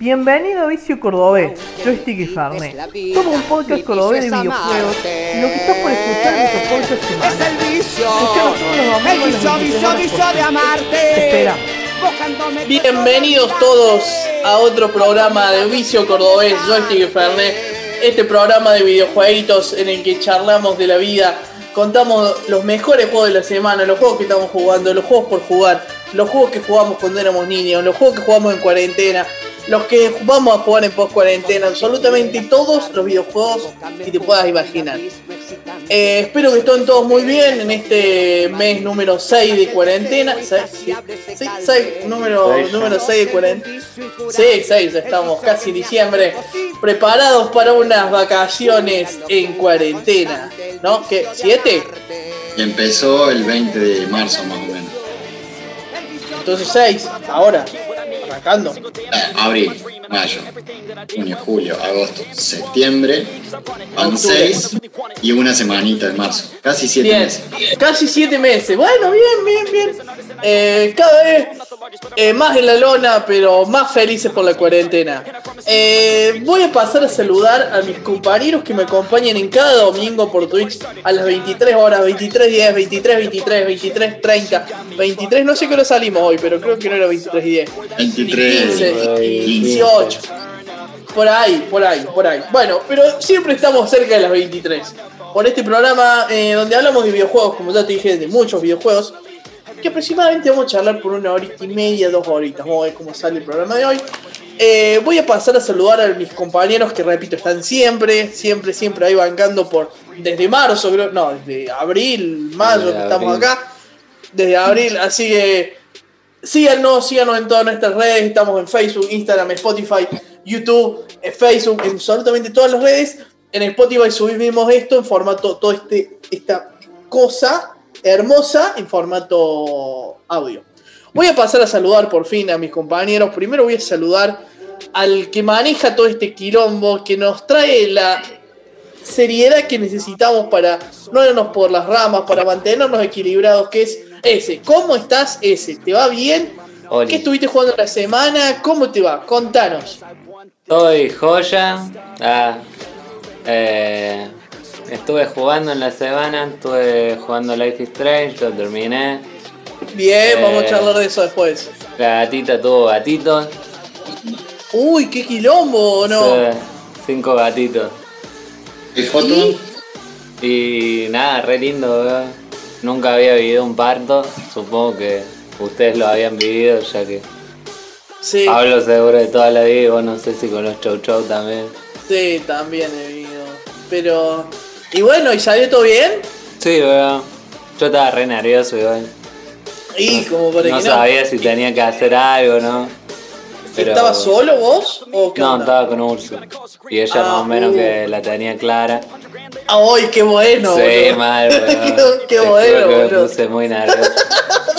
Bienvenido a Vicio Cordobés, Joystick y Farné. Somos un podcast cordobés de videojuegos y lo que estás por escuchar en nuestro podcast semanal. Es el vicio, Escuchanos todos los domingos el vicio, 23 vicio, vicio de amarte. Te. Buscándome Bienvenidos todos a otro programa de Vicio Cordobés, Joystick y Fernet. Este programa de videojueguitos en el que charlamos de la vida, contamos los mejores juegos de la semana, los juegos que estamos jugando, los juegos por jugar, los juegos que jugamos cuando éramos niños, los juegos que jugamos en cuarentena, los que vamos a jugar en post cuarentena, absolutamente todos los videojuegos que te puedas imaginar. Eh, espero que estén todos muy bien en este mes número 6 de cuarentena. ¿Seis? Sí, sí, seis, número, número 6 de cuarentena. Sí, 6, estamos casi en diciembre. Preparados para unas vacaciones en cuarentena. ¿No? ¿Qué? ¿Siete? Y empezó el 20 de marzo más o menos. Entonces 6, ahora. Arrancando. Abril, mayo, junio, julio, agosto, septiembre, van. 6 y una semanita de marzo. Casi 7 Bien, meses. casi 7 meses. Bueno, bien, bien, bien. Eh, cada vez eh, más en la lona, pero más felices por la cuarentena. Eh, voy a pasar a saludar a mis compañeros que me acompañan en cada domingo por Twitch a las 23 horas, 23 10, 23, 23, 23, 30, 23, no sé qué hora salimos hoy, pero creo que no era 23 y 10. 23, 15, y 18. Por ahí, por ahí, por ahí. Bueno, pero siempre estamos cerca de las 23. Por este programa eh, donde hablamos de videojuegos, como ya te dije, de muchos videojuegos, que aproximadamente vamos a charlar por una horita y media, dos horitas. Vamos a ver cómo sale el programa de hoy. Eh, voy a pasar a saludar a mis compañeros que, repito, están siempre, siempre, siempre ahí bancando por. Desde marzo, creo. No, desde abril, mayo Desde que estamos abril. acá. Desde abril, así que Síganos, síganos en todas nuestras redes. Estamos en Facebook, Instagram, Spotify, YouTube, en Facebook, en absolutamente todas las redes. En Spotify subimos esto en formato, todo este, esta cosa hermosa en formato audio. Voy a pasar a saludar por fin a mis compañeros. Primero voy a saludar al que maneja todo este quilombo, que nos trae la seriedad que necesitamos para no irnos por las ramas, para mantenernos equilibrados, que es ese. ¿Cómo estás ese? ¿Te va bien? Oli. ¿Qué estuviste jugando la semana? ¿Cómo te va? Contanos. Estoy joya. Ah, eh, estuve jugando en la semana, estuve jugando Life is Strange, lo terminé. Bien, vamos a Eh. charlar de eso después. La gatita tuvo gatitos. Uy, qué quilombo, ¿o ¿no? cinco gatitos. ¿Hay foto? Y nada, re lindo, weón. Nunca había vivido un parto. Supongo que ustedes lo habían vivido, ya que Sí, hablo seguro de toda la vida. y vos no sé si con los chow chow también. sí, también he vivido. Pero. Y bueno, ¿y salió todo bien? Sí, weón. Yo estaba re nervioso, weón. Y como para No que no. sabía si tenía que hacer algo, ¿no? Pero- ¿Estabas solo vos? ¿O qué No, onda? estaba con Urso. Y ella Ah, más o menos uh. que la tenía clara. ¡Ay, qué bueno! sí, mal, weón. qué, bueno, que me puse muy nervioso.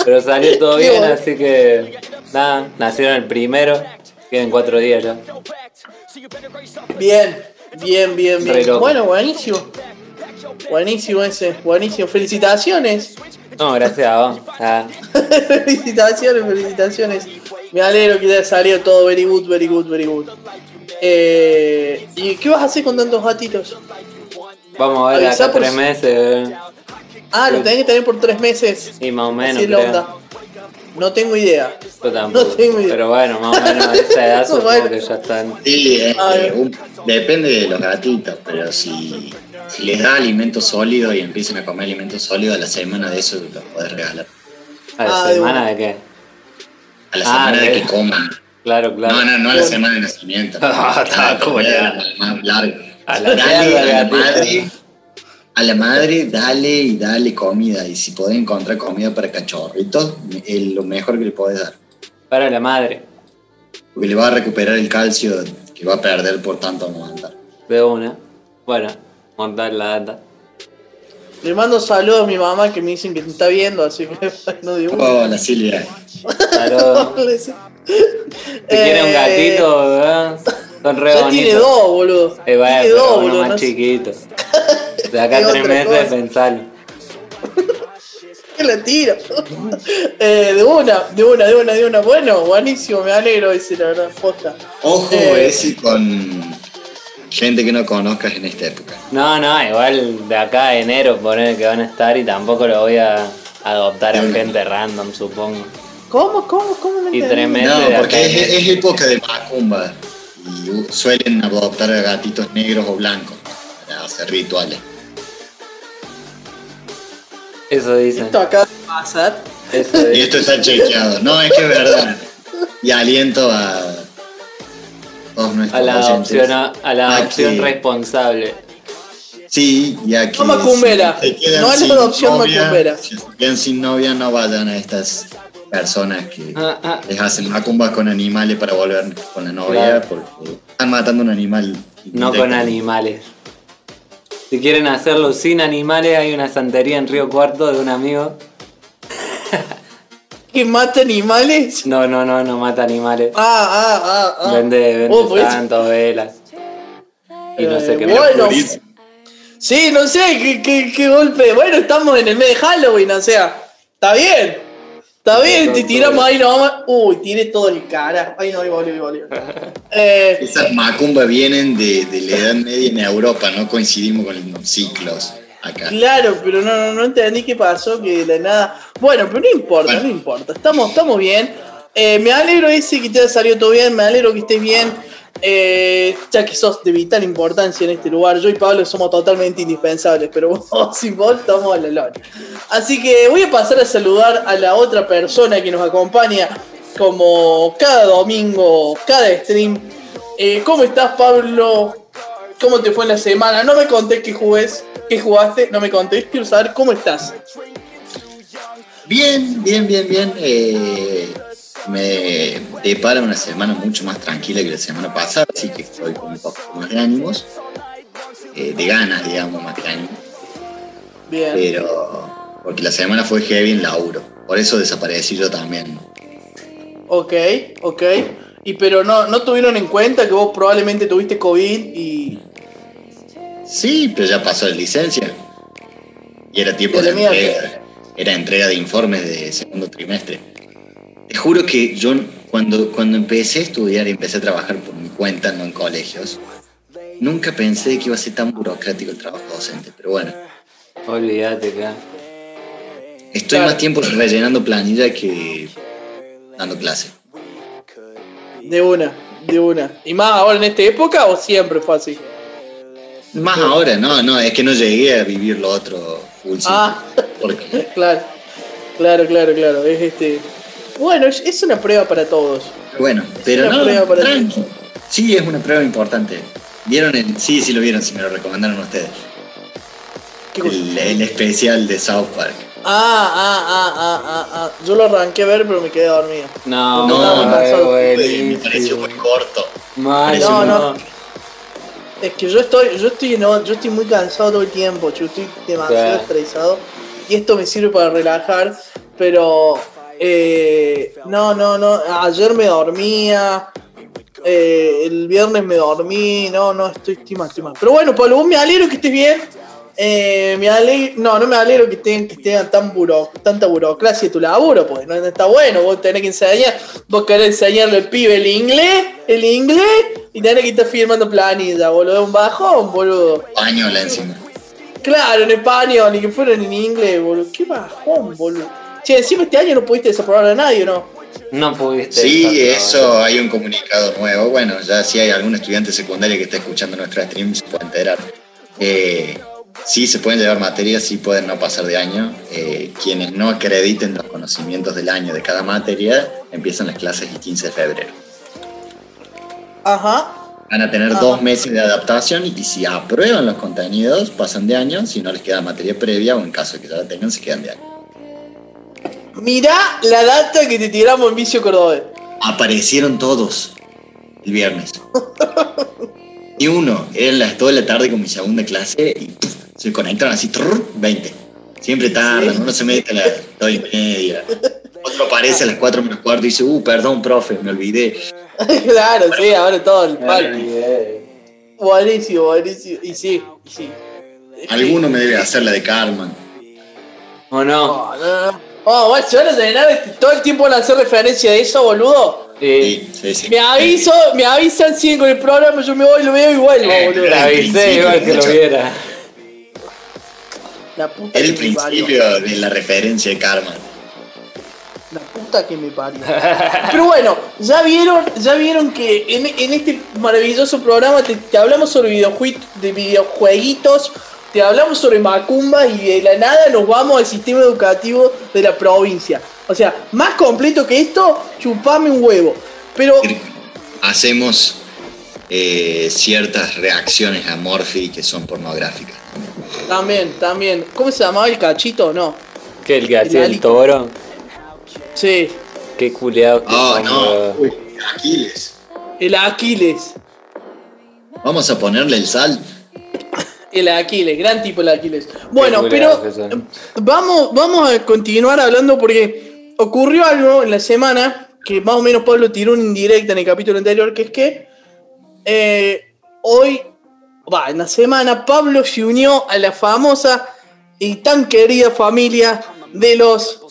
Pero salió todo Qué bien, bueno. así que. Nada, nacieron el primero. Quedan cuatro días ya. Bien, bien, bien, bien. Bueno, buenísimo. Buenísimo ese, buenísimo. Felicitaciones. No, gracias a vos. Ah, felicitaciones, felicitaciones. Me alegro que te haya salido todo very good, very good, very good. Eh, ¿Y qué vas a hacer con tantos gatitos? vamos a ver Avisá acá por tres meses. Ah, lo tenés que tener por tres meses. Y más o menos. Creo. onda. No tengo idea. Yo tampoco. No tengo idea. Pero bueno, más o menos a esa edad supongo Bueno. que ya están. Sí, es A que ver. un- depende de los gatitos, pero si, si les da alimento sólido y empiezan a comer alimento sólido, a la semana de eso los podés regalar. ¿A la Ah, semana de qué? A la Ah, semana de de- que coman. Claro, claro. No, no, no a la semana de nacimiento. Ah, a ya. la más larga. A la Dale mierda, a la gatito. madre. A la madre, dale y dale comida. Y si podés encontrar comida para cachorritos, es lo mejor que le podés dar. Para la madre. Porque le va a recuperar el calcio que va a perder por tanto aguantar. De una. Bueno, montar la data. Le mando saludos a mi mamá que me dicen que te está viendo, así que no digo. Hola Silvia. Saludos. ¿Te quiere un gatito, weón? Son re Eh, Ya tiene dos, boludo. Eh, vaya, tiene dos, uno boludo. más no chiquito. De acá a tres meses cosa. pensalo. la tiro. Eh, de una, de una, de una, de una. Bueno, buenísimo, me alegro ese, la verdad, posta. Ojo Eh. ese con gente que no conozcas en esta época. No, no, igual de acá a enero poner que van a estar y tampoco lo voy a adoptar a gente random, supongo. ¿Cómo, cómo, cómo? No Y tremendo. No, porque es, en- es época de macumba y suelen adoptar a gatitos negros o blancos para hacer rituales. Eso dicen. Esto acaba de pasar. Eso Y esto está chequeado. No, es que es verdad. Y aliento a todos nuestros A la oyentes adopción, a, a la a que- responsable. Sí, ya que No macumbera. si No es la adopción novia, macumbera. Si se quedan sin novia, no vayan a estas personas que Ah, ah. les hacen macumbas con animales para volver con la novia, Claro. porque están matando un animal. No con animales. Si quieren hacerlo sin animales, hay una santería en Río Cuarto de un amigo. ¿Que mata animales? No, no, no, no mata animales. Ah, ah, ah, ah. Vende, vende Oh, pues- santos, velas. Y no sé Eh, qué bueno. más. Sí, no sé, qué, qué, qué golpe. Bueno, estamos en el mes de Halloween, o sea, está bien. Está bien, te tiramos ahí nomás. Uy, tiré todo el cara. Ay, no, ahí volvió, ahí volvió. Eh, Esas macumbas vienen de, de la Edad Media en Europa, no coincidimos con los ciclos acá. claro, pero no, no, no entendí qué pasó, que de la nada. Bueno, pero no importa, Bueno. no importa. Estamos, estamos bien. Eh, me alegro ese que te haya salido todo bien, me alegro que estés bien. eh, ya que sos de vital importancia en este lugar. Yo y Pablo somos totalmente indispensables, pero vos sin vos estamos a la lona. Así que voy a pasar a saludar a la otra persona que nos acompaña como cada domingo, cada stream. Eh, ¿Cómo estás, Pablo? ¿Cómo te fue en la semana? No me contés qué jugués, qué jugaste, no me contés, quiero saber cómo estás. Bien, bien, bien, bien. eh, me depara una semana mucho más tranquila que la semana pasada, así que estoy con un poco más de ánimos, eh, de ganas, digamos, más que ánimos. Bien. Pero, porque la semana fue heavy en laburo, por eso desaparecí yo también. Ok, ok. Y pero no, no tuvieron en cuenta que vos probablemente tuviste COVID y. Sí, pero ya pasó la licencia. Y era tiempo de entrega. Era entrega de informes de segundo trimestre. Te juro que yo cuando, cuando empecé a estudiar y empecé a trabajar por mi cuenta, no en colegios, nunca pensé que iba a ser tan burocrático el trabajo docente. Pero bueno, Olvídate que. estoy Claro. más tiempo rellenando planilla que dando clase. De una, de una. ¿Y más ahora en esta época o siempre fue así? Más ahora, no, no, es que no llegué a vivir lo otro full Ah. porque Claro, claro, claro, claro. Es este. Bueno, es, es una prueba para todos. Bueno, pero una no, prueba para tranqui. Sí, es una prueba importante. ¿Vieron el...? Sí, sí lo vieron, si me lo recomendaron ustedes. ¿Qué cosa? El, el especial de South Park. Ah, ah, ah, ah, ah, ah. Yo lo arranqué a ver, pero me quedé dormido. No, No, no, no, es no, Me pareció muy corto. Mal, No, no, no. Es que yo estoy, yo estoy, no, yo estoy muy cansado todo el tiempo, yo estoy demasiado Claro. estresado y esto me sirve para relajar, pero eh, no, no, no, ayer me dormía, eh, el viernes me dormí, no, no, estoy, estoy mal, estoy mal. Pero bueno, Pablo, vos me alegro que estés bien. Eh, me alegro, no, no me alegro que tengan, que tengan tan buro, tanta burocracia en tu laburo, pues no está bueno, vos tenés que enseñar, vos querés enseñarle al pibe el inglés, el inglés, y tenés que estar firmando planilla, boludo, un bajón, boludo. Pañola encima. Claro, en español, ni que fueran en inglés, boludo. Qué bajón, boludo. Che, encima este año no pudiste desaprobar a nadie, ¿no? No pudiste. Sí, eso, hay un comunicado nuevo. Bueno, ya si hay algún estudiante secundario que está escuchando nuestro stream, se puede enterar. Eh, sí, se pueden llevar materias, sí pueden no pasar de año. Eh, quienes no acrediten los conocimientos del año de cada materia, empiezan las clases el 15 de febrero. Ajá. Van a tener Ajá. dos meses de adaptación y si aprueban los contenidos, pasan de año. Si no les queda materia previa o en caso de que ya la tengan, se quedan de año. Mirá la data que te tiramos en vicio cordobés. Aparecieron todos el viernes. Y uno, eran las 2 de la tarde con mi segunda clase y ¡puf! se conectaron así, trrr, 20. Siempre tardan, Sí. uno se mete a las 2 y media. Otro aparece a las 4 menos cuarto y dice, uh, perdón, profe, me olvidé. claro, sí, ahora todo el olvidé. Buenísimo, buenísimo. Y sí, y sí. Alguno me debe hacer la de Carmen. ¿O no? Oh, no, no. Oh, bueno, se van a tener todo el tiempo van a hacer referencia a eso, boludo. Sí, sí, sí. Me aviso, me avisan, siguen con el programa, yo me voy, lo veo y vuelvo, eh, boludo. avisé igual que lo viera. La puta El principio de la referencia de Karma. La puta que me parió. Pero bueno, ya vieron, ya vieron que en, en este maravilloso programa te, te hablamos sobre videojue- de videojueguitos, te hablamos sobre Macumba y de la nada nos vamos al sistema educativo de la provincia. O sea, más completo que esto, chupame un huevo. Pero Hacemos eh, ciertas reacciones a Morphy que son pornográficas. también, también. ¿Cómo se llamaba el cachito? No. ¿Qué el que hacía el toro? Sí, Qué culeado que Oh, no. Uy, Aquiles. el Aquiles. Vamos a ponerle el sal. El Aquiles, gran tipo el Aquiles. Bueno, pero vamos, vamos a continuar hablando porque ocurrió algo en la semana que más o menos Pablo tiró una indirecta en el capítulo anterior, que es que eh, hoy, va, en la semana, Pablo se unió a la famosa y tan querida familia de los...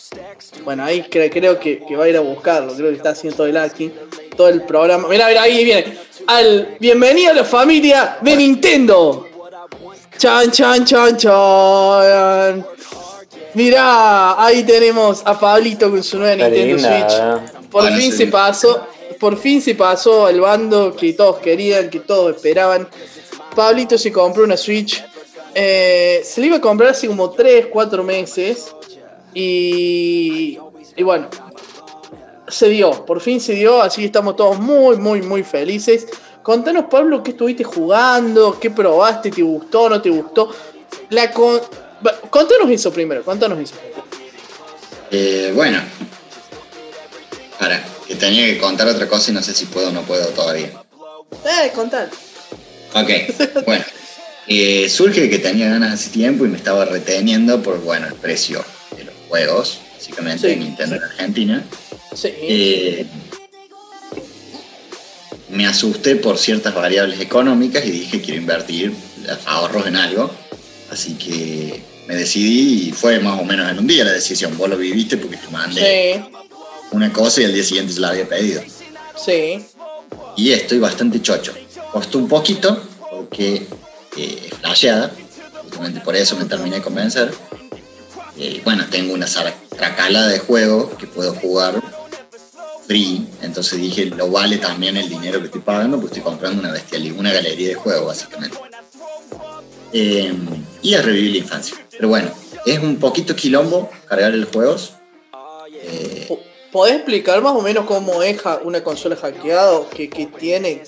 Bueno, ahí cre- creo que, que va a ir a buscarlo, creo que está haciendo todo el acting, todo el programa. Mira, mira, ahí viene. Al bienvenido a la familia de Nintendo. Chan, chan, chan, chan. Mirá, ahí tenemos a Pablito con su nueva Nintendo Switch. ¿verdad? Por Bueno, fin sí. se pasó, por fin se pasó al bando que todos querían, que todos esperaban. Pablito se compró una Switch. eh, se le iba a comprar hace como 3, 4 meses. Y, y bueno, se dio, por fin se dio, así que estamos todos muy, muy, muy felices. Contanos, Pablo, qué estuviste jugando, qué probaste, te gustó, no te gustó. La con... Contanos eso primero, contanos eso. Eh, bueno. Para, que tenía que contar otra cosa y no sé si puedo o no puedo todavía. Eh, contar. Ok, bueno. Eh, surge que tenía ganas hace tiempo y me estaba reteniendo por, bueno, el precio juegos, básicamente, Sí, de Nintendo en Argentina. Sí. Eh, me asusté por ciertas variables económicas y dije quiero invertir ahorros en algo. Así que me decidí y fue más o menos en un día la decisión. Vos lo viviste porque te mandé Sí, una cosa y al día siguiente se la había pedido. sí. Y estoy bastante chocho. Costó un poquito porque eh, es flasheada. Justamente por eso me terminé de convencer. Eh, bueno, tengo una sala tracala de juegos que puedo jugar free. Entonces dije, lo vale también el dinero que estoy pagando, pues estoy comprando una bestialidad, una galería de juegos, básicamente. Eh, y a revivir la infancia. Pero bueno, es un poquito quilombo cargar los juegos. Eh, Po- ¿Podés explicar más o menos cómo es una consola hackeada qué, qué tiene?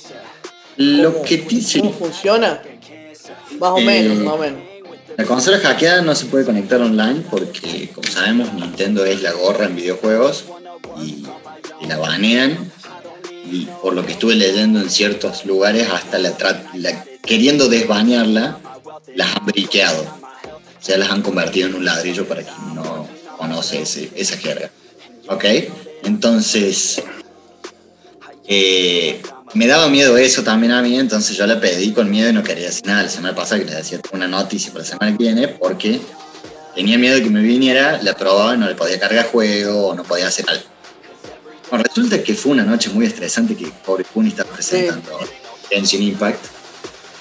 lo ¿Cómo, que dice. ¿Cómo funciona? Más o Eh, menos, más o menos. La consola hackeada no se puede conectar online porque, como sabemos, Nintendo es la gorra en videojuegos y, la banean. Y por lo que estuve leyendo en ciertos lugares, hasta la, la- queriendo desbanearla, las han briqueado. O sea, las han convertido en un ladrillo para quien no conoce esa jerga. ¿Ok? Entonces, eh, me daba miedo eso también a mí, entonces yo la pedí con miedo y no quería decir nada. La semana pasada que les decía una noticia para la semana que viene porque tenía miedo de que me viniera, la probaba y no le podía cargar juego o no podía hacer algo. Bueno, resulta que fue una noche muy estresante que pobre Kuni estaba presentando Genshin Impact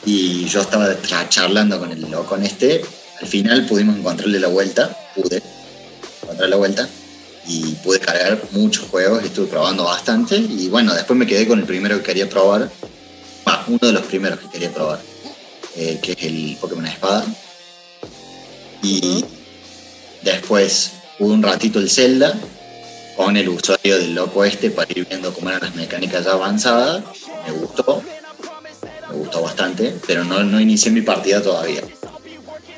y yo estaba charlando con el loco en este. Al final pudimos encontrarle la vuelta, pude encontrar la vuelta y pude cargar muchos juegos, estuve probando bastante y bueno, después me quedé con el primero que quería probar, bah, uno de los primeros que quería probar, eh, que es el Pokémon Espada. Y después jugué un ratito el Zelda con el usuario del loco este para ir viendo cómo eran las mecánicas ya avanzadas. Me gustó, me gustó bastante, pero no, no inicié mi partida todavía.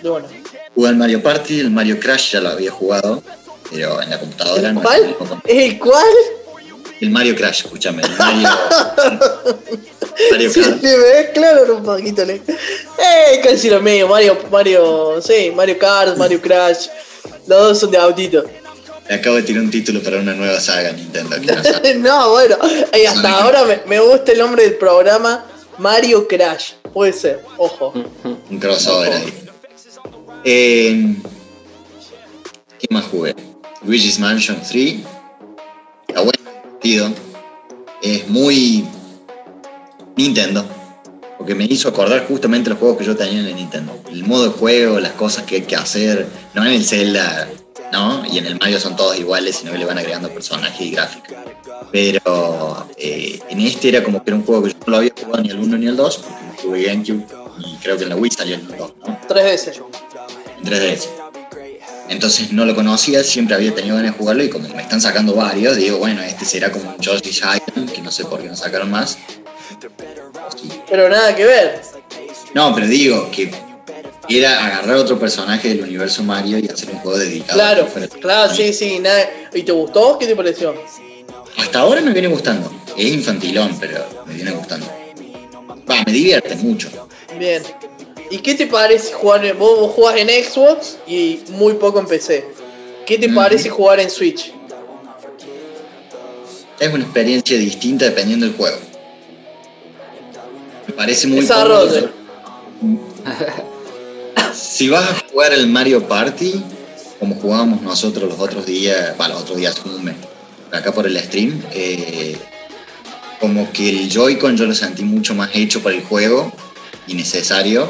Bueno. Jugué al Mario Party, el Mario Crash ya lo había jugado, pero en la computadora no es lo ¿Cuál? mismo con- ¿Es el cuál? El Mario Crash, escúchame, el Mario. Mario Sí, Kart. le ves claro un poquito. Eh, casi lo mismo. Mario, Mario, sí, Mario Kart, Mario Crash. Los dos son de autito. Le acabo de tirar un título para una nueva saga Nintendo. que no sabe. no, bueno. eh, hasta Sonic. ahora me, me gusta el nombre del programa Mario Crash. Puede ser, ojo. un crossover ahí. Eh, ¿Qué más jugué? Luigi's Mansion 3. Está bueno, divertido. Es muy Nintendo. Porque me hizo acordar justamente los juegos que yo tenía en el Nintendo. El modo de juego, las cosas que hay que hacer. No en el Zelda, ¿no? Y en el Mario son todos iguales, sino que le van agregando personajes y gráficos. Pero eh, en este era como que era un juego que yo no lo había jugado ni el 1 ni el 2, porque tuve GameCube y creo que en la Wii salió el 2, ¿no? Tres veces. En 3DS. Entonces no lo conocía, siempre había tenido ganas de jugarlo y como me están sacando varios, digo, bueno, este será como un Yoshi's Island, que no sé por qué no sacaron más. Pero nada que ver. No, pero digo que era agarrar otro personaje del universo Mario y hacer un juego dedicado. Claro, a claro, sí, sí, nada. ¿Y te gustó? ¿Qué te pareció? Hasta ahora me viene gustando. Es infantilón, pero me viene gustando. Va, me divierte mucho. Bien. ¿Y qué te parece jugar en, vos, vos jugás en Xbox y muy poco en PC? ¿Qué te Ujú. parece jugar en Switch? Es una experiencia distinta dependiendo del juego. Me parece muy Desarrollo. Si vas a jugar el Mario Party, como jugábamos nosotros los otros días, bueno, los otros días, como un mes, acá por el stream, eh, como que el Joy-Con yo lo sentí mucho más hecho para el juego y necesario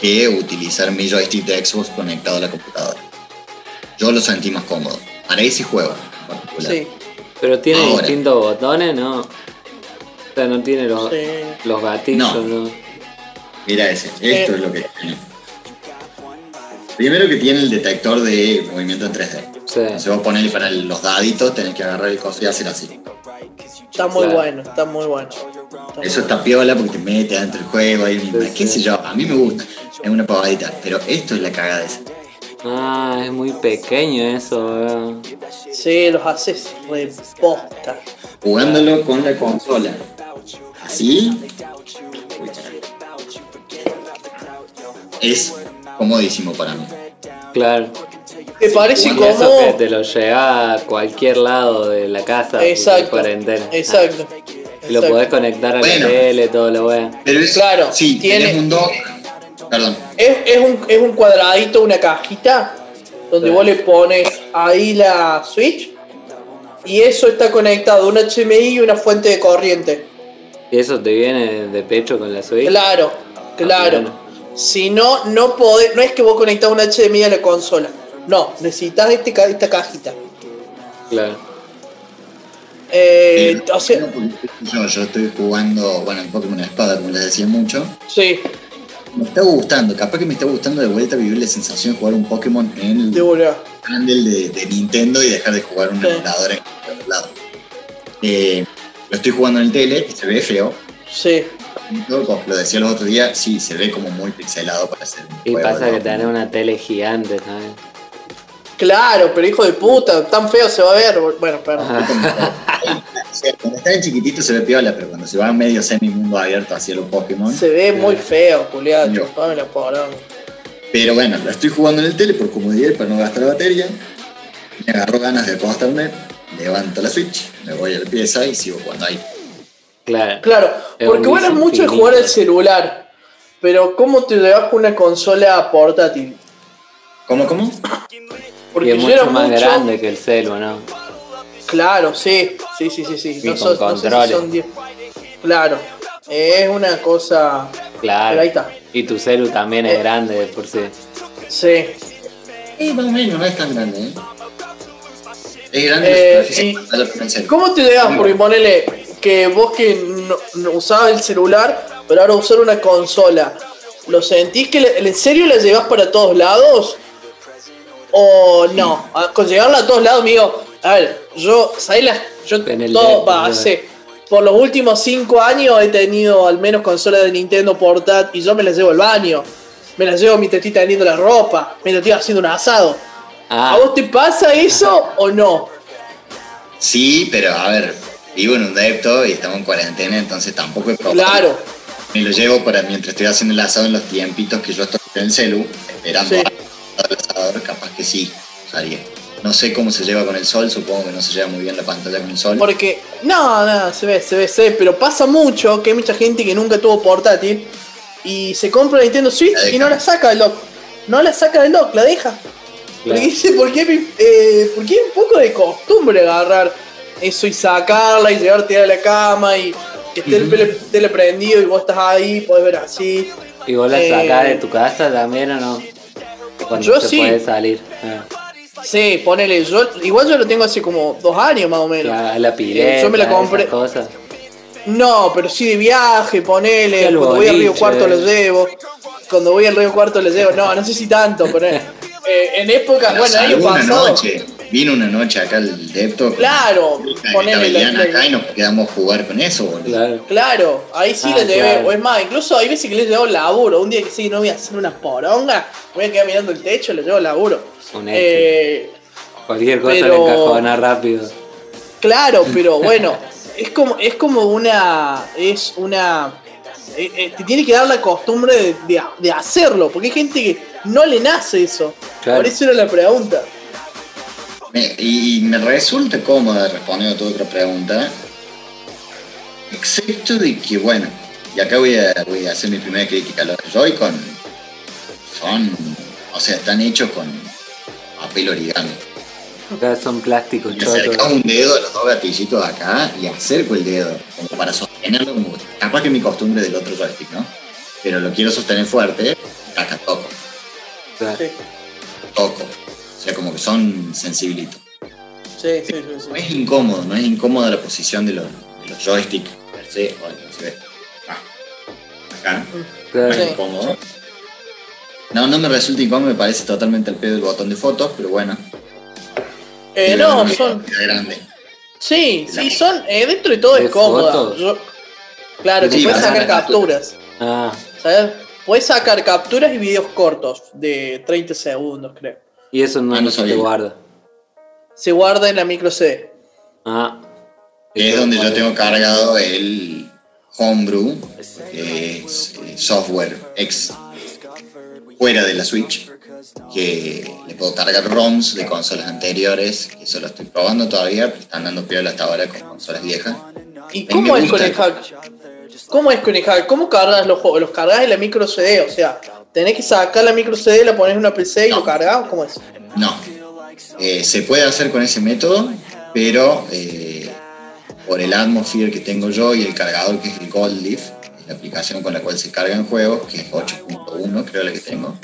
que utilizar mi joystick de Xbox conectado a la computadora. Yo lo sentí más cómodo. Para ese juego en particular. Sí, Pero tiene Ahora. distintos botones, ¿no? O sea, no tiene los, sí. los gatillos, No. ¿no? Mira ese, esto Eh. es lo que tiene. Primero que tiene el detector de movimiento en 3D. Sí. Entonces vos ponerle para los daditos, tenés que agarrar el coso y hacer así. Está muy Claro. bueno, está muy bueno. Eso está piola porque te mete adentro del juego, ahí, Sí, qué sí. sé yo, a mí me gusta, es una pavadita, pero esto es la cagada esa. Ah, es muy pequeño eso, weón. Sí, los haces reposta. Jugándolo con la consola. Así. Es comodísimo para mí. Claro. ¿Te parece Y eso que como.? te lo lleva a cualquier lado de la casa Exacto. Exacto. Y lo podés conectar a Bueno. la tele, todo lo weón. Pero es, Claro, sí, tiene- tenés un dock. Perdón. Es, es un, es un cuadradito, una cajita, donde Sí. vos le pones ahí la Switch y eso está conectado a un HMI y una fuente de corriente. Y eso te viene de pecho con la Switch. Claro, claro. Ah, bueno. Si no, no podés, no es que vos conectás un HDMI a la consola. No, necesitas este, esta cajita. Claro. Eh, o sea, yo, yo estoy jugando, bueno, en Pokémon Espada, como les decía mucho. sí, Me está gustando, capaz que me está gustando de vuelta vivir la sensación de jugar un Pokémon en el handle de, de Nintendo y dejar de jugar un Sí. emulador en otro lado. Eh, lo estoy jugando en el tele y se ve feo. Sí, Como Lo decía los otros días, sí, se ve como muy pixelado para ser un Y juego pasa que tenés una tele gigante también. Claro, pero hijo de puta, tan feo se va a ver. Bueno, perdón. O sea, Cuando está en chiquitito se ve piola, pero cuando se va a medio semi mundo abierto hacia los Pokémon. Se ve muy feo, culiado. Chupame la. Pero bueno, lo estoy jugando en el tele por comodidad para no gastar batería. Me agarró ganas de acostarme, levanto la Switch, me voy a la pieza y sigo jugando ahí. Claro. Claro, Es porque eres vicio mucho de jugar al celular. Pero ¿cómo te llevas con una consola portátil? ¿Cómo, cómo? Porque y es yo mucho era más mucho. grande que el celu, ¿no? Claro, sí, sí, sí, sí, sí. No, con sos- no sé si controles. son 10. Claro, es una cosa. Claro. Pero ahí está. Y tu celu también Eh. es grande de por sí. Sí. Sí, más o menos, no es tan grande, ¿eh? Es grande Eh, y-. ¿Cómo te llevas? Porque ponele que vos que no, no usabas el celular, pero ahora usar una consola. ¿Lo sentís que le- en serio la llevas para todos lados? ¿O no? Con llevarla a todos lados, amigo. A ver, yo, ¿sabés la, Yo En el todo, va, hace- por los últimos cinco años he tenido al menos consolas de Nintendo portátil y yo me las llevo al baño. Me las llevo mientras estoy teniendo la ropa, mientras estoy haciendo un asado. Ah, ¿A vos te pasa eso o no? Sí, pero a ver, vivo en un depto y estamos en cuarentena, entonces tampoco es propio. Claro. Me lo llevo para mientras estoy haciendo el asado en los tiempitos que yo estoy en el celu, esperando Sí. Asador, capaz que sí, usaría. No sé cómo se lleva con el sol, supongo que no se lleva muy bien la pantalla con el sol. Porque, no, no, se ve, se ve, se ve, pero pasa mucho que hay mucha gente que nunca tuvo portátil y se compra la Nintendo Switch La y no la saca del dock. No la saca del dock, la deja. Porque dice, ¿por qué, mi- eh, porque es un poco de costumbre agarrar eso y sacarla y llevarte a la cama y que esté el tele, tele prendido y vos estás ahí, podés ver así. ¿Y vos la Eh, sacás de tu casa también o no? Cuando Yo se sí. puede salir. Ah, Sí, ponele, yo, igual yo lo tengo hace como dos años más o menos. la, la pileta, yo me la compré. cosas. No, pero sí de viaje, ponele. El Cuando voy al Río. Cuarto lo llevo. Cuando voy al Río Cuarto lo llevo. No, no sé si tanto, pero eh, en época, bueno, el año pasado. noche. Vino una noche acá el Depto. Claro, ponele acá y nos quedamos a jugar con eso, boludo. Claro. Claro, ahí sí Ah, le llevé. claro. O es más, incluso hay veces que le llevo laburo. Un día que sí no voy a hacer una poronga, voy a quedar mirando el techo, le llevo laburo. Un Eh, Cualquier cosa Pero- le encajona rápido. claro, pero bueno, es como, es como una. Es una. eh, eh, te tiene que dar la costumbre de, de- de hacerlo, porque hay gente que no le nace eso. Claro. Por eso era la pregunta. Me- y me resulta cómoda respondiendo a tu otra pregunta. Excepto de que, bueno, y acá voy a, voy a hacer mi primera crítica. Los Joy-Con son, o sea, están hechos con papel origami. Acá son plásticos chotos. un dedo a los dos gatillitos acá y acerco el dedo, como para sostenerlo. Como, capaz que mi costumbre del otro joystick, ¿no? Pero lo quiero sostener fuerte, acá toco, Claro. Sí, toco. O sea, como que son sensibilitos. sí, sí, sí. sí. No es incómodo, no es incómoda la posición de los, de los joysticks per se. Oye, no se ve. Ah, acá, no Claro. Sí. es incómodo. No, no me resulta incómodo, me parece totalmente el pedo del botón de fotos, pero bueno. Eh, no, son. grande. Sí, sí, son. eh, dentro de todo ¿De es? Yo- claro, que puedes sacar capturas. Ah, ¿Sabes? Puedes sacar capturas y videos cortos de 30 segundos, creo. Y eso no, Ah, no se guarda. Se guarda en la micro CD. Ah. Que es donde yo tengo cargado el Homebrew, que es eh, software ex fuera de la Switch, que le puedo cargar ROMs de consolas anteriores, que eso lo estoy probando todavía, pero están dando piola hasta ahora con consolas viejas. ¿Y cómo es con el hack? ¿Cómo es con el hack? ¿Cómo cargas los juegos? ¿Los cargas en la micro CD? O sea, tenés que sacar la micro CD, la pones en una PC y No. lo cargas. ¿Cómo es? No, Eh, se puede hacer con ese método, pero eh, por el Atmosphere que tengo yo y el cargador que es el Gold Leaf, la aplicación con la cual se cargan juegos, que es 8.1 creo la que tengo,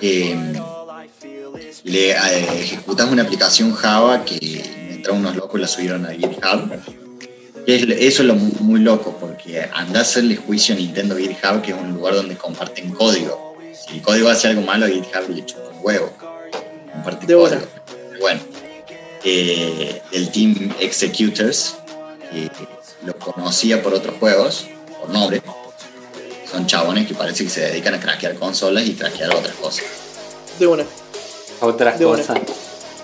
eh, le ejecutas una aplicación Java que entraron unos locos y la subieron a GitHub. Que es- eso es lo mu- muy, loco, porque anda a hacerle juicio a Nintendo GitHub, que es un lugar donde comparten código. Si el código hace algo malo, a GitHub le chupa un huevo. Comparte De código. Pero bueno, eh, el Team Executors, que lo conocía por otros juegos, por nombre, son chabones que parece que se dedican a craquear consolas y craquear otras cosas. De una. Otras De una. cosas.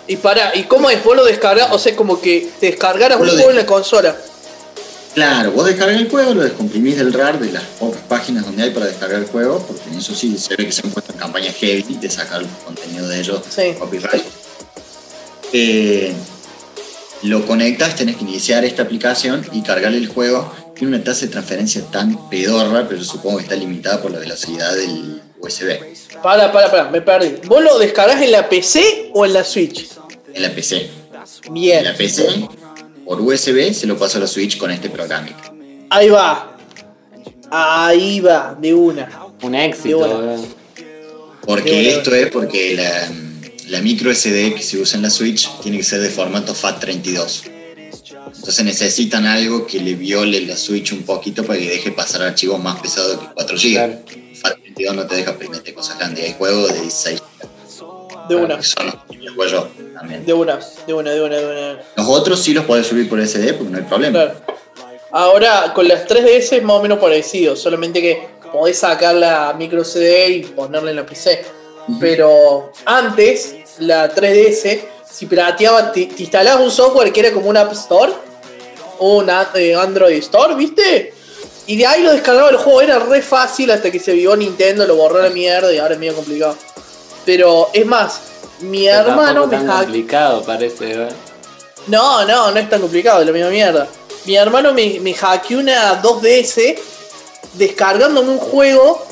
Y para, ¿y cómo es? Vos lo descargas, o sea, como que te descargaras un juego de- en la consola. Claro, vos descargas el juego, lo descomprimís del RAR de las pocas páginas donde hay para descargar el juego, porque en eso sí se ve que se han puesto en campaña heavy de sacar el contenido de ellos, Sí. copyright. Eh, lo conectas, tenés que iniciar esta aplicación y cargarle el juego. Tiene una tasa de transferencia tan pedorra, pero supongo que está limitada por la velocidad del USB. Para, para, para, me perdí. ¿Vos lo descargas en la PC o en la Switch? En la PC. Bien. En la PC, por USB, se lo paso a la Switch con este programa. Ahí va. Ahí va, de una. Un éxito. Porque esto es porque la, la micro SD que se usa en la Switch tiene que ser de formato FAT32. Entonces necesitan algo que le viole la Switch un poquito para que deje pasar archivos más pesados que 4 GB. Claro. FAT32 no te deja meter cosas grandes. Hay juegos de 16 De una. que son los que juego yo también. De una, de una, de una, de una. Los otros sí los podés subir por SD porque no hay problema. Claro. Ahora, con las 3DS es más o menos parecido, solamente que podés sacar la micro CD y ponerla en la PC. Pero antes, la 3DS, si pirateaba, te, te instalabas un software que era como un App Store, o un eh, Android Store, ¿viste? Y de ahí lo descargaba el juego, era re fácil hasta que se vio Nintendo, lo borró a la mierda y ahora es medio complicado. Pero es más, mi Pero hermano me tan hackeó. complicado parece, ¿eh? No, no, no es tan complicado, es la misma mierda. Mi hermano me, me hackeó una 2DS descargándome un juego.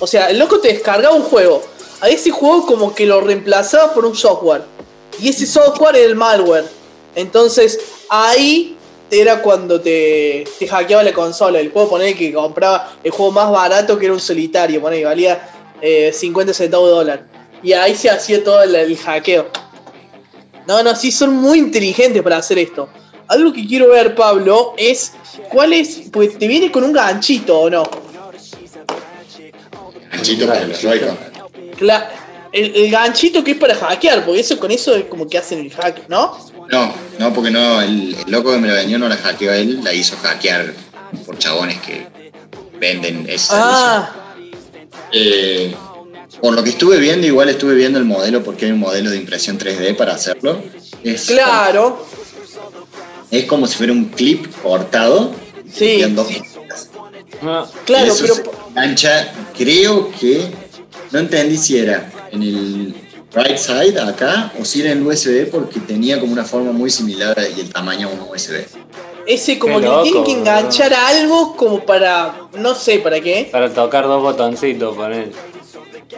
O sea, el loco te descargaba un juego. a ese juego como que lo reemplazaba por un software. Y ese software era el malware. Entonces ahí era cuando te, te hackeaba la consola. El juego poner que compraba el juego más barato que era un solitario, poner que valía eh, 50 centavos de dólar. Y ahí se hacía todo el, el hackeo. No, no, sí, son muy inteligentes para hacer esto. Algo que quiero ver, Pablo, es cuál es. Pues te viene con un ganchito o no. Ganchito para los Joy-Con. Cla- el, el ganchito que es para hackear, porque eso con eso es como que hacen el hack, ¿no? No, no, porque no, el, el loco que me lo vendió no la hackeó él, la hizo hackear por chabones que venden ese servicio. Ah, Eh, por lo que estuve viendo, igual estuve viendo el modelo porque hay un modelo de impresión 3D para hacerlo. Es, claro. es como si fuera un clip cortado. Sí. en dos No, Claro, Eso pero. se engancha, creo que no entendí si era en el right side acá o si era en el USB porque tenía como una forma muy similar y el tamaño a un USB. Ese como Qué que le tienen loco, que enganchar a algo como para. No sé para qué. para tocar dos botoncitos, poner.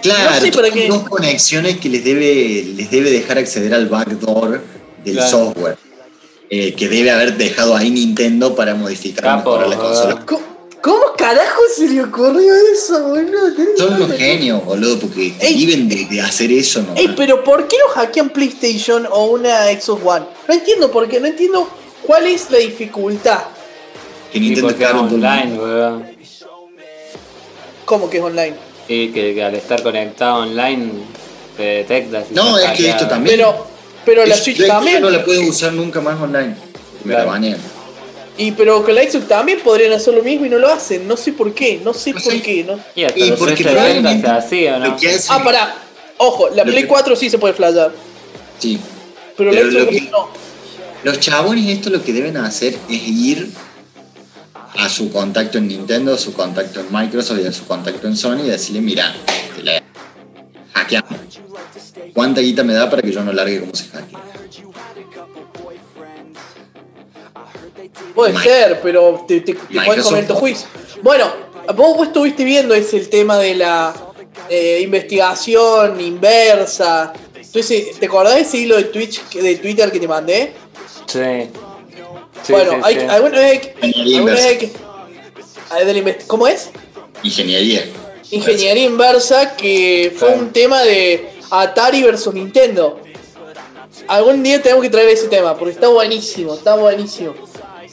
Claro, No sé para son qué. dos conexiones que les debe, les debe dejar acceder al backdoor del Claro. software. eh, que debe haber dejado ahí Nintendo para modificar Capo, mejorar la consola. ¿Cómo, cómo carajo se le ocurrió eso, boludo? Son unos genios, boludo, porque Ey. viven de, de hacer eso, ¿no? Ey, pero ¿por qué no hackean PlayStation o una Xbox One? No entiendo por qué, no entiendo cuál es la dificultad. que Nintendo el online, weón. ¿Cómo que es online? Y que, que al estar conectado online te detecta. si No, es que esto también. Pero, pero la Switch también. no la puedo usar nunca más online. Me la Claro. banean. Y pero con la Xbox también podrían hacer lo mismo y no lo hacen. No sé por qué, no sé No por sé. qué. ¿no? Y hasta Y los porque 360 se probablemente hacía, ¿no? Ah, pará. Ojo, la Play que- 4 sí se puede flashear. Sí. Pero, Pero la lo Xbox que- no. Los chabones esto lo que deben hacer es ir a su contacto en Nintendo, a su contacto en Microsoft y a su contacto en Sony y decirle, mira, te la hackeamos. ¿Cuánta guita me da para que yo no largue como se hackea? Puede Mike. ser, pero te, te, te pueden Microsoft comer tu juicio. Bueno, vos, vos estuviste viendo es el tema de la eh, investigación inversa. Entonces, ¿te acordás de ese hilo de Twitch que- de Twitter que te mandé? Sí. Sí, bueno, sí, hay, sí. alguna vez que- Ingeniería alguna inversa. vez que- ah, de la invest- ¿Cómo es? Ingeniería. Ingeniería inversa, que fue Claro. un tema de Atari versus Nintendo. Algún día tenemos que traer ese tema, porque está buenísimo, está buenísimo.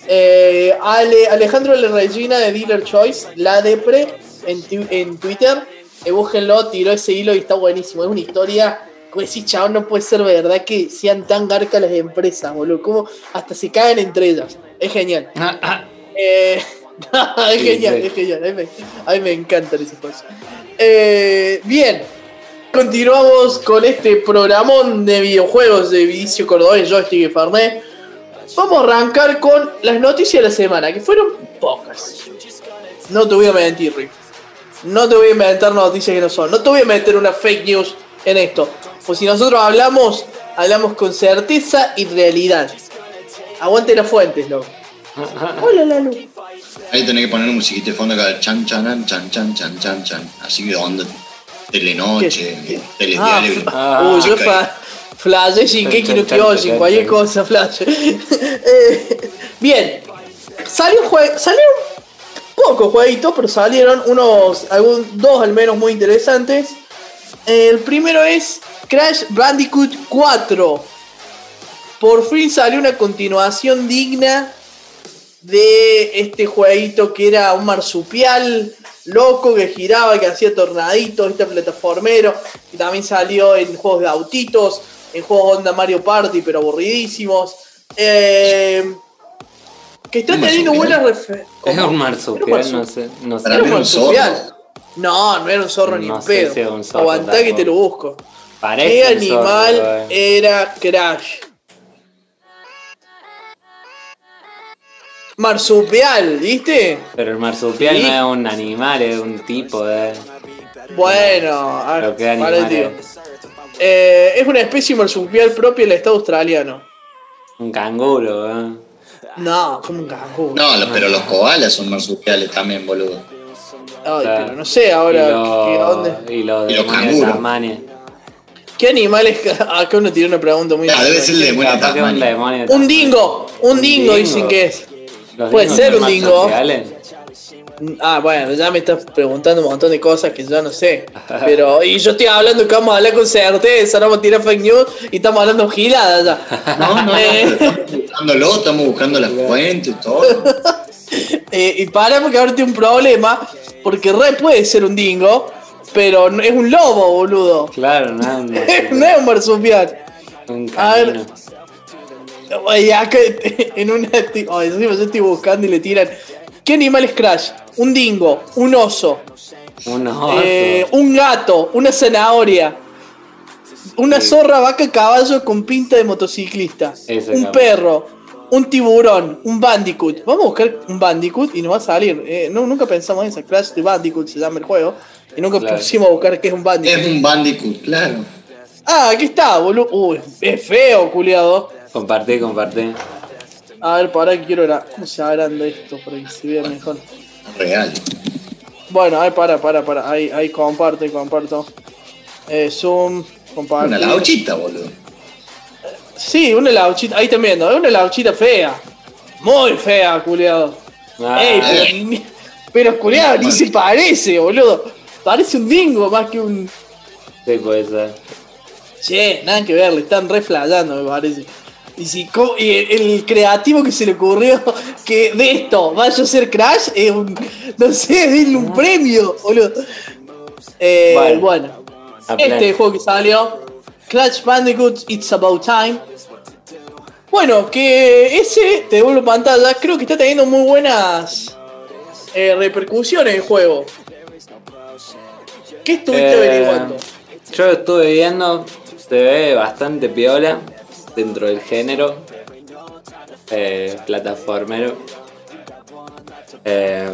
Eh, Ale- Alejandro Le Regina de Dealer Choice, la Depre, en, tu- en Twitter, eh, búsquenlo, tiró ese hilo y está buenísimo. Es una historia, como decís, chabón, no puede ser verdad que sean tan garcas las empresas, boludo. Como hasta se caen entre ellas. Es genial. Ah, ah. Eh, es Sí, genial, sí. es genial. A mí me, a mí me encantan esas cosas. Eh, bien, continuamos con este programón de videojuegos de Vicio Cordobés, Joystick y Farné. Vamos a arrancar con las noticias de la semana, que fueron pocas. No te voy a mentir, Rick. No te voy a inventar noticias que no son. No te voy a meter una fake news en esto. Pues si nosotros hablamos, hablamos con certeza y realidad. Aguante las fuentes, loco. Hola, Lalu. Ahí tenés que poner un musiquito de fondo acá, chan chan chan chan chan chan chan. Así que onda, telenoche, Ah, telediario. Ah, uy, yo flashé Shinkeki no Kyojin, cualquier cosa, flash. Eh, bien, salió salieron pocos jueguitos, pero salieron unos, algún, dos al menos muy interesantes. El primero es Crash Bandicoot 4. Por fin salió una continuación digna de este jueguito que era un marsupial loco que giraba, que hacía tornaditos, este plataformero, que también salió en juegos de autitos, en juegos onda Mario Party, pero aburridísimos. Eh, que está ¿Un teniendo buenas referencias. Es un marsupial, no sé. No sé. Era un era marsupial. No, no era un zorro ni un pedo. si era un zorro Aguantá que te lo busco. Parece ¿Qué zorro, animal eh. era Crash? Marsupial, ¿viste? Pero el marsupial Sí. no es un animal, es un tipo de. Bueno, a ver, qué para animal tío. es. Eh, es una especie marsupial propia del estado australiano. Un canguro, ¿eh? No, como un canguro. No, pero los koalas son marsupiales también, boludo. Ay, pero no sé ahora y lo- qué, dónde- y los Y los canguros. ¿Qué animales? Acá uno tiene una pregunta muy Ah, debe ser el demonio de que un Tasmania. dingo, un dingo dicen que es. Los Puede ser un dingo. Ah, bueno, ya me estás preguntando un montón de cosas que yo no sé. Pero, y yo estoy hablando que vamos a hablar con certeza, no vamos a tirar fake news y estamos hablando giladas ya. No, no, Eh. estamos buscándolo, estamos buscando la fuente y todo. Eh, y para porque ahora tiene un problema, porque re puede ser un dingo, pero no- es un lobo, boludo. Claro, no es un, no es un marsupial. un A ver. acá en una. oh, encima yo estoy buscando y le tiran. ¿Qué animal es Crash? Un dingo, un oso, Un oso. eh, un gato, una zanahoria, una Sí. zorra, vaca, caballo con pinta de motociclista, Ese un capaz. perro, un tiburón, un bandicoot. Vamos a buscar un bandicoot y nos va a salir. Eh, no, nunca pensamos en esa Crash de Bandicoot, se llama el juego. Y nunca Claro. pusimos a buscar qué es un bandicoot. Es un bandicoot, claro. Ah, aquí está, boludo. Uy, es feo, culiado. Compartí, compartí. A ver, para que quiero ver. ¿Cómo se agranda esto para que se vea mejor? Real. Bueno, ahí para, para, para. Ahí, ahí comparto, ahí comparto. Eh, zoom, comparto. Una lauchita, boludo. Sí, una lauchita. Ahí viendo, es una lauchita fea. Muy fea, culiado. Ah, Ey, pero, pero culiado, ni se parece, boludo. Parece un dingo más que un. sí, puede ser. Che, nada que ver, le están re flayando, me parece. Y, si, y el, el creativo que se le ocurrió que de esto vaya a ser Crash es un. No sé, denle un premio, boludo. Eh, Bueno. este juego que salió, Crash Bandicoot It's About Time. Bueno, que ese, te devuelvo pantalla, creo que está teniendo muy buenas eh, repercusiones el juego. ¿Qué estuviste Eh, averiguando? Yo lo estuve viendo, se ve bastante piola dentro del género eh, plataformero. Eh,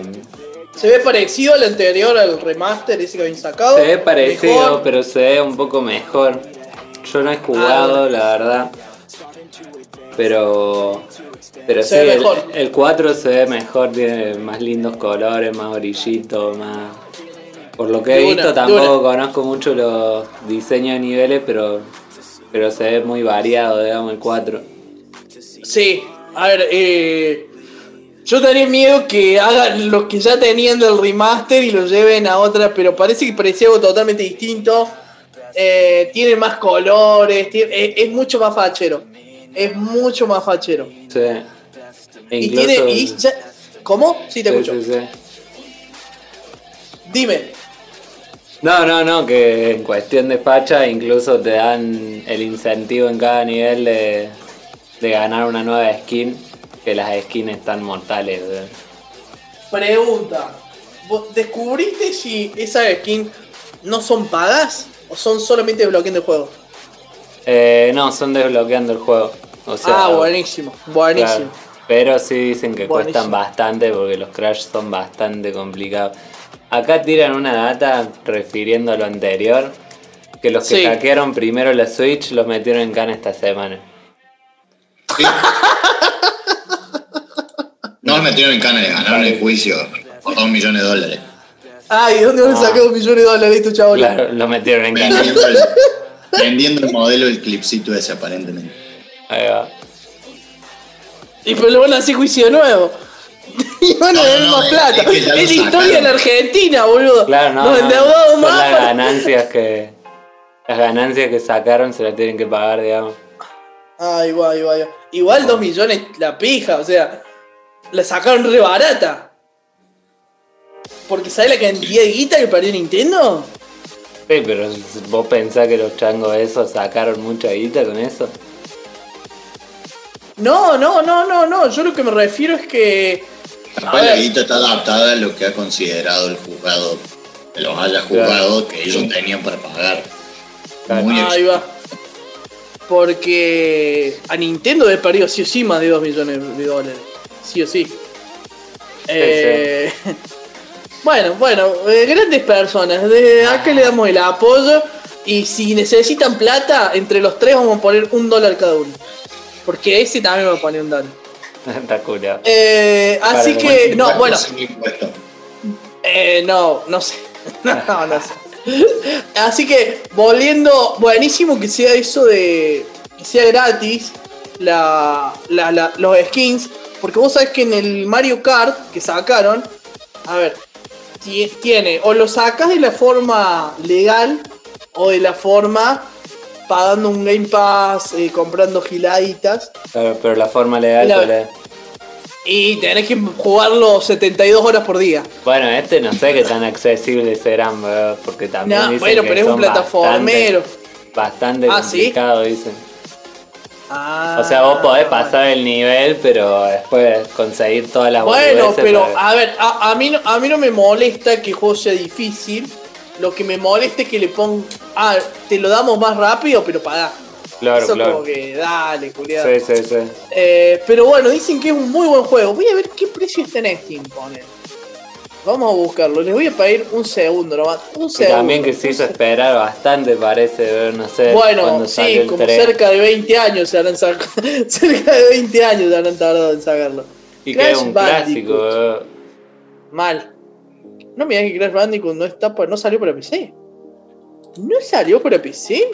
Se ve parecido al anterior, al remaster ese que habían sacado. se ve parecido, Mejor. pero se ve un poco mejor. Yo no he jugado, bueno. la verdad. Pero. Pero Se sí, ve el- mejor. El, 4 se ve mejor, tiene más lindos colores, más brillitos, más. Por lo que he visto, tampoco conozco mucho los diseños de niveles, pero. Pero se ve muy variado, digamos, el 4. Sí, a ver, eh, yo tenía miedo que hagan lo que ya tenían del remaster y lo lleven a otra, pero parece que parecía algo totalmente distinto. Eh, tiene más colores, tiene- es, es mucho más fachero. Es mucho más fachero. Sí. E Y tiene. y ya- ¿Cómo? Sí, te sí, escucho. sí, sí. Dime. No, no, no, que en cuestión de facha incluso te dan el incentivo en cada nivel de, de ganar una nueva skin, que las skins están mortales. weón. Pregunta. ¿Vos ¿Descubriste si esas skins no son pagas o son solamente desbloqueando el juego? Eh, no, son desbloqueando el juego. O sea, ah, buenísimo, buenísimo. claro. Pero sí dicen que Buenísimo. cuestan bastante porque los crash son bastante complicados. Acá tiran una data refiriendo a lo anterior, que los que Sí. hackearon primero la Switch los metieron en cana esta semana. Sí. No se metieron en cana, le ganaron el juicio por dos millones de dólares. Ay, ¿dónde van a Ah. sacar un millón de dólares estos chavos? Claro, los metieron en cana. Vendiendo el, vendiendo el modelo del clipcito ese aparentemente. Ahí va. Y pero le van a hacer juicio nuevo. y van a No, no, más es- plata. es que Es la historia la Argentina, boludo. Claro, no, Nos son las ganancias que las ganancias que sacaron se las tienen que pagar, digamos. Ay, guay, guay. guay. Igual 2 millones la pija, o sea, la sacaron re barata. Porque ¿sabes la cantidad de guita que perdió Nintendo? Sí, pero vos pensás que los changos esos sacaron mucha guita con eso. No, no, no, no, no. Yo lo que me refiero es que. La guita está adaptada a lo que ha considerado el juzgado, que los haya juzgado, que ellos tenían para pagar. Claro. Muy ahí va. Porque a Nintendo le perdido sí o sí más de 2 millones de dólares. Sí o sí. Eh, bueno, bueno, eh, grandes personas. Desde acá le damos el apoyo. Y si necesitan plata, entre los tres vamos a poner un dólar cada uno. Porque ese también va a poner un dólar. Está curado. Eh, así que, no, bueno. Eh, no, no sé. no, no sé. Así que, volviendo, buenísimo que sea eso de que sea gratis la, la- la- los skins, porque vos sabés que en el Mario Kart que sacaron, a ver, ti- tiene, o lo sacas de la forma legal o de la forma pagando un Game Pass, eh, comprando giladitas. Claro, pero la forma legal La-? Y tenés que jugarlo 72 horas por día. Bueno, este no sé qué tan accesible serán, ¿verdad? porque también No, dicen bueno, que pero es un plataformero. Bastante, bastante Ah, ¿sí? complicado, dicen. Ah, O sea, vos podés pasar el nivel, pero después conseguir todas las Bueno, pero para- a ver, a, a mí a mí no me molesta que el juego sea difícil. Lo que me molesta es que le pongan. Ah, te lo damos más rápido, pero pagá. Claro, Eso claro. como que dale, culiado. Sí, sí, sí. Eh, pero bueno, dicen que es un muy buen juego. Voy a ver qué precio está en Steam, ponen. Vamos a buscarlo. Les voy a pedir un segundo nomás. Un Y segundo. también que se hizo esperar bastante, parece, no sé Bueno, sí, como 3. cerca de 20 años se habrán sacado. cerca de 20 años se habrán tardado en sacarlo. Y que es un Bandicoot. clásico, eh. Mal. No me digas que Crash Bandicoot no está no salió para PC. ¿No salió para PC?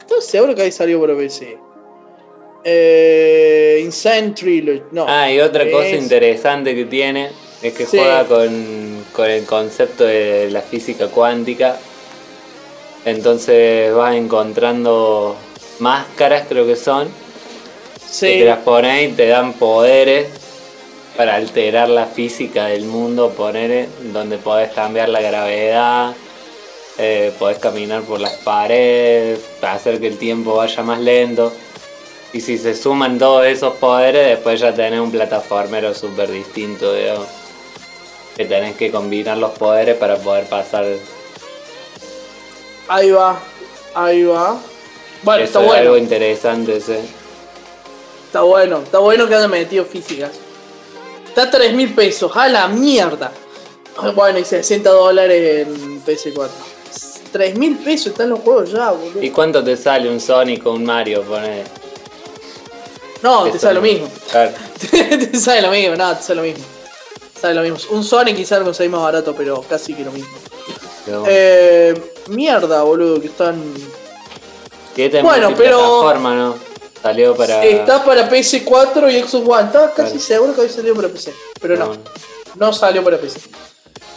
Estoy seguro que ahí salió para PC. Eh, Insane Trilogy. No. Ah, y otra cosa Es- interesante que tiene es que Sí. juega con, con el concepto de la física cuántica. Entonces vas encontrando máscaras, creo que son, que Sí. te las pones y te dan poderes para alterar la física del mundo, poner donde podés cambiar la gravedad, eh, podés caminar por las paredes, hacer que el tiempo vaya más lento. Y si se suman todos esos poderes, después ya tenés un plataformero súper distinto, digamos. Que tenés que combinar los poderes para poder pasar. Ahí va. Ahí va. Bueno, Eso está es algo bueno. interesante, sí. Está bueno. Está bueno que hayan metido físicas. Está a 3 mil pesos. A la mierda. Bueno, y 60 dólares en PS4. 3 mil pesos están los juegos ya, boludo. ¿Y cuánto te sale un Sonic o un Mario? No, te sale lo mismo. Claro. te sale lo mismo, no, te sale lo mismo. Sale lo mismo. Un Sonic quizás lo conseguís más barato, pero casi que lo mismo. Eh, mierda, boludo, que están. Y este es bueno, pero- multiplataforma, ¿no? Salió para. Está para PS4 y Xbox One. Estaba casi seguro que había salido para PC, pero no, No. no salió para PC.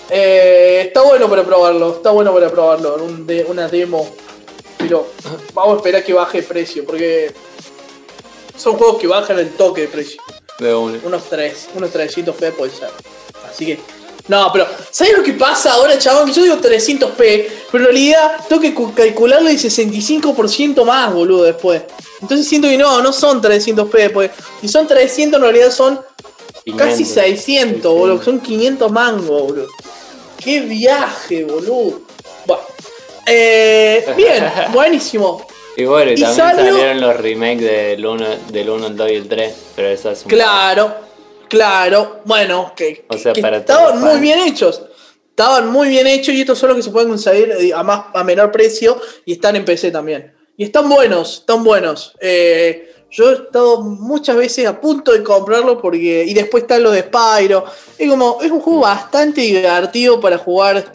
Eh, está bueno para probarlo, está bueno para probarlo, un de- una demo. Pero vamos a esperar que baje el precio, porque son juegos que bajan el toque de precio. De. Unos 3, unos 300p puede ser. Así que. No, pero. ¿Sabes lo que pasa ahora, chabón? Que yo digo 300p, pero en realidad tengo que cu- calcularle el 65% más, boludo, después. Entonces siento que no, no son 300p, pues. Si son 300, en realidad son casi 500. 600, boludo. Son 500 mangos, boludo. ¡Qué viaje, boludo! Bueno. Eh, bien, buenísimo. Y bueno, y, Y también salió- salieron los remakes del 1, del 1, el 2 y el 3, pero eso es un Claro, claro. Bueno, que, O sea, que para todos estaban muy bien hechos. Estaban muy bien hechos y estos son los que se pueden conseguir eh, a, más, a menor precio y están en PC también. Y están buenos, están buenos. Eh, yo he estado muchas veces a punto de comprarlo porque. Y después están los de Spyro. Es como. Es un juego bastante divertido para jugar.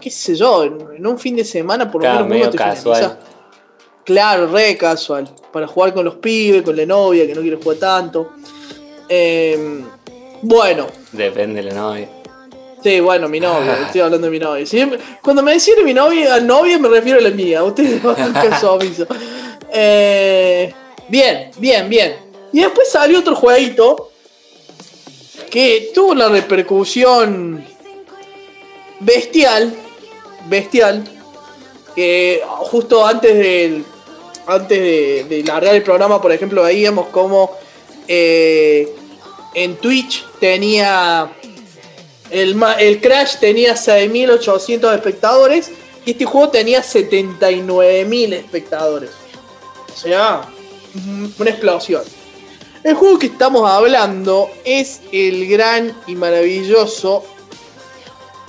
qué sé yo, en, en un fin de semana por lo Claro, menos medio casual. Claro, re casual. Para jugar con los pibes, con la novia que no quiere jugar tanto. Eh, bueno, Depende de la novia. sí, bueno, mi novia, estoy hablando de mi novia. Siempre- cuando me decían mi novia, novia me refiero a la mía. Ustedes no. Eh, bien, bien, bien. Y después salió otro jueguito que tuvo una repercusión bestial, bestial, que justo antes del antes de, de largar el programa, por ejemplo, veíamos como eh, en Twitch tenía el, Crash tenía 6.800 espectadores y este juego tenía 79.000 espectadores. O sea, una explosión. El juego que estamos hablando es el gran y maravilloso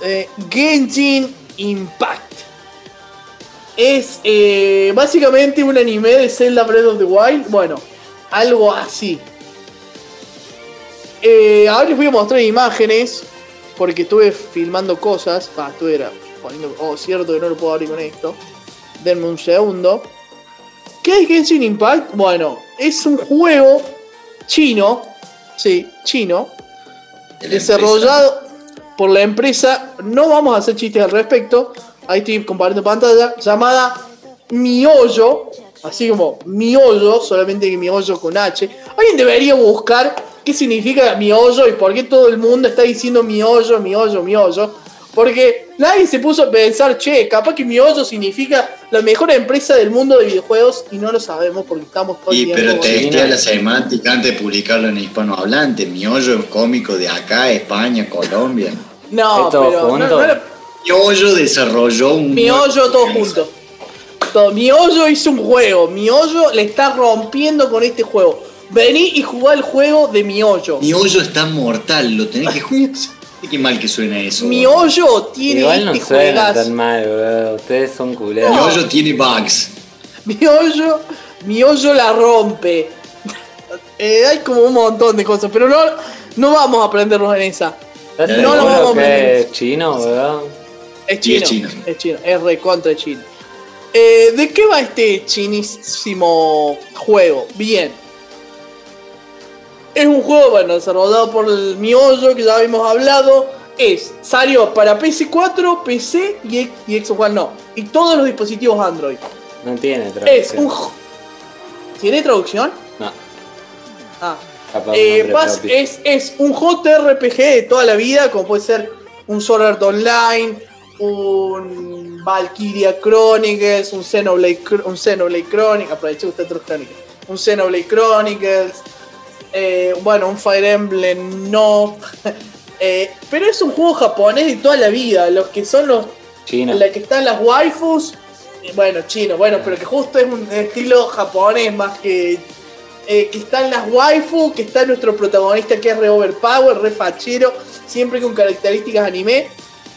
eh, Genshin Impact. Es eh, básicamente un anime de Zelda Breath of the Wild. Bueno, algo así. Eh, ahora les voy a mostrar imágenes. porque estuve filmando cosas. Ah, estuve era poniendo. Oh, cierto que no lo puedo abrir con esto. Denme un segundo. ¿Qué es Genshin Impact? Bueno, es un juego chino. Sí, chino. De la desarrollado por la empresa. No vamos a hacer chistes al respecto. Ahí estoy compartiendo pantalla. Llamada Miollo. Así como Miollo, solamente que Miollo con H. Alguien debería buscar qué significa Miollo y por qué todo el mundo está diciendo Miollo, Miollo, Miollo. Porque nadie se puso a pensar, che, capaz que Miollo significa la mejor empresa del mundo de videojuegos y no lo sabemos porque estamos todo el Y pero con- te China. decía la semántica antes de publicarlo en hispanohablante. Miollo es cómico de acá, España, Colombia. No, ¿Es todo pero no, junto? no era- Miollo desarrolló un. Miollo todo junto. Todo. Miollo hizo un juego. Miollo le está rompiendo con este juego. Vení y jugá el juego de Miollo. Miollo está mortal, lo tenés que jugar. Qué mal que suena eso. Miollo tiene Igual no este suena juegazo. tan mal, weón. Ustedes son culeros. Miollo tiene bugs. Miollo, Miollo la rompe. Eh, hay como un montón de cosas, pero no, no vamos a aprendernos en esa. ¿Estás No, no, seguro vamos a meter. es chino, weón? Es Sí, chino. es chino. Es chino. Es recontra chino. Eh, ¿De qué va este chinísimo juego? Bien. Es un juego, bueno, desarrollado por el Miollo, que ya habíamos hablado. Es, salió para PC4, PC y, y Xbox One no. Y todos los dispositivos Android. No tiene Es traducción. un... ju- ¿Tiene traducción? No, Ah. Eh, es, es un JRPG de toda la vida, como puede ser un Sword Art Online, un Valkyria Chronicles, un Xenoblade, Chro- un Xenoblade Chronicles, aproveché usted otros Chronicles, un Xenoblade Chronicles, eh, bueno, un Fire Emblem no, Eh, pero es un juego japonés de toda la vida, los que son los Chino. en la que están las waifus, eh, bueno, chino, bueno, pero que justo es un estilo japonés más que. eh, que están las waifu, que está nuestro protagonista que es re overpower, re fachero, siempre con características anime.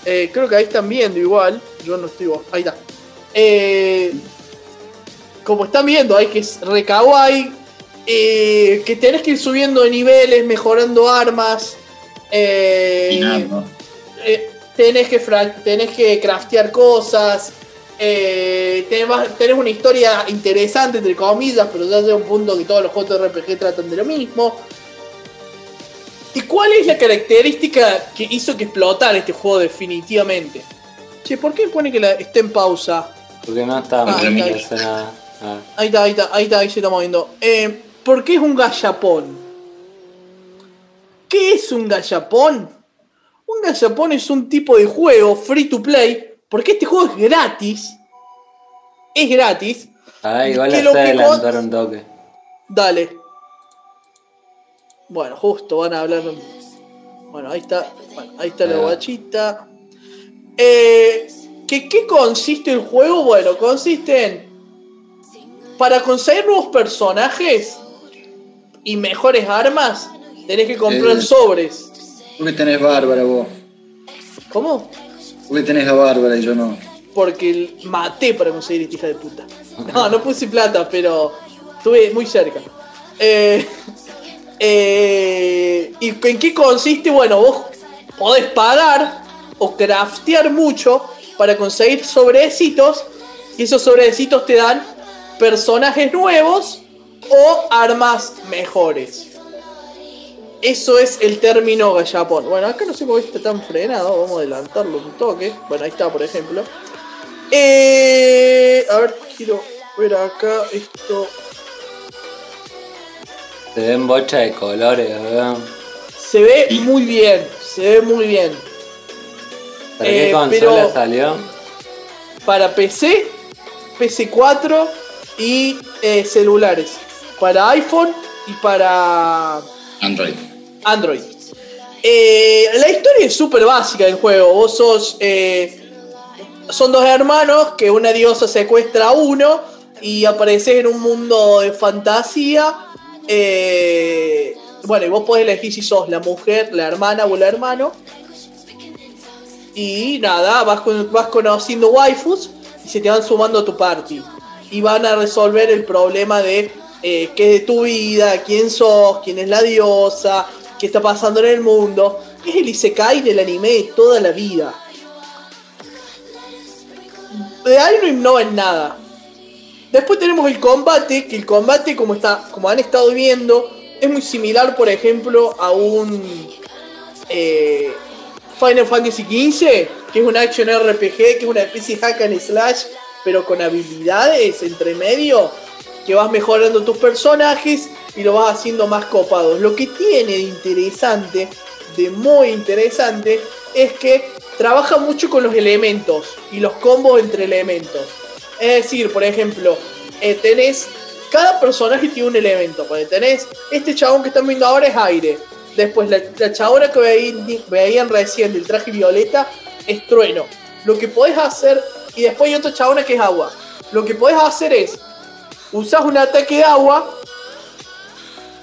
Creo que ahí están viendo igual, yo no estoy. Ahí está. Como están viendo, hay que es re kawaii, eh, que tenés que ir subiendo de niveles, mejorando armas. Eh, eh, tenés que tenés que craftear cosas. eh, tenés, una historia interesante, entre comillas, pero ya llega un punto que todos los JRPG tratan de lo mismo. ¿Y cuál es la característica que hizo que explotara este juego definitivamente? Che, ¿por qué pone que la, está en pausa? Porque no está Ah. Ah. Ahí está, ahí está, ahí está, ahí se está moviendo. Eh, ¿Por qué es un gallapón? ¿Qué es un gallapón? Un gallapón es un tipo de juego free to play, porque este juego es gratis. Es gratis. Ah, igual Que lo que un toque. Dale. Bueno, justo van a hablar. Bueno, ahí está. Bueno, ahí está la guachita. Eh, ¿qué, ¿Qué consiste el juego? Bueno, consiste en. Para conseguir nuevos personajes y mejores armas, tenés que comprar Eh. sobres. ¿Por qué tenés Bárbara vos? ¿Cómo? ¿Por qué tenés a Bárbara y yo no? Porque maté para conseguir esta hija de puta. No, no puse plata, pero estuve muy cerca. Eh, eh, ¿Y en qué consiste? Bueno, vos podés pagar o craftear mucho para conseguir sobrecitos. Y esos sobrecitos te dan personajes nuevos o armas mejores. Eso es el término gallapón. Bueno, acá no sé por qué está tan frenado. Vamos a adelantarlo un toque. Bueno, ahí está, por ejemplo. Eh, a ver, quiero ver acá esto. Se ven bocha de colores, weón. Se ve muy bien. Se ve muy bien. ¿Para Eh, qué consola pero- salió? Para PC, PC4 y eh, celulares. Para iPhone y para Android. Android. Eh, la historia es súper básica del juego. Vos sos. eh, son dos hermanos que una diosa secuestra a uno y apareces en un mundo de fantasía. eh, bueno, y vos podés elegir si sos la mujer, la hermana o el hermano. Y nada, vas, con- vas conociendo waifus y se te van sumando a tu party. Y van a resolver el problema de eh, qué es tu vida, quién sos, quién es la diosa, qué está pasando en el mundo. Es el Isekai del anime toda la vida. De ahí no innova en nada. Después tenemos el combate, que el combate, como, está, como han estado viendo, es muy similar, por ejemplo, a un eh, Final Fantasy XV, que es un action RPG, que es una especie de hack and slash, pero con habilidades entre medio, que vas mejorando tus personajes y lo vas haciendo más copados. Lo que tiene de interesante, de muy interesante, es que trabaja mucho con los elementos y los combos entre elementos. Es decir, por ejemplo, eh, tenés. Cada personaje tiene un elemento. Porque tenés. Este chabón que están viendo ahora es aire. Después la, la chabona que veían, veían recién del traje violeta es trueno. Lo que podés hacer. Y después hay otra chabona que es agua. Lo que podés hacer es. Usás un ataque de agua.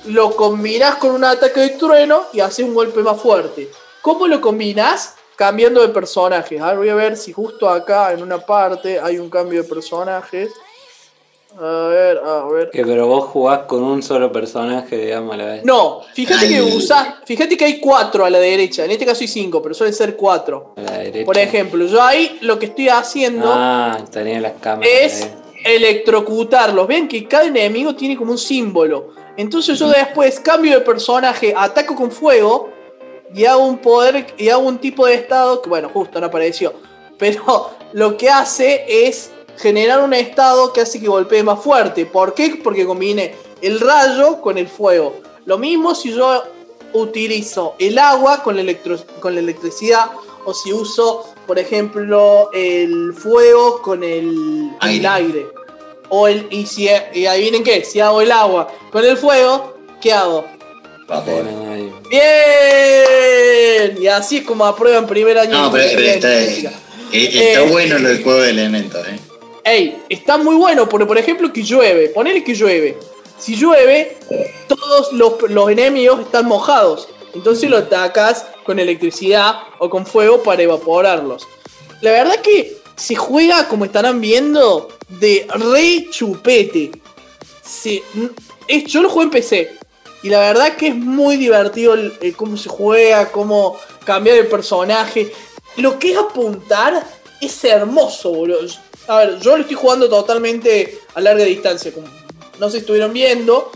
Lo combinás con un ataque de trueno y haces un golpe más fuerte. ¿Cómo lo combinás? Cambiando de personajes. A ver, voy a ver si justo acá en una parte hay un cambio de personajes. A ver, a ver. Que pero vos jugás con un solo personaje, digamos, a la vez. No, fíjate que usás, fíjate que hay cuatro a la derecha. En este caso hay cinco, pero suelen ser cuatro. A la derecha. Por ejemplo, yo ahí lo que estoy haciendo Ah, tenía las cámaras. es ahí. Electrocutarlos. Ven que cada enemigo tiene como un símbolo. Entonces yo después cambio de personaje, ataco con fuego y hago un poder y hago un tipo de estado que bueno, justo no apareció. Pero lo que hace es generar un estado que hace que golpee más fuerte. ¿Por qué? Porque combine el rayo con el fuego. Lo mismo si yo utilizo el agua con electro- con la electricidad o si uso, por ejemplo, el fuego con el el Aire. aire. O el, y, si, y adivinen qué, si hago el agua con el fuego, ¿qué hago? Vapor. ¡Bien! Y así es como aprueban primer año No, pero, está, eh, está Eh, bueno lo del juego de elementos, ¿eh? Ey, está muy bueno, porque por ejemplo que llueve, ponele que llueve. Si llueve, todos los, los enemigos están mojados. Entonces lo atacas con electricidad o con fuego para evaporarlos. La verdad que se juega, como estarán viendo, de re chupete. Es, yo lo juego en PC. Y la verdad que es muy divertido el, cómo se juega, cómo cambiar el personaje. Lo que es apuntar es hermoso, boludo. A ver, yo lo estoy jugando totalmente a larga distancia. Como no se estuvieron viendo.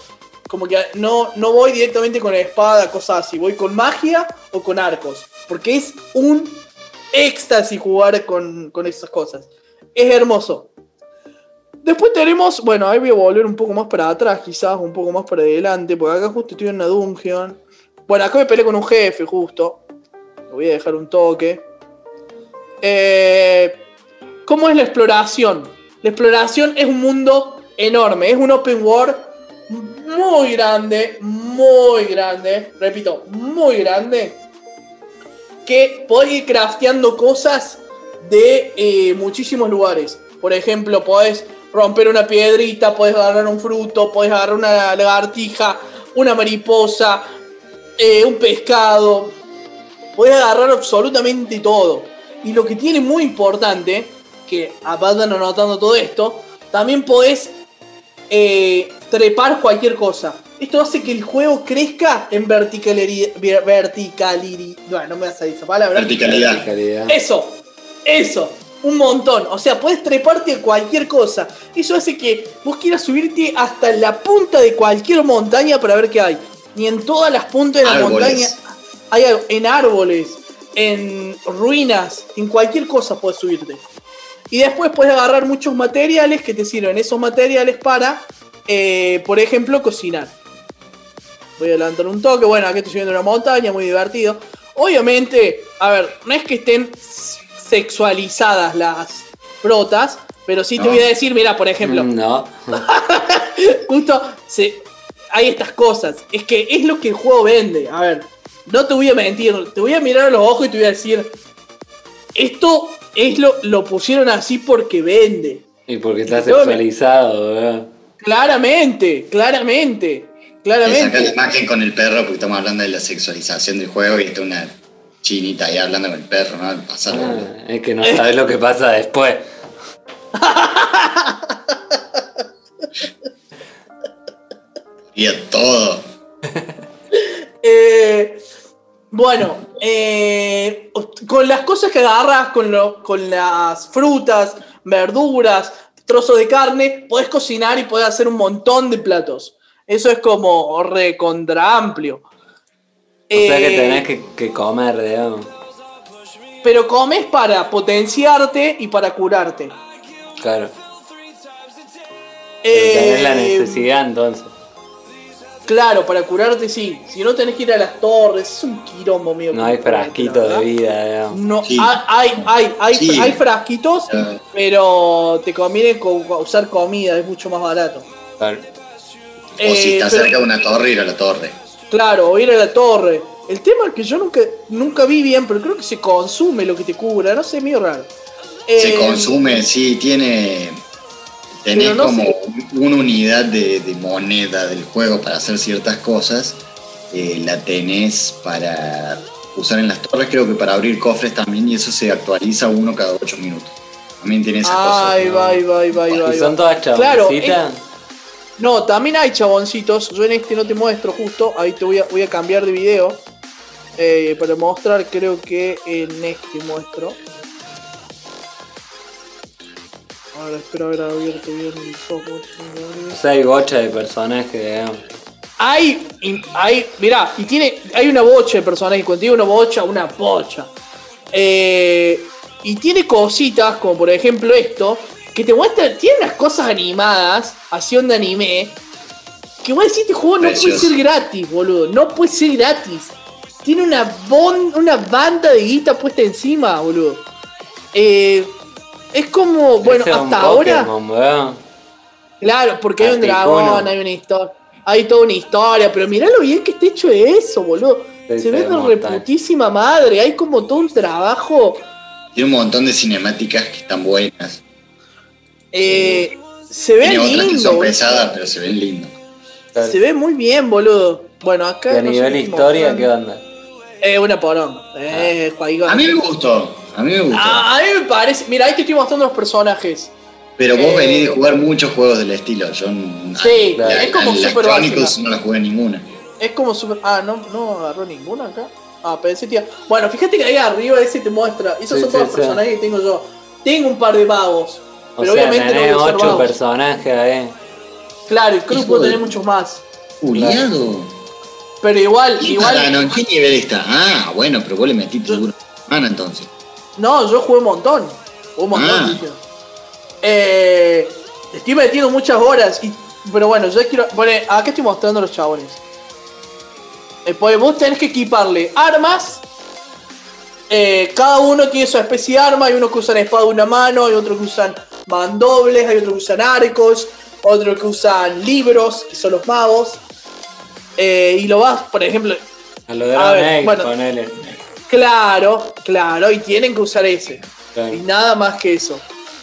Como que no, no voy directamente con espada, cosas así. Voy con magia o con arcos. Porque es un éxtasis jugar con, con esas cosas. Es hermoso. Después tenemos, bueno, ahí voy a volver un poco más para atrás, quizás, un poco más para adelante, porque acá justo estoy en una dungeon. Bueno, acá me peleé con un jefe, justo. Le voy a dejar un toque. Eh, ¿Cómo es la exploración? La exploración es un mundo enorme, es un open world muy grande, muy grande, repito, muy grande, que podés ir crafteando cosas de eh, muchísimos lugares. Por ejemplo, podés romper una piedrita, podés agarrar un fruto, podés agarrar una lagartija, una mariposa, eh, un pescado. Podés agarrar absolutamente todo. Y lo que tiene muy importante, que vayan anotando todo esto, también podés eh, trepar cualquier cosa. Esto hace que el juego crezca en verticalidad. Verticalidad. Bueno, no me vas a decir esa palabra. Verticalidad. Calidad. Eso, eso, un montón. O sea, puedes treparte a cualquier cosa. Eso hace que vos quieras subirte hasta la punta de cualquier montaña para ver qué hay. Y en todas las puntas de la Árboles. montaña hay algo. En árboles, en ruinas, en cualquier cosa puedes subirte. Y después puedes agarrar muchos materiales que te sirven. Esos materiales para, eh, por ejemplo, cocinar. Voy a levantar un toque. Bueno, aquí estoy subiendo una montaña, muy divertido. Obviamente, a ver, no es que estén sexualizadas las protas, pero sí te voy a decir, mira, por ejemplo, Mm, No. justo se, hay estas cosas. Es que es lo que el juego vende. A ver, no te voy a mentir, te voy a mirar a los ojos y te voy a decir, esto es lo, lo pusieron así porque vende. Y porque está sexualizado, ¿verdad? Claramente, claramente, Le saca la claramente. imagen con el perro porque estamos hablando de la sexualización del juego y está una chinita ahí hablando con el perro, ¿no? Ah, es que no sabes lo que pasa después. Y todo. Eh, Bueno, eh, con las cosas que agarras, con, lo- con las frutas, verduras, trozos de carne, podés cocinar y podés hacer un montón de platos. Eso es como recontra amplio. O sea que Eh, tenés que, que comer, digamos. Pero comes para potenciarte y para curarte. Claro. Pero tenés la Eh, necesidad entonces. Claro, para curarte sí. Si no tenés que ir a las torres, es un quilombo mío. No hay frasquito de vida, digamos. No, Sí. hay, hay, hay, hay, Sí. hay frasquitos, pero te conviene co- usar comida, es mucho más barato. Claro. O Eh, si está pero- cerca de una torre, ir a la torre. Claro, o ir a la torre. El tema es que yo nunca, nunca vi bien, pero creo que se consume lo que te cura, no sé, medio raro. Se Eh, consume, sí, tiene. Tenés no como sé. una unidad de, de moneda del juego para hacer ciertas cosas. eh, la tenés para usar en las torres, creo que para abrir cofres también, y eso se actualiza uno cada 8 minutos. También tiene esas Ahí cosas. va, ahí va, ahí va, ahí va, ahí ¿Y son todas Claro? No, también hay chaboncitos. Yo en este no te muestro justo. Ahí te voy a, voy a cambiar de video. eh, para mostrar, creo que en este muestro. Ahora espero haber abierto bien el software. O sea, hay bocha de personajes, digamos. Hay, y- hay, mirá, y tiene, hay una bocha de personajes. Cuando digo una bocha, una bocha. Eh, y tiene cositas, como por ejemplo esto, que te muestra, tiene unas cosas animadas, acción de anime, que vos decís, este juego no puede ser gratis, boludo. No puede ser gratis. Tiene una, bon- una banda de guita puesta encima, boludo. Eh, es como, bueno, un hasta ahora... Pokémon. Claro, porque hay un dragón, hay una historia. Hay toda una historia, pero mirá lo bien que está hecho eso, boludo. Sí, Se se ve de reputísima madre. Hay como todo un trabajo. Tiene un montón de cinemáticas que están buenas. eh, se ve Tiene otras que lindo. son pesadas, pero se ven lindas. Claro. Se ve muy bien, boludo. Bueno, acá. Y a no nivel historia, mostrando. ¿qué onda? Eh, una porón. Eh, Qui-Gon. A mí me gustó, a mí me gustó. Ah, a mí me parece. Mira, ahí te estoy mostrando los personajes. Pero vos eh, venís de jugar muchos juegos del estilo. Yo Sí, la- es como la super Chronicles no la jugué ninguna. Es como super. Ah, no, no agarró ninguna acá. Ah, pensé, tía. Bueno, fíjate que ahí arriba ese te muestra. Esos Sí, son sí, todos los sí. personajes que tengo yo. Tengo un par de vagos. O pero sea, obviamente no tenés a usar ocho vagos. personajes ahí. Claro, y creo que Hijo puedo de- tener muchos más. Juliado. Pero igual, ¿Y igual. para, no, ¿en qué nivel está? Ah, bueno, pero vos le metiste seguro. Ana entonces. No, yo jugué un montón. Jugué un montón, Ah. dije. Eh, estoy metiendo muchas horas. Y, pero bueno, yo quiero. Bueno, acá estoy mostrando los chabones. Eh, pues vos tenés que equiparle armas. Eh, cada uno tiene su especie de arma. Hay uno que usan espada de una mano, hay otro que usan mandobles, hay otro que usan arcos, otro que usan libros, que son los magos. Eh, y lo vas, por ejemplo, A lo A Dragon ver, Age, bueno. ponele. Claro, claro, y tienen que usar ese. Y nada más que eso.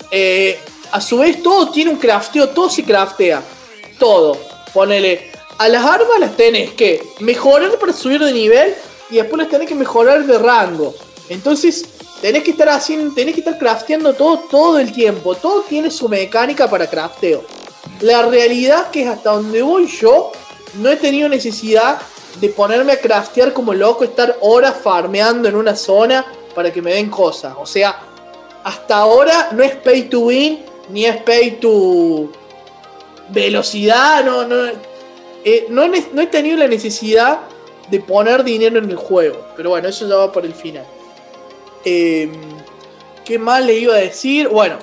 Eh, a su vez, todo tiene un crafteo, todo se craftea. Todo. Ponele. A las armas las tenés que mejorar para subir de nivel y después las tenés que mejorar de rango. Entonces, tenés que estar haciendo, tenés que estar crafteando todo todo el tiempo. Todo tiene su mecánica para crafteo. La realidad que es hasta donde voy yo, no he tenido necesidad de ponerme a craftear como loco, estar horas farmeando en una zona para que me den cosas. O sea, hasta ahora no es pay to win, ni es pay to velocidad, no, no, eh, no, he tenido la necesidad de poner dinero en el juego. Pero bueno, eso ya va por el final. Em, ¿Qué más le iba a decir? Bueno,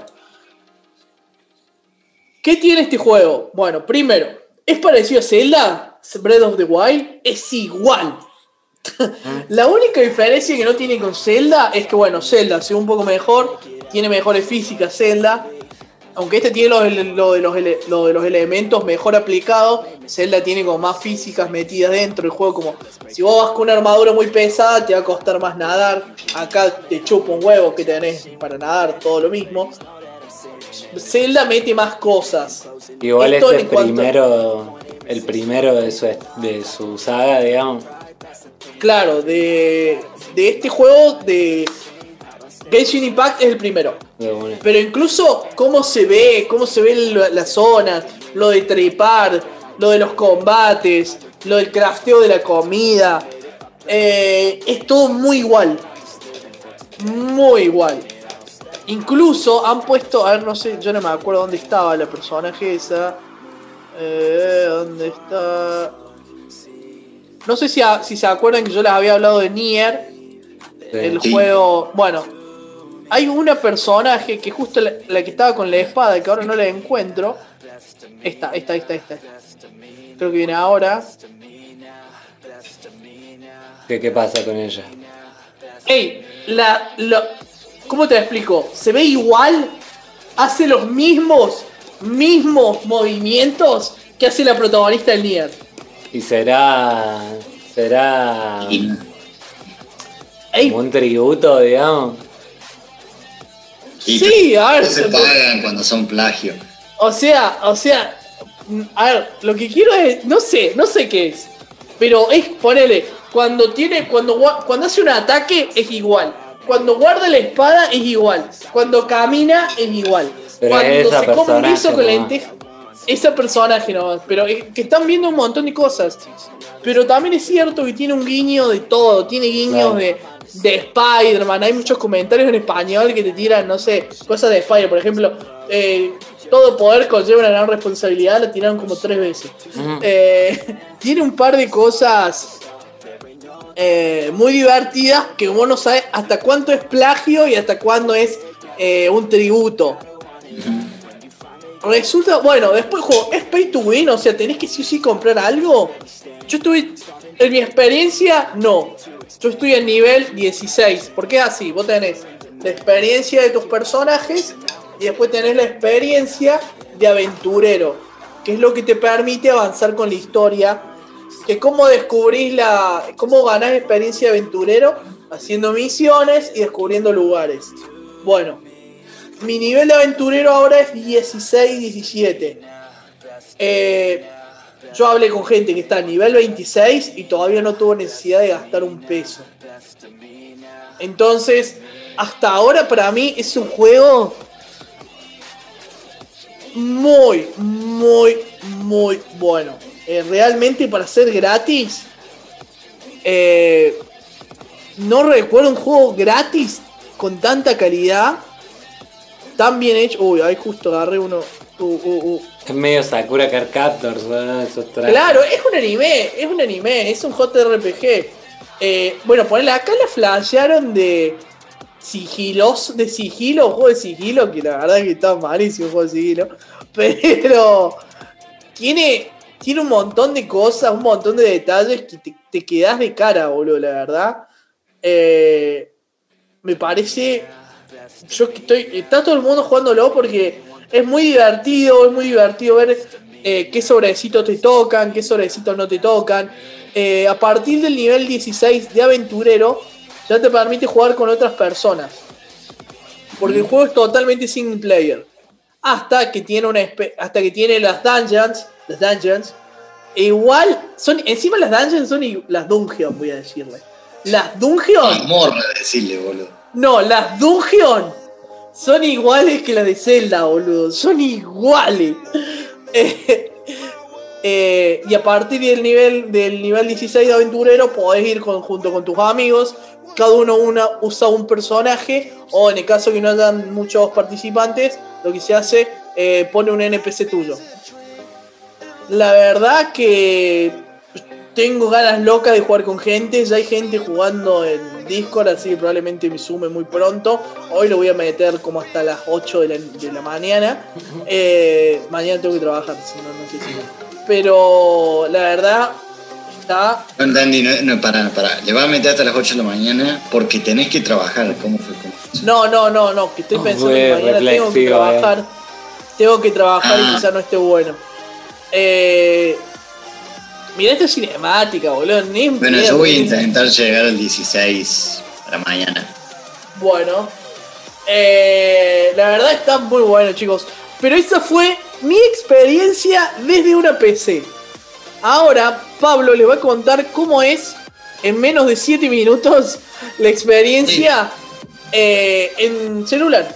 ¿qué tiene este juego? Bueno, primero, ¿es parecido a Zelda? Breath of the Wild es igual. La única diferencia que no tiene con Zelda es que, bueno, Zelda se ve un poco mejor, tiene mejores físicas Zelda. Aunque este tiene lo, de- lo de los, lo de los elementos mejor aplicados, Zelda tiene como más físicas metidas dentro. El juego, como si vos vas con una armadura muy pesada, te va a costar más nadar. Acá te chupa un huevo que tenés para nadar, todo lo mismo. Zelda mete más cosas. Igual Esto este es cuanto- primero, el primero de su, de su saga, digamos. Claro, de, de este juego de Genshin Impact es el primero. Pero incluso cómo se ve, cómo se ven las zonas, lo de trepar, lo de los combates, lo del crafteo de la comida. eh, es todo muy igual. Muy igual. Incluso han puesto, a ver, no sé, yo no me acuerdo dónde estaba la personaje esa. Eh, ¿Dónde está? No sé si, a- si se acuerdan que yo les había hablado de Nier, el Sí. juego. Bueno, hay una personaje que justo la, la que estaba con la espada, que ahora no la encuentro. Esta, esta, esta, esta. Creo que viene ahora. ¿Qué, qué pasa con ella? Ey, la, la- ¿Cómo te explico? Se ve igual, hace los mismos, mismos movimientos que hace la protagonista del Nier. Y será. será. Y- Ey, como un tributo, digamos. y sí, a ver, no se pagan cuando son plagio. o sea, o sea, a ver, lo que quiero es, no sé, no sé qué es, pero es ponele, cuando tiene, cuando cuando hace un ataque es igual, cuando guarda la espada es igual, cuando camina es igual, Pero cuando se come un con nomás. lentejas, esa personaje nomás, pero es que están viendo un montón de cosas, pero también es cierto que tiene un guiño de todo, tiene guiños Claro. de de Spider-Man, hay muchos comentarios en español que te tiran, no sé, cosas de Spider, por ejemplo, eh, todo poder conlleva una gran responsabilidad, la tiraron como tres veces. Eh, tiene un par de cosas eh, muy divertidas que uno no sabe hasta cuánto es plagio y hasta cuándo es eh, un tributo. Resulta, bueno, después juego, es pay to win, o sea, tenés que sí o sí comprar algo. Yo estuve, en mi experiencia, no. Yo estoy en nivel 16, porque es así, vos tenés la experiencia de tus personajes y después tenés la experiencia de aventurero, que es lo que te permite avanzar con la historia. Que cómo descubrís la. cómo ganás experiencia de aventurero haciendo misiones y descubriendo lugares. Bueno, mi nivel de aventurero ahora es 16, 17. Eh, yo hablé con gente que está a nivel 26 y todavía no tuvo necesidad de gastar un peso. Entonces, hasta ahora para mí es un juego muy, muy, muy bueno. Eh, realmente para ser gratis, eh, no recuerdo un juego gratis con tanta calidad, tan bien hecho. Uy, ahí justo agarré uno. Uh, uh, uh. Es medio Sakura Card Captors, ¿no? Esos. Claro, es un anime, es un anime, es un JRPG. Eh, bueno, ponele acá la flashearon de sigilos, de sigilo, un juego de sigilo, que la verdad que está malísimo un juego de sigilo. Pero tiene, tiene un montón de cosas, un montón de detalles que te, te quedas de cara, boludo, la verdad. Eh, me parece. Yo que estoy. Está todo el mundo jugándolo porque es muy divertido, es muy divertido ver eh, qué sobrecitos te tocan, qué sobrecitos no te tocan. Eh, a partir del nivel 16 de aventurero, ya te permite jugar con otras personas. Porque el juego es totalmente single player. Hasta que tiene una espe- hasta que tiene las dungeons. Las dungeons. E igual. Son. Encima las dungeons son las dungeons, voy a decirle. Las dungeons. Morra decirle, boludo. No, las dungeons son iguales que las de Zelda, boludo. Son iguales. Eh, eh, y a partir del nivel, del nivel 16 de aventurero podés ir junto con tus amigos. Cada uno usa un personaje. O en el caso que no hayan muchos participantes, lo que se hace, eh, pone un NPC tuyo. La verdad que tengo ganas locas de jugar con gente. Ya hay gente jugando en Discord, así que probablemente me sume muy pronto. Hoy lo voy a meter como hasta las 8 de la, de la mañana. Eh, mañana tengo que trabajar, si no, no sé si. Pero la verdad, está. No entendí, no, no, pará, pará. Le vas a meter hasta las 8 de la mañana porque tenés que trabajar. ¿Cómo fue? ¿Cómo fue? No, no, no, no, que estoy Oh, pensando que mañana tengo que reflexivo, trabajar. Tengo que trabajar y Ah. quizás no esté bueno. Eh, Mirá esta cinemática, boludo. Ni en Bueno, yo voy a intentar llegar al 16 para mañana. Bueno, eh, la verdad está muy bueno, chicos. Pero esa fue mi experiencia desde una PC. Ahora, Pablo les va a contar cómo es en menos de 7 minutos la experiencia eh, en celular.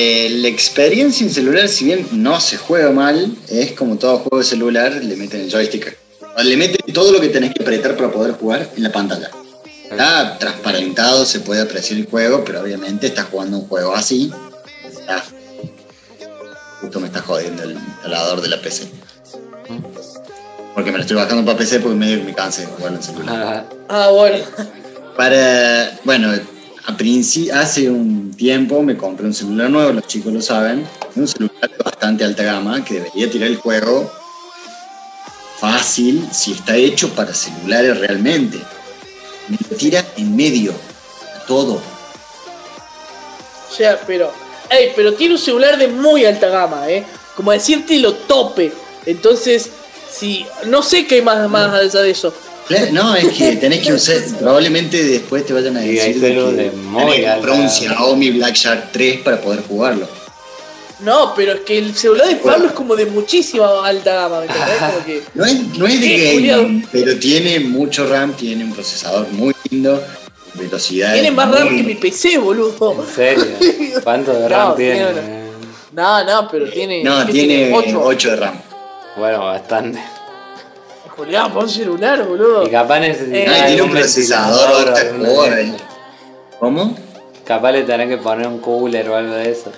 Eh, la experiencia en celular, si bien no se juega mal, es como todo juego de celular, le meten el joystick Le meten todo lo que tenés que apretar para poder jugar en la pantalla. Está transparentado, se puede apreciar el juego, pero obviamente estás jugando un juego así. Está. Justo me está jodiendo el instalador de la PC. Porque me lo estoy bajando para PC porque medio que me cansé de jugar en celular. Ah, Ah, bueno. Para, bueno, a hace un tiempo me compré un celular nuevo, los chicos lo saben, un celular de bastante alta gama que debería tirar el juego fácil si está hecho para celulares realmente. Me lo tira en medio, todo. O sea, pero. Ey, pero tiene un celular de muy alta gama, ¿eh? Como decirte lo tope. Entonces, si. No sé qué hay más, más allá de eso. Claro, No, es que tenés que usar, probablemente después te vayan a decir que de un gama. Xiaomi Black Shark 3 para poder jugarlo. No, pero es que el celular de Pablo es como de muchísima alta gama, ¿me entendés? Como que. No es, no es de gaming, pero tiene mucho RAM, tiene un procesador muy lindo, velocidad. Tiene más RAM que mi PC, boludo. ¿En serio? ¿Cuánto de RAM No, tiene? tiene No, no, pero tiene. No, ¿qué tiene 8. 8 de RAM. Bueno, bastante. Julián, pon celular, boludo. Y capaz necesita Eh, tiene un procesador ventilador. ¿Cómo? Capaz le tendrán que poner un cooler o algo de eso.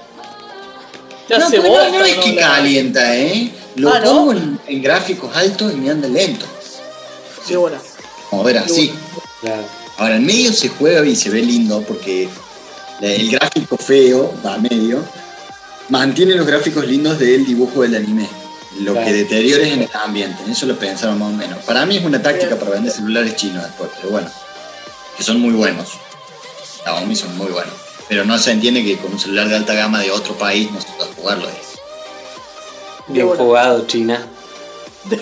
Te No, pero no, bosta, no es que calienta, ¿eh? Lo Ah, ¿no? pongo en, en gráficos altos y me anda lento. Sí, bueno. Como ver así. Claro. Ahora, en medio se juega y se ve lindo porque el gráfico feo, va a medio, mantiene los gráficos lindos del dibujo del anime. Lo Claro. que deteriora es en el ambiente. Eso lo pensaron más o menos. Para mí es una táctica para vender celulares chinos después, pero bueno. Que son muy buenos. Xiaomi son muy buenos. Pero no se entiende que con un celular de alta gama de otro país no se pueda jugarlo. ahí. Bien jugado, China. De,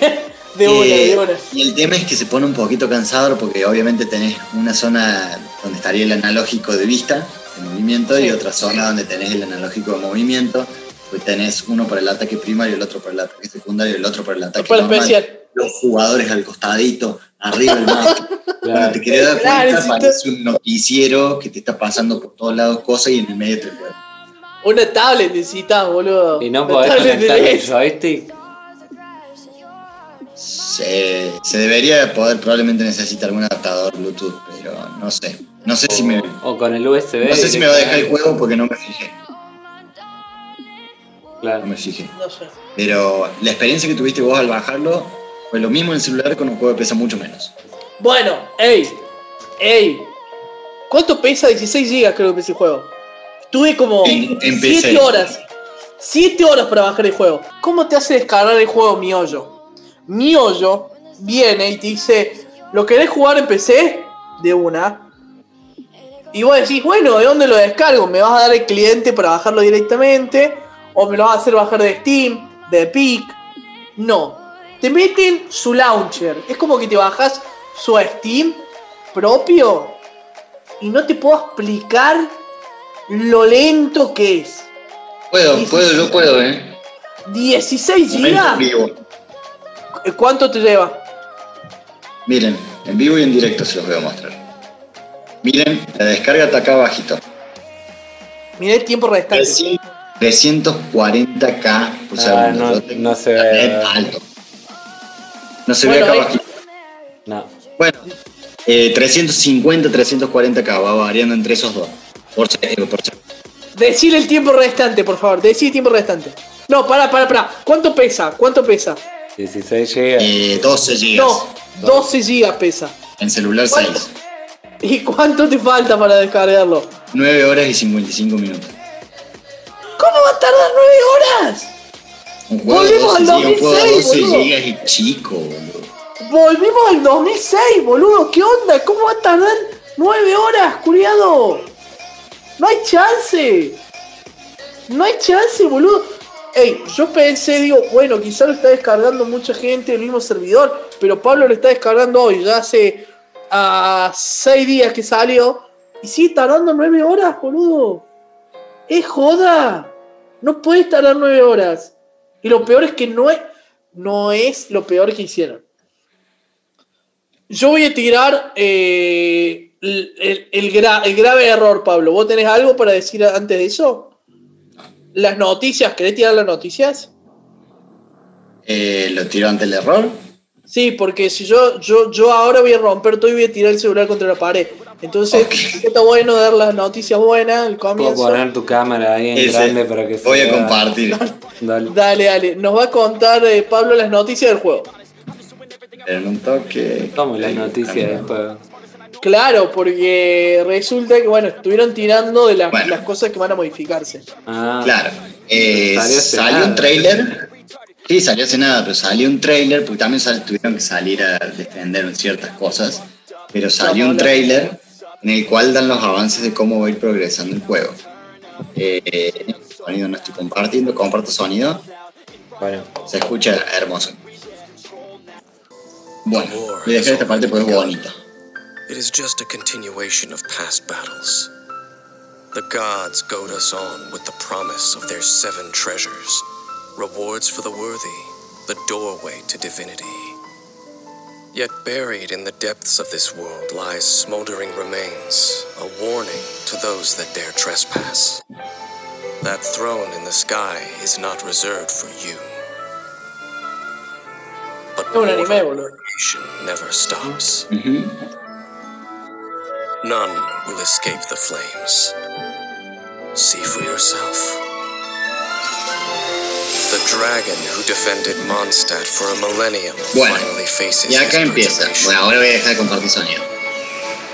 de una, Eh, de una. Y el tema es que se pone un poquito cansador porque obviamente tenés una zona donde estaría el analógico de vista, de movimiento, Sí. y otra zona donde tenés el analógico de movimiento. Pues tenés uno para el ataque primario, el otro para el ataque secundario, el otro para el ataque normal. especial. Los jugadores al costadito, arriba del mapa. Cuando Claro. te querés dar Claro, cuenta, parece un noticiero que te está pasando por todos lados cosas y en el medio te juega. Una tablet necesitas, boludo. Y no Una podés conectar el joystick. Se, se debería poder, probablemente necesita algún adaptador Bluetooth, pero no sé. No sé si me, O con el USB. No sé si me va a dejar el juego porque no me fijé. Claro. No me fijé. No sé. Pero la experiencia que tuviste vos al bajarlo fue lo mismo en el celular con un juego que pesa mucho menos. Bueno, ey, ey. ¿Cuánto pesa? 16 GB creo que pesa el juego. Estuve como En- en 7 PC. horas. 7 horas para bajar el juego. ¿Cómo te hace descargar el juego Miollo? Miollo viene y te dice, ¿lo querés jugar en PC? De una. Y vos decís, bueno, ¿de dónde lo descargo? ¿Me vas a dar el cliente para bajarlo directamente? ¿O me lo vas a hacer bajar de Steam? ¿De Epic? No. Te meten su launcher. Es como que te bajas su Steam propio y no te puedo explicar lo lento que es. Puedo, puedo, yo puedo, eh. 16 Momento en GB. vivo. ¿Cuánto te lleva? Miren, en vivo y en directo se los voy a mostrar. Miren, la descarga está acá abajito. Mirá el tiempo restante. 340k por Ah, segundo. no- Yo tengo no se ve. internet alto. No se Bueno, ve acá abajito. No. Bueno, eh, 350, 340k va variando entre esos dos. Por, se- por se- Decir el tiempo restante, por favor. Decir el tiempo restante. No, para, para, para. ¿Cuánto pesa? ¿Cuánto pesa? 16 GB. eh, 12 GB. No, 12 GB pesa. En celular ¿Cuánto? 6. ¿Y cuánto te falta para descargarlo? 9 horas y 55 minutos. ¿Cómo va a tardar 9 horas? 12, al GB, un juego de 2006, 12 boludo. GB y chico, boludo. Volvimos al 2006, boludo. ¿Qué onda? ¿Cómo va a tardar 9 horas, curiado? No hay chance. No hay chance, boludo. Ey, yo pensé, digo, bueno, quizá lo está descargando mucha gente del mismo servidor, pero Pablo lo está descargando hoy, ya hace 6 días que salió, y sigue tardando 9 horas, boludo. Es joda. No puede tardar 9 horas. Y lo peor es que no es, no es lo peor que hicieron. Yo voy a tirar eh, el, el- el gra- el grave error, Pablo. ¿Vos tenés algo para decir antes de eso? Las noticias, ¿querés tirar las noticias? Eh, ¿Lo tiro ante el error? Sí, porque si yo, yo, yo ahora voy a romper todo y voy a tirar el celular contra la pared. Entonces, está bueno dar las noticias buenas, el Puedo comienzo. poner tu cámara ahí en Ese. grande para que se Voy a compartir. Dale. Dale, dale. Nos va a contar eh, Pablo las noticias del juego. En un toque. Como las noticias del juego. Claro, porque resulta que, bueno, estuvieron tirando de las, Bueno. las cosas que van a modificarse. Ah, Claro. Eh, Salió un trailer. Sí, salió hace nada, pero salió un trailer, porque también sal- tuvieron que salir a defender ciertas cosas. Pero salió un trailer en el cual dan los avances de cómo va a ir progresando el juego. Eh, sonido no estoy compartiendo, comparto sonido. Bueno. Se escucha hermoso. Bueno, voy a dejar esta parte porque es bonita. It is just a continuation of past battles. The gods goad us on with the promise of their seven treasures, rewards for the worthy, the doorway to divinity. Yet buried in the depths of this world lies smoldering remains, a warning to those that dare trespass. That throne in the sky is not reserved for you. But Es un anime, mortal boludo. creation never stops. Ujú. None will escape the flames. See for yourself. Bueno, finally faces Y acá empieza. Bueno, ahora voy a dejar de compartir sonido.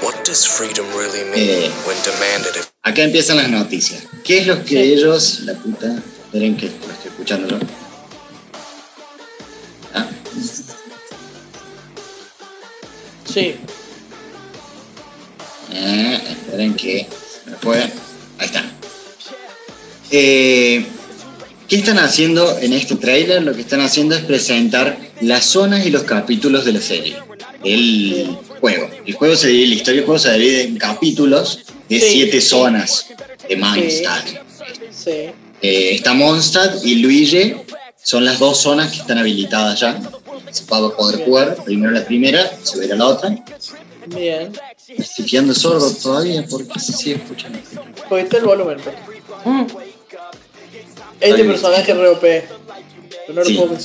What does freedom really mean Eh. when demanded of Acá empiezan las noticias. ¿Qué es lo que ellos, la puta, esperen que lo estoy escuchando yo? ¿Ah? Sí. Eh, esperen que me. Ahí está. Eh, ¿Qué están haciendo en este tráiler? Lo que están haciendo es presentar las zonas y los capítulos de la serie. El juego. El juego se divide, la historia del juego se divide en capítulos de Sí. siete zonas de Mondstadt. Sí. Eh, está Mondstadt y Luigi son las dos zonas que están habilitadas ya. Se va a poder jugar primero la primera, se verá la otra. Bien. Estoy quedando sordo todavía porque se sigue escuchando. El volumen. Mm. Este personaje es re OP. Pero no lo Sí. puedo.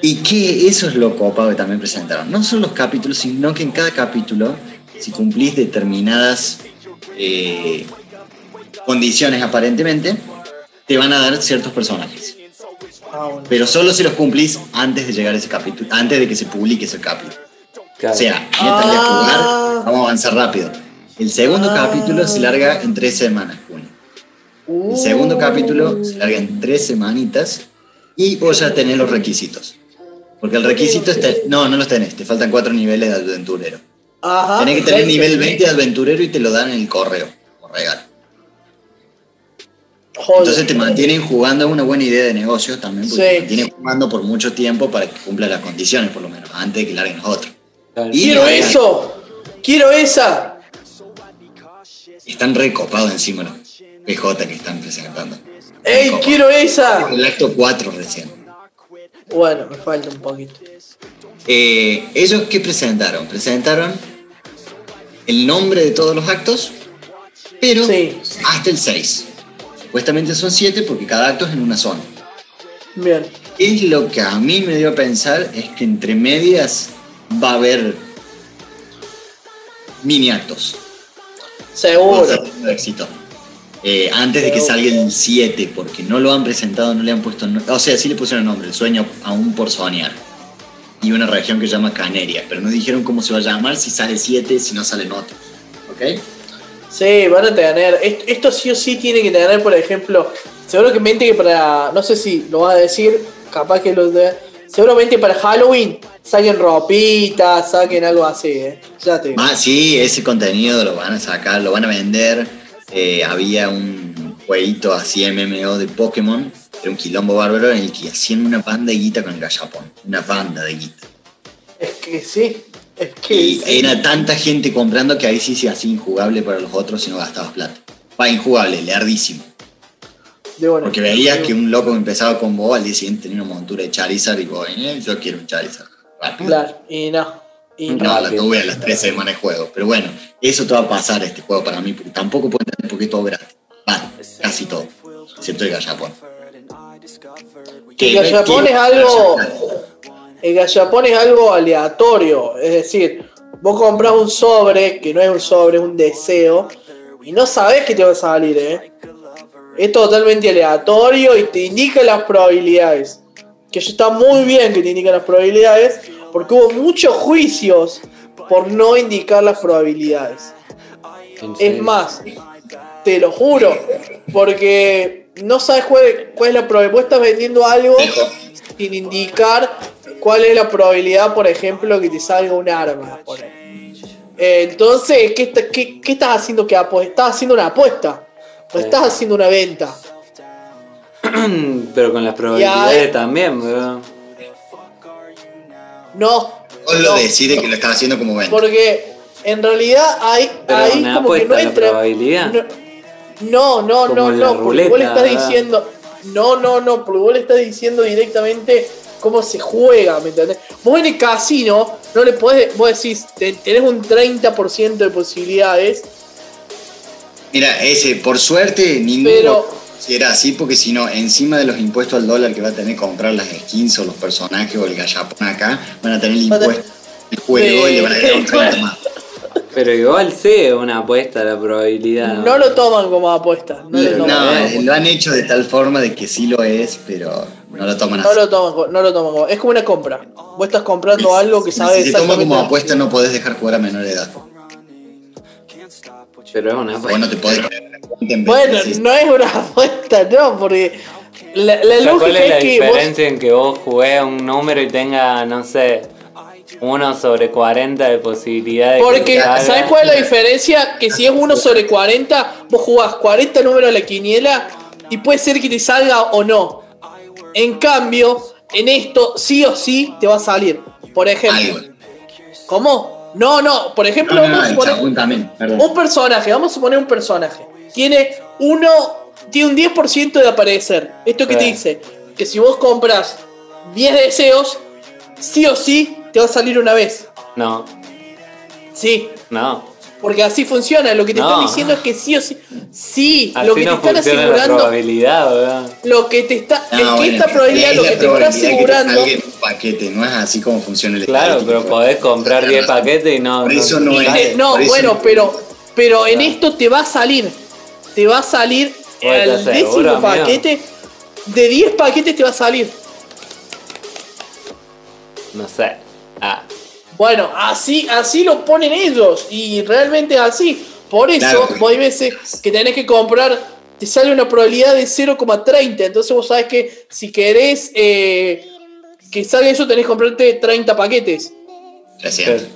Y que eso es lo copado que también presentaron. No son los capítulos, sino que en cada capítulo, si cumplís determinadas eh, condiciones aparentemente, te van a dar ciertos personajes. Ah, bueno. Pero solo si los cumplís antes de llegar a ese capítulo, antes de que se publique ese capítulo. Claro. O sea, a Ah. jugar, vamos a avanzar rápido. El segundo Ah. capítulo se larga en tres semanas, El segundo capítulo se larga en tres semanitas y vos ya tenés los requisitos. Porque el requisito está... No, no los tenés, te faltan cuatro niveles de aventurero. Ajá. tenés que tener nivel 20 de aventurero y te lo dan en el correo, por regalo. Joder. Entonces te mantienen jugando, es una buena idea de negocio también, porque Sí. te mantienen jugando por mucho tiempo para que cumpla las condiciones, por lo menos, antes de que larguen los otros. Claro. Y- ¡Quiero eso! ¡Quiero esa! Están recopados encima los PJ que están presentando. ¡Ey, quiero esa! El acto 4 recién. Bueno, me falta un poquito. Eh, ¿Ellos qué presentaron? Presentaron el nombre de todos los actos, pero Sí. hasta el 6. Supuestamente son 7 porque cada acto es en una zona. Bien. Es lo que a mí me dio a pensar es que entre medias va a haber mini actos. Seguro. éxito. Eh, antes de que salga el 7, porque no lo han presentado, no le han puesto. o sea, sí le pusieron nombre, el sueño aún por soñar. Y una región que se llama Caneria, pero no dijeron cómo se va a llamar, si sale 7, si no salen otros. ¿Ok? Sí, van a tener. est- Esto sí o sí tiene que tener, por ejemplo, seguramente que para. No sé si lo vas a decir, capaz que lo de. Seguramente para Halloween saquen ropita, saquen algo así, ¿eh? Ya te digo. Ah, sí, ese contenido lo van a sacar, lo van a vender. Eh, había un jueguito así MMO de Pokémon, era un quilombo bárbaro en el que hacían una banda de guita con el gallapón. Una banda de guita. Es que sí. Es que. Y era tanta gente comprando que ahí sí se hacía injugable para los otros si no gastabas plata. Va, injugable, leardísimo. Porque veías que un loco empezaba con vos al día siguiente tenía una montura de Charizard y vos, eh, yo quiero un Charizard. Rápido. Claro, y no. Y no. No, la tuve a las tres semanas de juego. Pero bueno, eso te va a pasar este juego para mí. porque tampoco puedo entender por qué todo gratis. Va, casi todo. Excepto el gallapón. El gallapón es algo. El gallapón es algo aleatorio. Es decir, vos compras un sobre, que no es un sobre, es un deseo, y no sabes qué te va a salir, ¿eh? Es totalmente aleatorio y te indica las probabilidades. Que eso está muy bien que te indica las probabilidades, porque hubo muchos juicios por no indicar las probabilidades. Es más, te lo juro, porque no sabes cuál, cuál es la probabilidad. Vos estás vendiendo algo sin indicar cuál es la probabilidad, por ejemplo, que te salga un arma. entonces, ¿qué, está- qué- qué estás haciendo? que Estás haciendo una apuesta. O estás haciendo una venta. Pero con las probabilidades también, weón. No. Vos lo no, decide que lo estás haciendo como venta. Porque en realidad hay, Pero hay una como que no entra. probabilidad. No, no, no, Como no, porque vos le estás diciendo. No, no, no, porque vos le estás diciendo directamente cómo se juega, ¿me entendés? Vos en el casino no le podés, vos decís, te- tenés un 30% de posibilidades, Mira, ese, por suerte, ninguno Pero- si era así, porque si no, encima de los impuestos al dólar que va a tener que comprar las skins o los personajes o el gallapón acá, van a tener el impuesto del juego Sí. y le van a dar un 30 más. Pero igual sí es una apuesta la probabilidad. no lo toman como apuesta. No, lo No, apuesta. lo han hecho de tal forma de que sí lo es, pero no lo toman no así. lo toman, no lo toman como. Es como una compra. Vos estás comprando algo que sabes si se toma como apuesta no podés dejar jugar a menor edad. Pero es una apuesta. no te podés Bueno, no es una apuesta, no, porque la, la O sea, ¿Cuál lógica es la es que vos diferencia en que vos jugués un número y tenga, no sé, 1 sobre 40 de posibilidad de que Porque? ¿sabes cuál es la diferencia? Que si es 1 sobre 40, vos jugás 40 números a la quiniela y puede ser que te salga o no. En cambio, en esto sí o sí te va a salir. Por ejemplo. ¿cómo? No, no, por ejemplo, No, no, vamos a suponer chabón también, perdón. un personaje, vamos a suponer un personaje. Tiene uno, tiene un 10% de aparecer. ¿Esto qué te dice? Que si vos compras 10 deseos, sí o sí te va a salir una vez. No, Sí, no. Porque así funciona. Lo que te No. están diciendo es que sí o sí. Sí, Así lo que te están la asegurando. probabilidad. Lo que te está. No, es que bueno, esta probabilidad es lo que te está probabilidad que te asegurando. un paquete, no es así como funciona el Claro, pero podés comprar 10 paquetes y no. Por eso no, no es- No, bueno, pero, pero en esto te va a salir. Te va a salir estás décimo paquete. De 10 paquetes te va a salir. no sé. Ah, Bueno, así, así lo ponen ellos. Y realmente es así. Por eso, Claro. vos hay veces que tenés que comprar. Te sale una probabilidad de 0,30. Entonces vos sabés que si querés eh, que salga eso, tenés que comprarte 30 paquetes. 300.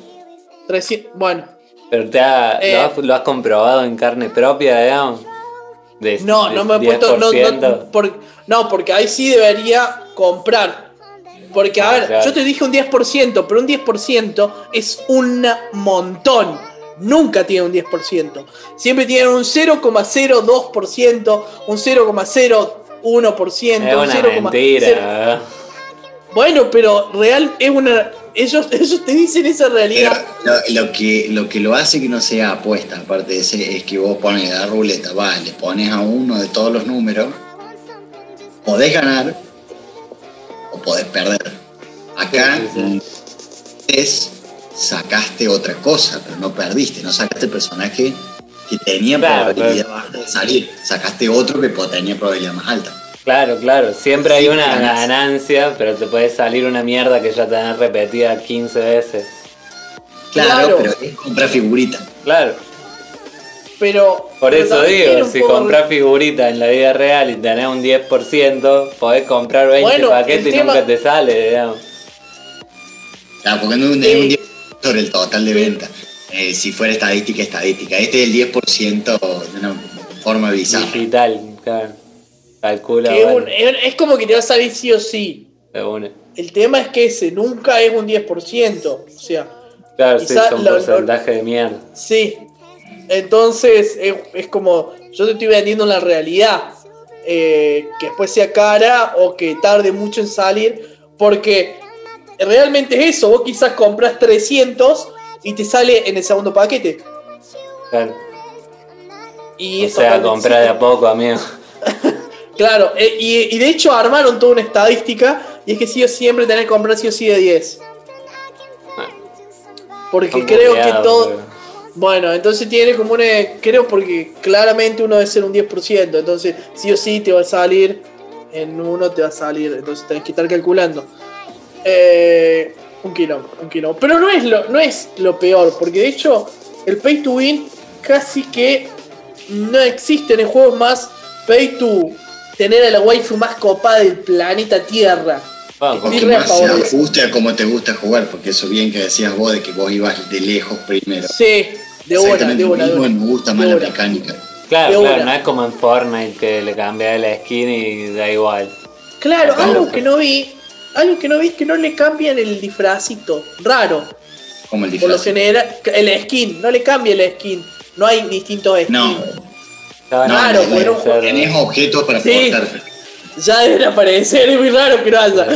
300, bueno. pero te ha- Eh. ¿lo, has, lo has comprobado en carne propia, digamos? De- No, de no me he puesto. No, 10%. no, por- no, porque ahí sí debería comprar. Porque, a Ah, ver, claro. yo te dije un 10%, pero un 10% es un montón. Nunca tiene un 10%. Siempre tienen un 0,02%, un 0,01%, es un una 0,0. mentira. Bueno, pero real es una. Ellos, ellos te dicen esa realidad. lo, lo que, lo que lo hace que no sea apuesta, aparte de ese, es que vos pones la ruleta, va, le pones a uno de todos los números, podés ganar o podés perder. Acá Sí, sí, es sacaste otra cosa, pero no perdiste, no sacaste el personaje que tenía Claro, probabilidad baja de salir, sacaste otro que tenía probabilidad más alta. Claro, claro. Siempre hay una ganancia, pero te puede salir una mierda que ya tenés repetida 15 veces. Claro, Claro. pero es comprar figurita. Claro. Pero. Por pero eso tiene digo, un si poco- compras figuritas en la vida real y tenés un 10%, podés comprar 20 Bueno, paquetes y tema- nunca te sale, digamos. Claro, porque no es un, Sí. es un 10 sobre el total de venta. Eh, si fuera estadística, estadística. Este es el 10% de una forma bizarra. Digital, claro. Calcula, que es, un- es- es como que te va a salir sí o sí. El tema es que ese nunca es un 10%. O sea, Claro, sí, son lo- porcentaje de mierda. sí. Entonces es, es como, yo te estoy vendiendo la realidad. eh, que después sea cara o que tarde mucho en salir. Porque realmente es eso. Vos quizás compras 300 y te sale en el segundo paquete. Claro. Y O sea, comprar de a poco, amigo. Claro, eh, y, y de hecho armaron toda una estadística y es que sí o siempre tenés que comprar sí o sí de 10. Porque Son creo que todo. pero- Bueno, entonces tiene como una. Creo porque claramente uno debe ser un 10%. Entonces, sí o sí te va a salir. En uno te va a salir. Entonces tenés que estar calculando. Eh, un kilo, un kilo. Pero no es, lo, no es lo peor. Porque de hecho, el pay to win casi que no existe en el juego. Es más pay to tener a la waifu más copada del planeta Tierra. O Sí, que más se ajuste a cómo te gusta jugar, porque eso bien que decías vos de que vos ibas de lejos primero. Sí, de una, Exactamente de lo una. de mismo, una. me gusta más la mecánica. Claro, de claro, no es como en Fortnite que le cambias la skin y da igual. Claro, Acá algo que no vi, algo que no vi es que no le cambian el disfrazito. Raro. Como el Por lo disfraz. general, el skin, no le cambia el skin. No hay distintos skins. No, Claro, Claro, no, pero- ser- tenés objetos para Sí. portar. Ya deben aparecer, es muy raro que no haya.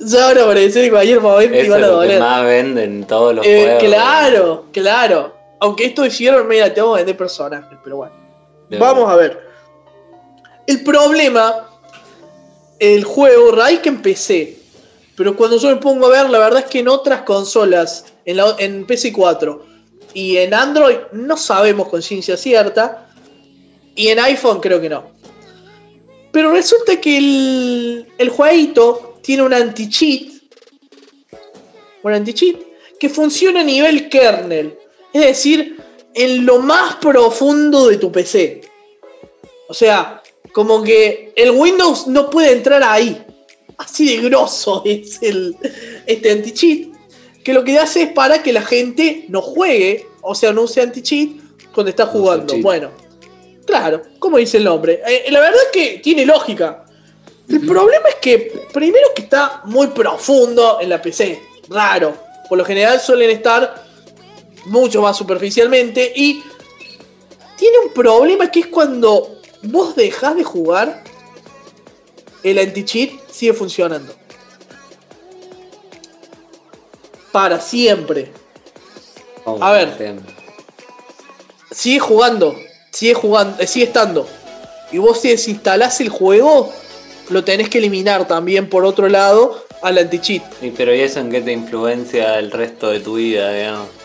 Ya van a aparecer en cualquier momento y van es a lo que doler. más venden todos los Eh, juegos. claro, claro. Aunque esto hicieron, mira, te vamos a vender personajes, pero bueno. De Vamos a ver. El problema, el juego, raíz que empecé. Pero cuando yo me pongo a ver, la verdad es que en otras consolas, en, la- en PC4 y en Android, no sabemos con ciencia cierta. Y en iPhone creo que no. Pero resulta que el, el jueguito tiene un anti-cheat. Un anti-cheat que funciona a nivel kernel. Es decir, en lo más profundo de tu PC. O sea, como que el Windows no puede entrar ahí. Así de grosso es el, este anti-cheat. Que lo que hace es para que la gente no juegue, o sea, no use anti-cheat cuando está jugando. Bueno, claro, como dice el nombre. Eh, la verdad es que tiene lógica. El problema es que, primero que está muy profundo en la PC. Raro. Por lo general suelen estar mucho más superficialmente. Y tiene un problema que es cuando vos dejás de jugar, el anti-cheat sigue funcionando. Para siempre. A ver. Sigue jugando. Sigue jugando. eh, sigue estando. Y vos si desinstalás el juego, lo tenés que eliminar también por otro lado al anti-cheat. Y, pero ¿y eso en qué te influencia el resto de tu vida, digamos?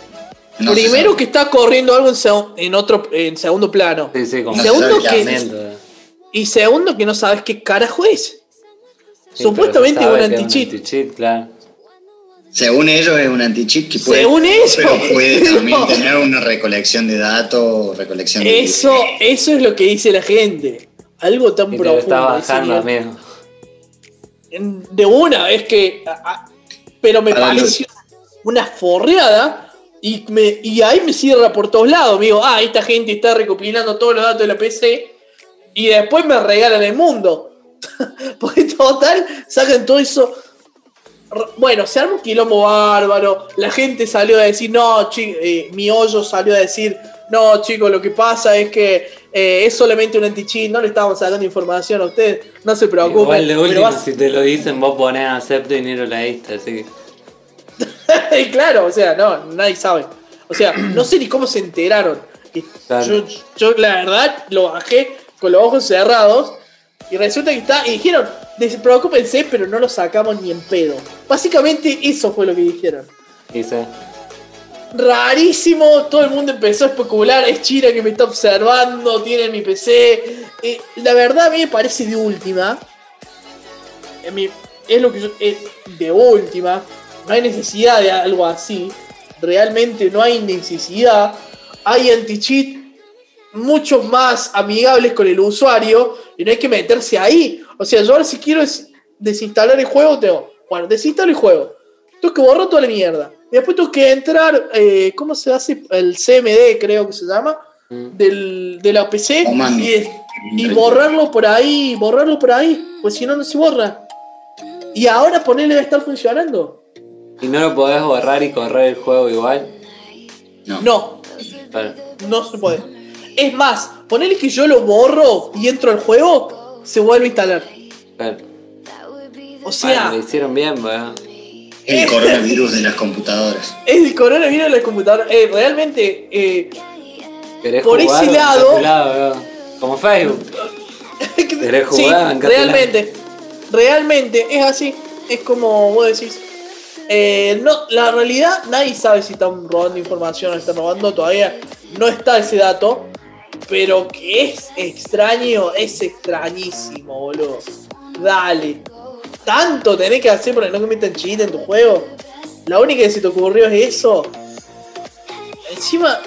No Primero que está corriendo algo en, seg- en otro en segundo plano. Sí, sí, como No Segundo que-. Y segundo que no sabes qué carajo es. Sí, Supuestamente pero un anti-cheat. anti-cheat, claro. Según ellos es un anti-cheat que puede, Según ellos. pero puede también No. tener una recolección de datos, recolección de Eso, eso es lo que dice la gente. Algo tan Y lo está profundo. bajando, amigo. De una, es que. a- a- pero me Para pareció una forreada. Y, me, y ahí me cierra por todos lados. Amigo, ah, esta gente está recopilando todos los datos de la PC. Y después me regalan el mundo. Porque total, sacan todo eso. Bueno, se arma un quilombo bárbaro. La gente salió a decir, no, chi- eh, mi hoyo salió a decir, no, chicos, lo que pasa es que eh, es solamente un anti-cheat, no le estamos sacando información a ustedes, no se preocupen. Igual de pero último, vas- si te lo dicen, vos ponés acepto y ni lo leíste, así que. claro, o sea, no, nadie sabe. O sea, no sé ni cómo se enteraron. Y. Yo, yo, la verdad, lo bajé con los ojos cerrados. Y resulta que está. Y dijeron, despreocúpense, pero no lo sacamos ni en pedo. Básicamente, eso fue lo que dijeron. Dice. Rarísimo, todo el mundo empezó a especular. Es China que me está observando, tiene mi PC. Eh, la verdad, a mí me parece de última. A mí- es lo que yo. eh, de última. No hay necesidad de algo así. Realmente no hay necesidad. Hay anti-cheat mucho más amigables con el usuario y no hay que meterse ahí. O sea, yo ahora si quiero des- desinstalar el juego, tengo. Bueno, desinstalo el juego. Tengo que borrar toda la mierda. Y después tengo que entrar. eh, ¿Cómo se hace? El CMD, creo que se llama. Mm. Del, de la PC. Y, y borrarlo por ahí. Borrarlo por ahí. Pues si no, no se borra. Y ahora ponerle va a estar funcionando. ¿Y no lo podés borrar y correr el juego igual? No. No, no se puede. Es más, ponerle que yo lo borro y entro al juego, se vuelve a instalar. claro. O sea, Bueno, lo hicieron bien, weón. El coronavirus de las computadoras. el coronavirus en la computadora. Eh, realmente, eh, ¿Querés Por jugar? ese Bancate lado- weón. Como Facebook. ¿Querés sí, jugar? Bancate realmente, realmente es así. Es como vos decís. Eh, no, la realidad, nadie sabe si están robando información o están robando. Todavía no está ese dato. Pero que es extraño, es extrañísimo, boludo. Dale. Tanto tenés que hacer para que no que metan cheat en tu juego. La única que se te ocurrió es eso. Encima,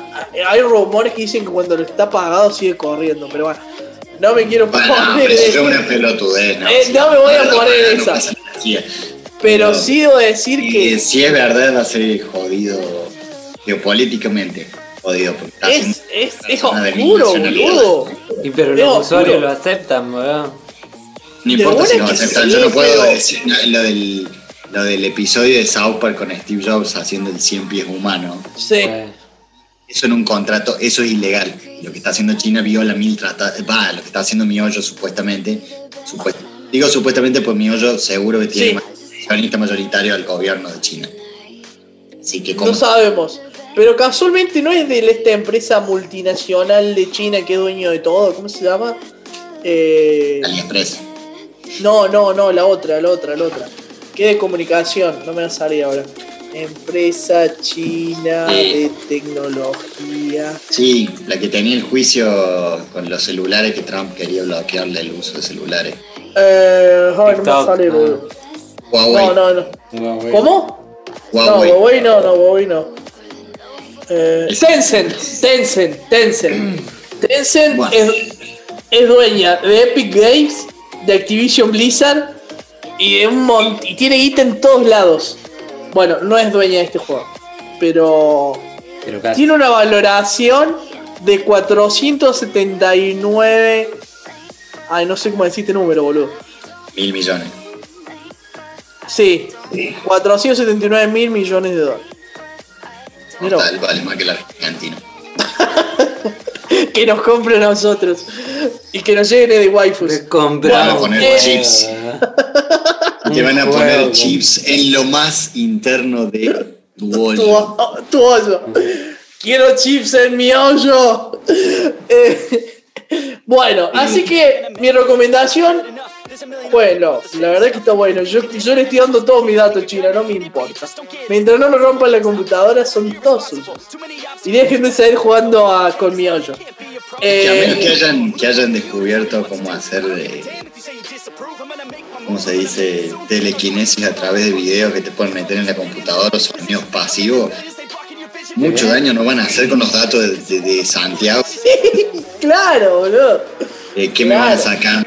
hay rumores que dicen que cuando lo está apagado sigue corriendo, pero bueno. No me quiero Bueno, poner pero eso es en- una pelotudez, ¿no? Eh, no me voy a poner no esa. Pero No. sí debo decir Y que si es verdad, va a ser jodido geopolíticamente. Jodido, porque es, es, es oscuro, boludo. Y pero los usuarios lo aceptan, weón. No importa si lo aceptan. sí, Yo no puedo pero- decir no, lo del, lo del episodio de South Park con Steve Jobs haciendo el 100 pies humano. Sí. Eso en un contrato, eso es ilegal. Lo que está haciendo China viola mil tratados. Va, lo que está haciendo Miollo supuestamente. supuest- digo supuestamente, pues Miollo seguro que tiene Sí. más accionista mayoritario al gobierno de China. Así que como No sabemos. Pero casualmente no es de esta empresa multinacional de China que es dueño de todo. ¿Cómo se llama? Eh, AliExpress. no, no, no, la otra, la otra, la otra. Que de comunicación, no me va a salir ahora. Empresa china de tecnología. Sí, la que tenía el juicio con los celulares que Trump quería bloquearle el uso de celulares. Eh, ay, no me va a TikTok, salir, ah. boludo. Huawei. No, no, no. Huawei. ¿Cómo? No, Huawei. No, no, Huawei no. Eh, Tencent, Tencent, Tencent. Tencent Bueno. es, es dueña de Epic Games, de Activision Blizzard y de un y tiene guita en todos lados. Bueno, no es dueña de este juego, pero Pero casi. tiene una valoración de 479. Ay, no sé cómo decir este número, boludo. Mil millones. Sí, 479 mil millones de dólares. Vos. Total, vale más que el argentino. que nos compren a nosotros y que nos llene de waifus. Le compramos Van a poner eh, chips. Te van a juego. poner chips en lo más interno de tu Tu, bollo. tu hoyo. Quiero chips en mi hoyo. Eh, bueno, así que mi recomendación, bueno, la verdad que está bueno. Yo, yo le estoy dando todos mis datos, China, no me importa. Mientras no me rompan la computadora, son todos suyos. Y dejen de seguir jugando a, con mi hoyo. Que a menos Eh, que hayan, que hayan descubierto cómo hacer, eh, ¿cómo se dice? Telequinesis a través de videos que te pueden meter en la computadora o sonidos pasivos. Mucho daño no van a hacer con los datos de, de- de Santiago. claro, boludo. Eh, ¿Qué me van a sacar?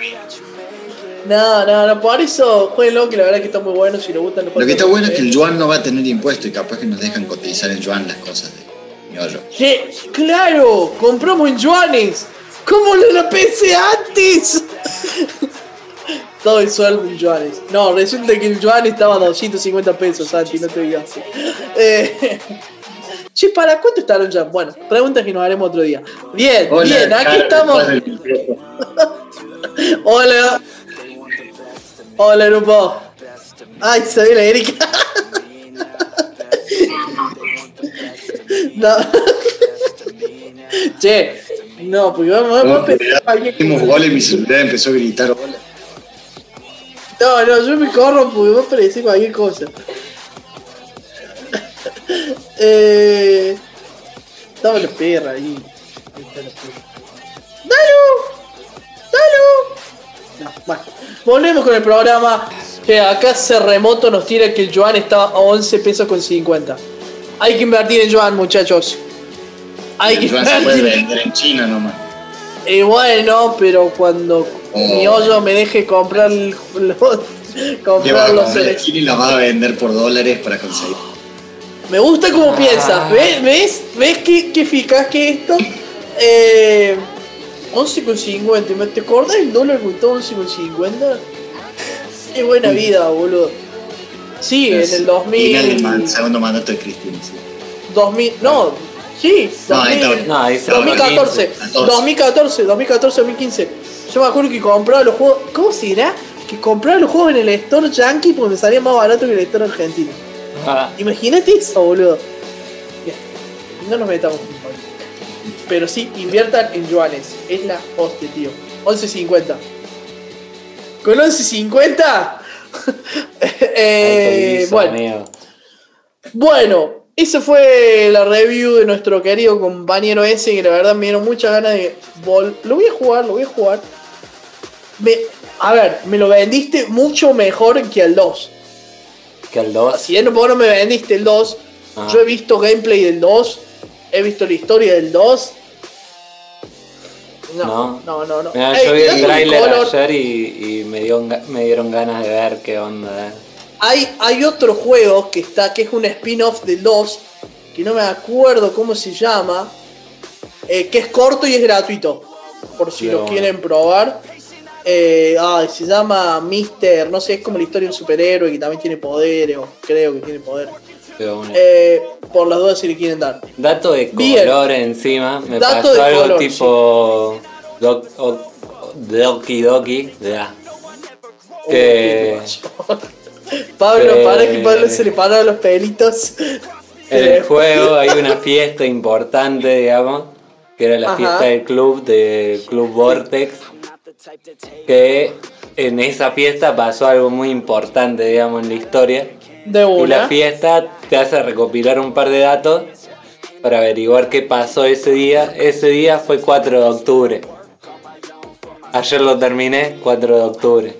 No, no, no, por eso jueguenlo, que la verdad que está muy bueno. Si les gustan los Lo que está bueno es que el yuan no va a tener impuesto y capaz que nos dejan cotizar en yuan las cosas de. Che, claro, compramos en yuanes. ¿Cómo lo pensé antes? Todo el sueldo en yuanes. No, resulta que el yuan estaba a 250 pesos, Santi, no te digas. Eh, che, ¿para cuánto estarán ya? Bueno, preguntas que nos haremos otro día. Bien, bien, aquí estamos. Hola. Hola, grupo. Ay, se ve la Erika. No. Che, no, porque vamos, vamos a Hicimos cosa. gol y mi celular empezó a gritar hola. No, no, yo me corro porque vos parecés cualquier cosa. eh. Los perros ahí. Ahí perros. ¡Dalo! ¡Dalo! No, bueno. Volvemos con el programa. Que acá se remoto nos tira que el yuan estaba a 11 pesos con 50. Hay que invertir en yuan, muchachos. Hay que El yuan se puede invertir. vender en China nomás. Y bueno, pero cuando Oh. mi hoyo me deje comprar el- los, comprar los China y la vas a vender por dólares para conseguir. Me gusta como piensas, ¿ves? ¿Ves? ¿Ves qué, qué eficaz que es esto? Eh, 11,50. ¿Me- ¿Te acordás el dólar costó 11,50? Qué buena vida, boludo. Sí, en el Final del 2000. man- segundo mandato de Cristina. sí. 2000 no, sí, No, ahí 2000, está. No, dice 2014, 2014. 2014, 2014, 2015. Yo me acuerdo que compraba los juegos. ¿Cómo será? Que compraba los juegos en el store yankee porque me salía más barato que el store argentino. Ah, Imagínate eso, boludo. Bien, no nos metamos en. Pero sí, inviertan en yuanes. Es la hostia, tío. 11.50. Con 11.50 Eh, bueno, bueno, esa fue la review de nuestro querido compañero ese, que la verdad me dieron muchas ganas de vol Lo voy a jugar, lo voy a jugar. Me- a ver, me lo vendiste mucho mejor que al 2. Que al 2. Si bien vos no me vendiste el 2, Ah. yo he visto gameplay del 2, he visto la historia del 2. No, No. no, no, no. Mira, Ey, yo vi el trailer ayer y, y me, dio, me dieron ganas de ver qué onda. eh. Hay, hay otro juego que está, que es un spin-off del 2, que no me acuerdo cómo se llama, eh, que es corto y es gratuito, por si Qué lo bueno. quieren probar. Eh, ay, se llama Mister, no sé, es como la historia de un superhéroe que también tiene poderes, o creo que tiene poderes. Eh, por las dudas si le quieren dar. Dato de bien. color encima. Me Dato pasó de algo color, tipo. Doc, o- Doki Doki. ya. Que Pablo, que- para que Pablo se le pararon los pelitos. en el juego hay una fiesta importante, digamos. Que era la Ajá. fiesta del club, de Club Vortex. Que en esa fiesta pasó algo muy importante, digamos, en la historia. De Y la una. fiesta te hace recopilar un par de datos para averiguar qué pasó ese día. Ese día fue 4 de octubre. Ayer lo terminé, 4 de octubre.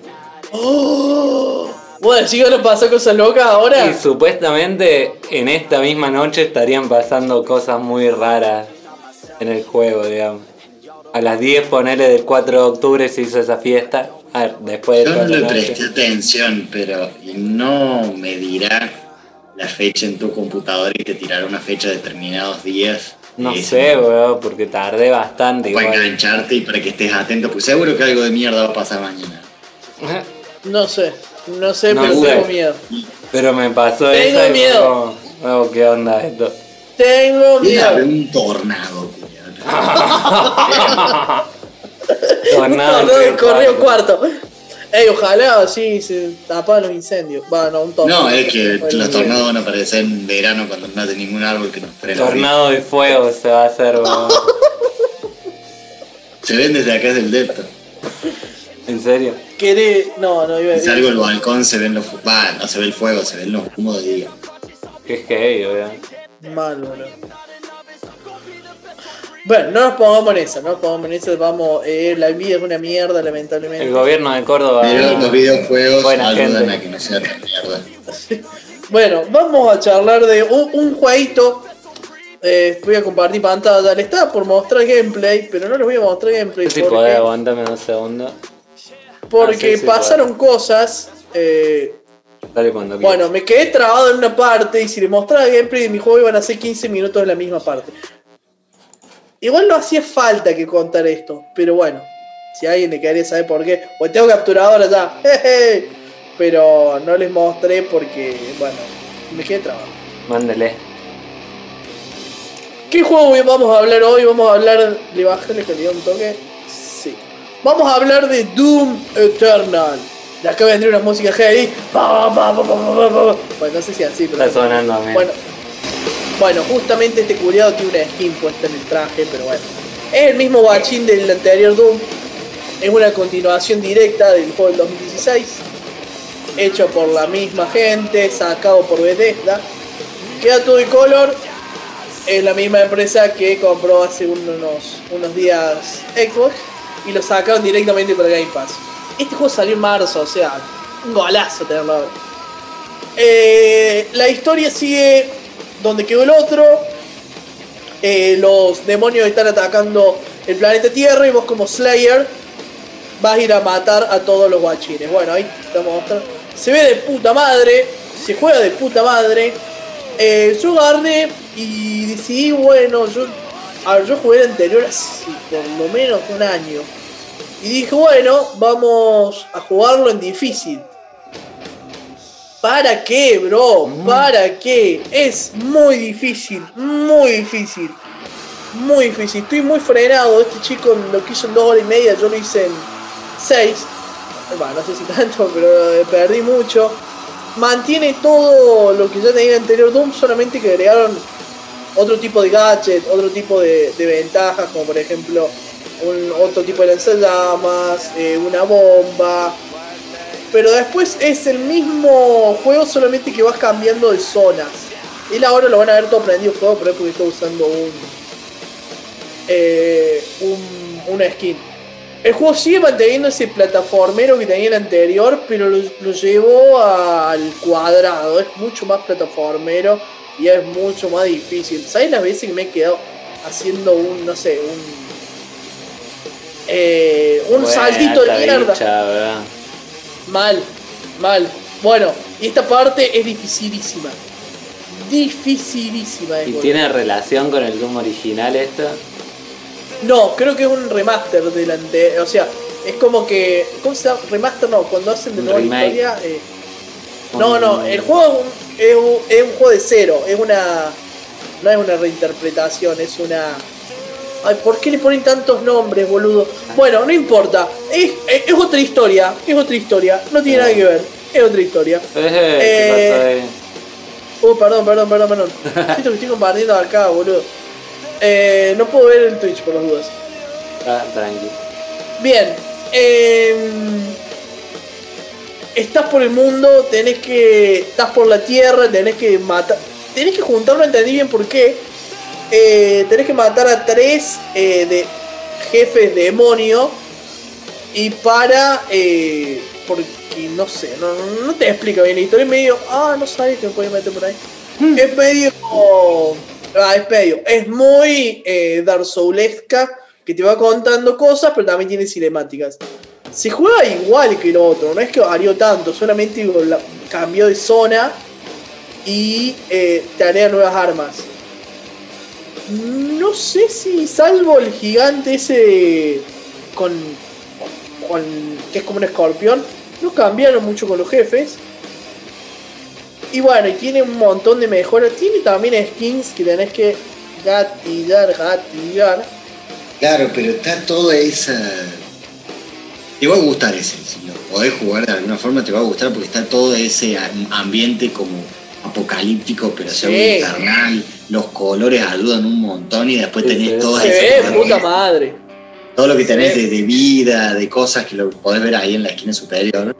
Oh, bueno, chicos, nos pasó cosas locas ahora. Y supuestamente en esta misma noche estarían pasando cosas muy raras en el juego, digamos. A las 10 ponele del 4 de octubre se hizo esa fiesta. A ver, después de Yo no le presté atención, pero no me dirá la fecha en tu computadora y te tirará una fecha de determinados días. No Eh, sé, weón, porque tardé bastante Para igual. engancharte y para que estés atento, pues seguro que algo de mierda va a pasar mañana. No sé, no sé, No pero sé. tengo miedo. Pero me pasó Tengo eso fue miedo. como, "Oh, ¿qué onda esto? Tengo Mira, miedo. un tornado. Tornado tornado de en correo cuarto. cuarto. Ey, ojalá así se tapan los incendios. Va, no, un tornado. No, es que Bueno, los tornados van a aparecer en verano cuando no hay ningún árbol que nos frene. Tornado de fuego se va a hacer, weón. Se ven desde acá del depto. ¿En serio? Queré. No, no iba a Si decir. salgo del balcón se ven los fu- Va, no se ve el fuego, se ven los humos de día. Qué heavy, weón. Mal, boludo. Bueno, no nos pongamos en esa, no nos pongamos en esa. Vamos, eh, la vida es una mierda, lamentablemente. El gobierno de Córdoba. Pero los videojuegos Buena ayudan gente. a que no sea tan mierda. Bueno, vamos a charlar de un, un jueguito. Eh, voy a compartir pantalla. Le estaba por mostrar gameplay, pero no les voy a mostrar gameplay Si porque, podés, aguántame dos segundos. porque Ah, sí, sí, pasaron cosas. eh, Dale cuando bueno, me quedé trabado en una parte y si le mostraba gameplay de mi juego iban a ser 15 minutos de la misma parte. Igual no hacía falta que contar esto, pero bueno, si alguien le quería saber por qué, o tengo capturadora ya, jeje, pero no les mostré porque, bueno, me quedé trabado. Mándale. ¿Qué juego vamos a hablar hoy? Vamos a hablar. ¿Le bajé la calidad un toque? Sí. Vamos a hablar de Doom Eternal. De acá vendría una música heavy. Bueno, no sé si así, pero. Está sonando a mí. Bueno, bueno, justamente este curiado tiene una skin puesta en el traje, pero bueno. Es el mismo guachín del anterior Doom. Es una continuación directa del juego del 2016. Hecho por la misma gente, sacado por Bethesda. Queda todo de color. Es la misma empresa que compró hace unos, unos días Xbox y lo sacaron directamente para Game Pass. Este juego salió en marzo, o sea, un golazo tenerlo. Eh, la historia sigue donde quedó el otro. Eh, los demonios están atacando el planeta Tierra y vos como Slayer vas a ir a matar a todos los guachines. Bueno, ahí estamos mostrando. Se ve de puta madre, se juega de puta madre. Eh, yo agarré y decidí, bueno, yo, a ver, yo jugué el anterior hace por lo menos un año. Y dije, bueno, vamos a jugarlo en difícil. ¿Para qué, bro? ¿Para qué? Es muy difícil, muy difícil. Muy difícil. Estoy muy frenado. Este chico lo que hizo en dos horas y media, yo lo hice en seis. Bueno, no sé si tanto, pero eh, perdí mucho. Mantiene todo lo que ya tenía en el anterior Doom, solamente que agregaron otro tipo de gadget, otro tipo de, de ventajas, como por ejemplo un, otro tipo de lanzallamas, eh, una bomba, Pero después es el mismo juego, solamente que vas cambiando de zonas. Y ahora lo van a ver todo prendido fuego, pero es porque está usando un, eh, un, una skin. El juego sigue manteniendo ese plataformero que tenía el anterior, pero lo, lo llevó al cuadrado. Es mucho más plataformero y es mucho más difícil. ¿Sabes las veces que me he quedado haciendo un, no sé, un. Eh, un Buena saltito de mierda? Mal, mal. Bueno, y esta parte es dificilísima. Dificilísima. ¿Y tiene relación con el Doom original esto? No, creo que es un remaster delante. O sea, es como que. ¿Cómo se llama? Remaster no, cuando hacen de nueva remake. historia. eh, no, no, el juego es un, es un- es un juego de cero. Es una. No es una reinterpretación, es una. Ay, ¿por qué le ponen tantos nombres, boludo? Bueno, no importa. Es, es, es otra historia. Es otra historia. No tiene nada que ver. Es otra historia. Eh, Eh, ¿Qué? Uh, perdón, perdón, perdón, perdón. Siento que estoy compartiendo acá, boludo. Eh, no puedo ver el Twitch por las dudas. Ah, tranqui. Bien. em, estás por el mundo, tenés que. Estás por la tierra, tenés que matar. Tenés que juntar, no entendí bien por qué. Eh, tenés que matar a tres eh, de jefes demonio. Y para. eh, porque no sé, no, no te explica bien la historia. Es medio. Ah, no sabes que me podía meter por ahí. Es medio. Ah, es medio. Es muy eh, Dark Soulesca. Que te va contando cosas, pero también tiene cinemáticas. Se juega igual que lo otro, no es que varió tanto, solamente cambió de zona y eh, te nuevas armas. No sé si, salvo el gigante ese con, con que es como un escorpión, no cambiaron mucho con los jefes. Y bueno, tiene un montón de mejoras. Tiene también skins que tenés que gatillar, gatillar. Claro, pero está toda esa. Te va a gustar ese, si lo podés jugar de alguna forma te va a gustar porque está todo ese am- ambiente como apocalíptico, pero se Sí. infernal, los colores ayudan un montón y después tenés sí. todas Se esas ve puta madre. todo lo que tenés de, de vida, de cosas que lo podés ver ahí en la esquina superior.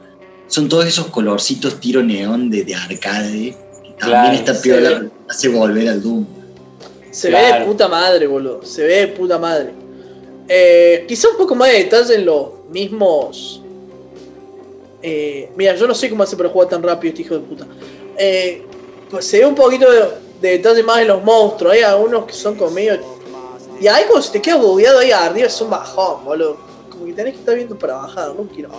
Son todos esos colorcitos tiro neón de, de arcade. Que también Claro, esta piola hace volver al Doom. Se ve de puta madre, boludo. Se ve de puta madre. Eh, quizá un poco más de detalle en los mismos. Eh, mira, yo no sé cómo hace para jugar tan rápido este hijo de puta. Eh, pues se ve un poquito de, de más en los monstruos. Hay algunos que son como medio. Y hay como si te quedas bugueado ahí arriba, es un bajón, boludo. Como que tenés que estar viendo para bajar, no quiero.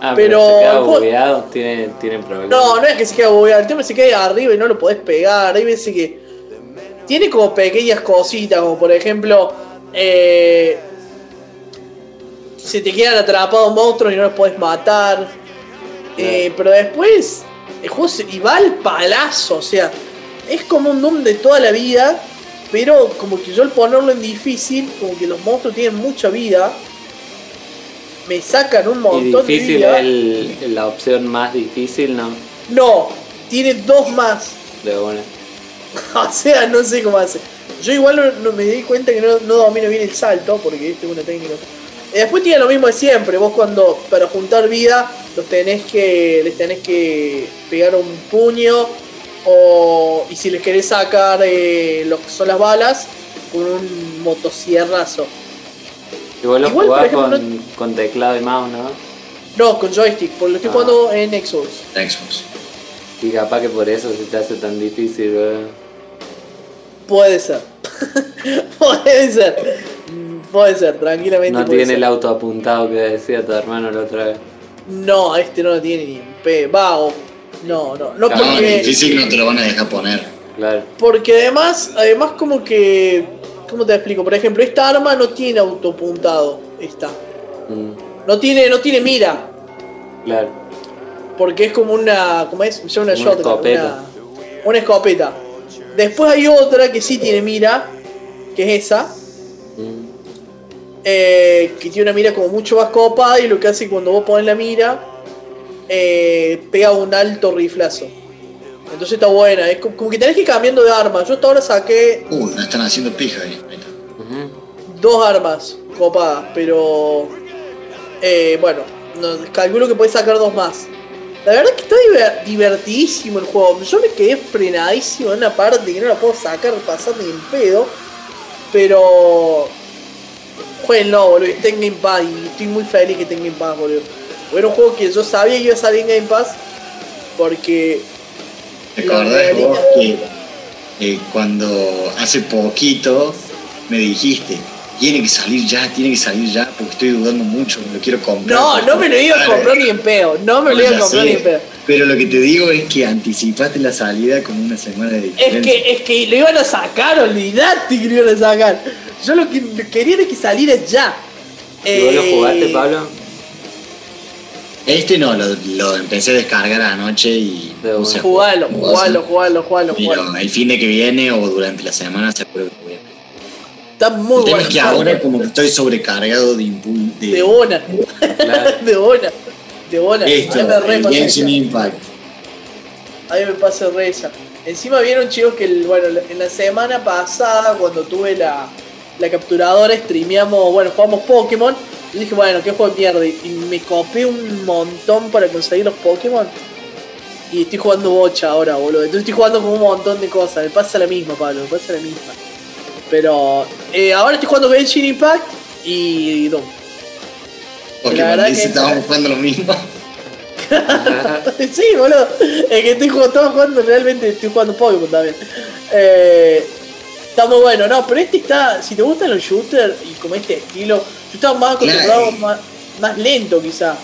Ah, Pero pero, se queda el juego- bugueado, tiene, tiene problemas. No, no es que se quede bugueado, el tema es que se queda arriba y no lo podés pegar. Hay veces que tiene como pequeñas cositas, como por ejemplo, eh, se te quedan atrapados monstruos y no los podés matar. Eh, pero después, el juego se, y va al palazo, o sea, es como un Doom de toda la vida, pero como que yo al ponerlo en difícil, como que los monstruos tienen mucha vida, me sacan un Y montón de vida. es la opción más difícil, ¿no? No, tiene dos más. De una. O sea, no sé cómo hace. Yo igual no, no me di cuenta que no, no domino bien el salto, porque este es una técnica. Después tiene lo mismo de siempre. Vos cuando para juntar vida los tenés que. les tenés que pegar un puño. O, y si les querés sacar eh, lo que son las balas, con un motosierrazo. Lo Igual, por jugás ejemplo, con, con teclado y mouse, ¿no? No, con joystick, porque lo estoy Ah. jugando en Xbox. Xbox. Y capaz que por eso se te hace tan difícil, ¿verdad? Puede ser. puede ser. Puede ser, tranquilamente. No puede tiene ser. el auto apuntado que decía tu hermano la otra vez. No, este no lo tiene ni en P. Va, o- no, no. No, No, No, porque, difícil no te lo van a dejar poner. Claro. porque además, además como que. ¿Cómo te explico? Por ejemplo, esta arma no tiene autopuntado. Esta. Mm, No tiene, no tiene mira. claro. Porque es como una. ¿Cómo es? Se llama una Una shotgun. escopeta. Una, una escopeta. Después hay otra que sí tiene mira. Que es esa. Mm, eh, que tiene una mira como mucho más copada. Y lo que hace cuando vos pones la mira. Eh, pega un alto riflazo. Entonces está buena. Es como, que tenés que ir cambiando de arma. Yo hasta ahora saqué Uh, no están haciendo pija ahí. Ahí está. ujú. dos armas copadas, pero eh, bueno, no, calculo que podés sacar dos más. La verdad que está diver- divertidísimo el juego. Yo me quedé frenadísimo en una parte que no la puedo sacar, pasar ni en pedo. Pero. Jueguenlo, boludo. Está en Pass y estoy muy feliz que esté en Pass, boludo. Era un juego que yo sabía que iba a salir en Game Pass. Porque. ¿Recordás la vos que eh, cuando hace poquito me dijiste, tiene que salir ya, tiene que salir ya, porque estoy dudando mucho, me lo quiero comprar? No, no me lo iba a comprar ni en pedo. No me lo iba a comprar sé, ni en pedo. Pero lo que te digo es que anticipaste la salida con una semana de Es diferencia. que, es que lo iban a sacar, olvidate que lo iban a sacar. Yo lo que quería era que saliera ya. ¿Y vos lo Eh, jugaste, Pablo? Este no, lo, lo empecé a descargar anoche y De una. a Jugalo, jugalo, jugalo, jugalo, jugalo. Pero el fin de que viene o durante la semana seguro que voy a Está muy El tema bueno. es que ahora como que estoy sobrecargado de impulso. De una. Claro. de una. De una. Esto, A mí me re el pasa Genshin. Impact. A mí me pasa re esa. Encima vieron chicos que el- bueno, en la semana pasada cuando tuve la, la capturadora streameamos, bueno, jugamos Pokémon. Y dije, bueno, qué juego de mierda. Y me copé un montón para conseguir los Pokémon. Y estoy jugando bocha ahora, boludo. Entonces estoy jugando con un montón de cosas. Me pasa la misma, Pablo, me pasa la misma. Pero eh, ahora estoy jugando Genshin Impact y Doom. Porque La verdad que- estábamos jugando lo mismo. sí, boludo. Es que estoy jugando, jugando, realmente estoy jugando Pokémon también. Eh, está muy bueno, no, pero este está, si te gustan los shooters y como este estilo, yo estaba más acostumbrado, Claro. más, más lento quizá.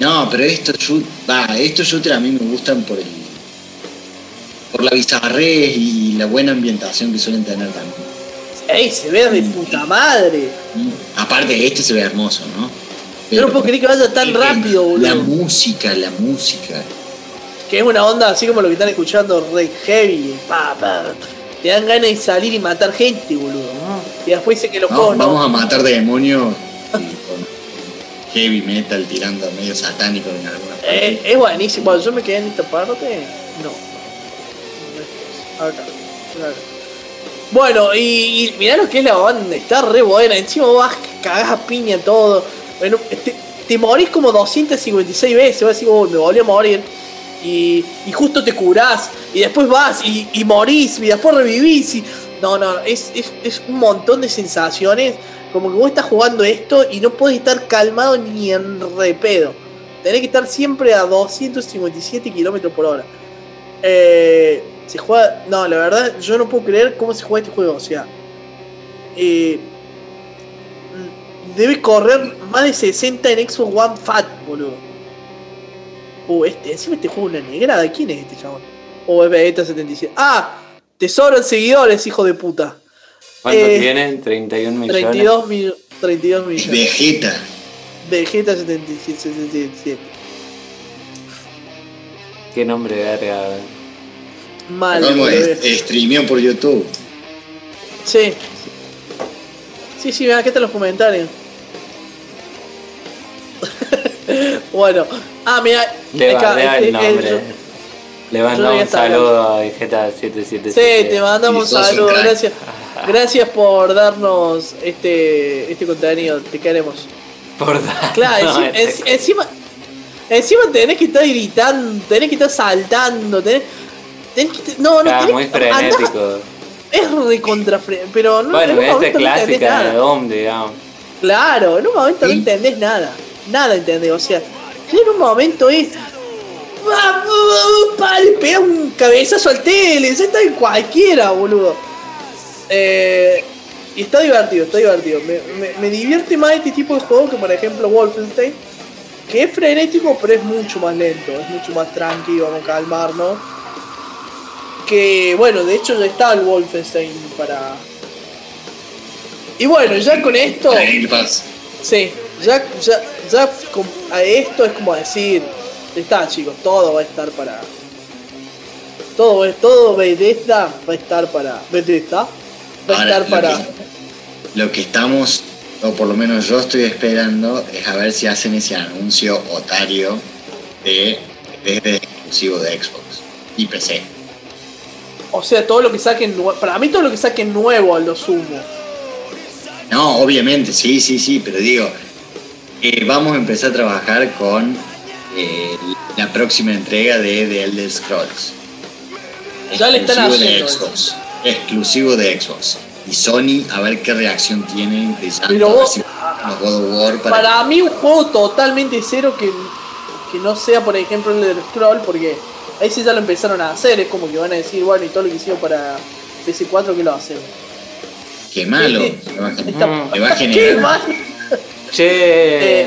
No, pero estos shoot, va, estos shooters a mí me gustan por el por la bizarrez y la buena ambientación que suelen tener también. Ey, se ve de puta madre. Aparte este se ve hermoso, ¿no? Yo no puedo creer que vaya tan el- rápido, La boludo. música, la música. Que es una onda así como lo que están escuchando, re heavy. Pa, pa. Te dan ganas de salir y matar gente, boludo. Y después dice que los No, juegos no. vamos a matar demonios y con heavy metal tirando medio satánico en alguna parte. Eh, es buenísimo. Bueno, yo me quedé en esta parte. No. Acá. Acá. Bueno, y, y mirá lo que es la banda. Está re buena. Encima vas, cagás a piña todo. Bueno, te, te morís como 256 veces. Vas a decir, oh, me volví a morir. Y, y justo te curás. Y después vas y, morís. Y después revivís. Y, no, no. Es, es, un montón de sensaciones. Como que vos estás jugando esto y no podés estar calmado ni en repedo. Tenés que estar siempre a 257 kilómetros por hora. Eh, se juega. No, la verdad, yo no puedo creer cómo se juega este juego. O sea, eh, debe correr más de 60 en Xbox One Fat, boludo. Uh, este, encima este juego una negrada. ¿Quién es este chabón? O es Vegeta 77. ¡Ah! Te sobran seguidores, hijo de puta. ¿Cuánto Eh, tienen? 31 millones. 32, mil- 32 millones. Vegeta. Vegeta 77. 77. Qué nombre verga. Mal. Es- streameó por YouTube. Sí. Sí, sí, mira, aquí están los comentarios. bueno. Ah, mira. Le bardea este, el nombre. yo- Le mandamos un saludo a Vegeta 777. Sí, te mandamos un saludo. Gracias. Gracias por darnos este, este contenido. Te queremos. Por dar- Claro, no, enci- este- enci- encima. Encima tenés que estar gritando, tenés que estar saltando, tenés. tenés que, no, no, Ah, tenés muy que frenético. es re contra pero no Bueno, esta es clásica de Doom, digamos. Claro, en un momento no entendés nada. Nada entendés. O sea, en un momento es. Le pega un cabezazo al tele. Eso está en cualquiera, boludo. Eh, y está divertido, está divertido. Me, me- me divierte más este tipo de juego que, por ejemplo, Wolfenstein. Que es frenético, pero es mucho más lento. Es mucho más tranquilo, vamos a calmarnos. Que, bueno, de hecho ya está el Wolfenstein para. Y bueno, ya con esto. Sí, ya, ya, ya a esto es como decir, está chicos, todo va a estar para. Todo, todo Bethesda va a estar para. Bethesda va a Ahora, estar lo para. que- Lo que estamos, o por lo menos yo estoy esperando, es a ver si hacen ese anuncio otario de desde exclusivo de Xbox y PC. O sea, todo lo que saquen nue- Para mí todo lo que saquen nuevo a lo sumo. No, obviamente, sí, sí, sí, pero digo, eh, vamos a empezar a trabajar con eh, la próxima entrega de The Elder Scrolls. Ya le están Exclusivo de haciendo Xbox. Exclusivo de Xbox. Y Sony, a ver qué reacción tienen de Pero vos- si para, Para mí un juego totalmente cero que, que no sea, por ejemplo, el del Scroll, porque ahí sí ya lo empezaron a hacer, es como que van a decir, bueno, y todo lo que hicieron para PS4 que lo hacen. Qué malo. Le va a ¿Qué generar. Che, Eh,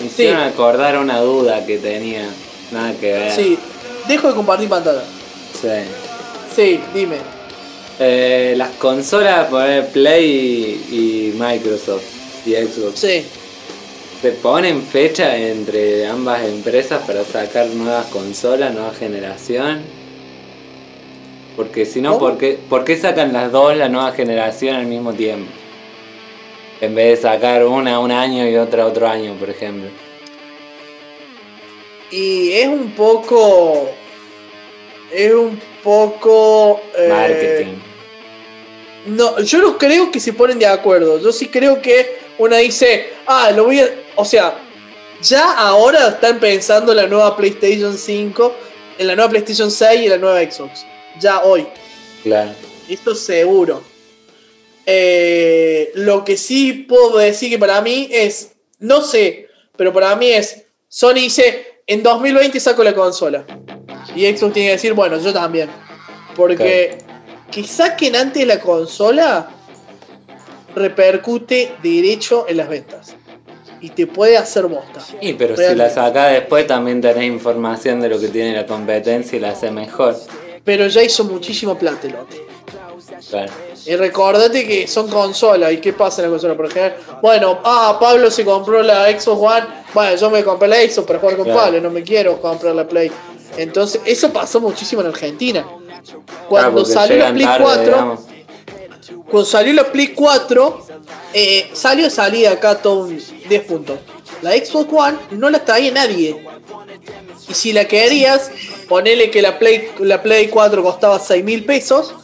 me hicieron sí. acordar una duda que tenía. Nada que ver. Sí, dejo de compartir pantalla. Sí. Sí, dime. Eh, las consolas, poner Play y, y Microsoft y Xbox, Sí. ¿se ponen fecha entre ambas empresas para sacar nuevas consolas, nueva generación? Porque si no. ¿por qué, por qué sacan las dos la nueva generación al mismo tiempo? En vez de sacar una un año y otra otro año, por ejemplo. Y es un poco. Es un poco. eh, Marketing. No, yo no creo que se ponen de acuerdo. Yo sí creo que una dice, ah, lo voy a. O sea, ya ahora están pensando en la nueva PlayStation 5, en la nueva PlayStation 6 y en la nueva Xbox. Ya hoy. Claro. Esto seguro. Eh, lo que sí puedo decir que para mí es, no sé, pero para mí es, Sony dice, en 2020 saco la consola. Y Xbox tiene que decir, bueno, yo también. Porque que saquen antes la consola repercute derecho en las ventas. Y te puede hacer bosta. Y pero si la sacás después también tenés información de lo que tiene la competencia y la hace mejor. Pero ya hizo muchísimo. Claro. Y recordate que son consolas. ¿Y qué pasa en la consola? Por ejemplo, bueno, ah, Pablo se compró la Xbox One. Bueno, yo me compré la Xbox para jugar con Claro. Pablo. No me quiero comprar la Play. Entonces, eso pasó muchísimo en Argentina. Cuando salió la Play tarde, 4, digamos. cuando salió la Play 4, eh, salió salida acá todo un 10 puntos. La Xbox One no la traía nadie. Y si la querías, ponele que la Play, la Play 4 costaba 6 mil pesos,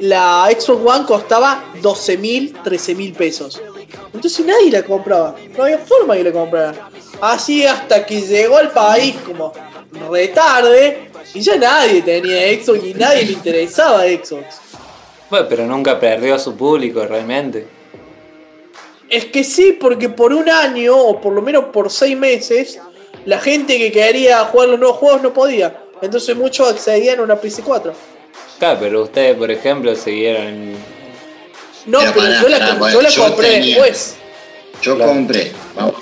la Xbox One costaba 12 mil, 13 mil pesos. Entonces nadie la compraba, no había forma que la compraran. Así hasta que llegó al país como retarde y ya nadie tenía Xbox y nadie le interesaba Xbox. Bueno, pero nunca perdió a su público realmente. Es que sí, porque por un año, o por lo menos por seis meses, la gente que quería jugar los nuevos juegos no podía. Entonces muchos accedían a una PC4. Claro, pero ustedes, por ejemplo, siguieron. No, Pero yo la, yo la yo compré tenía- después. Yo Claro. compré, vamos,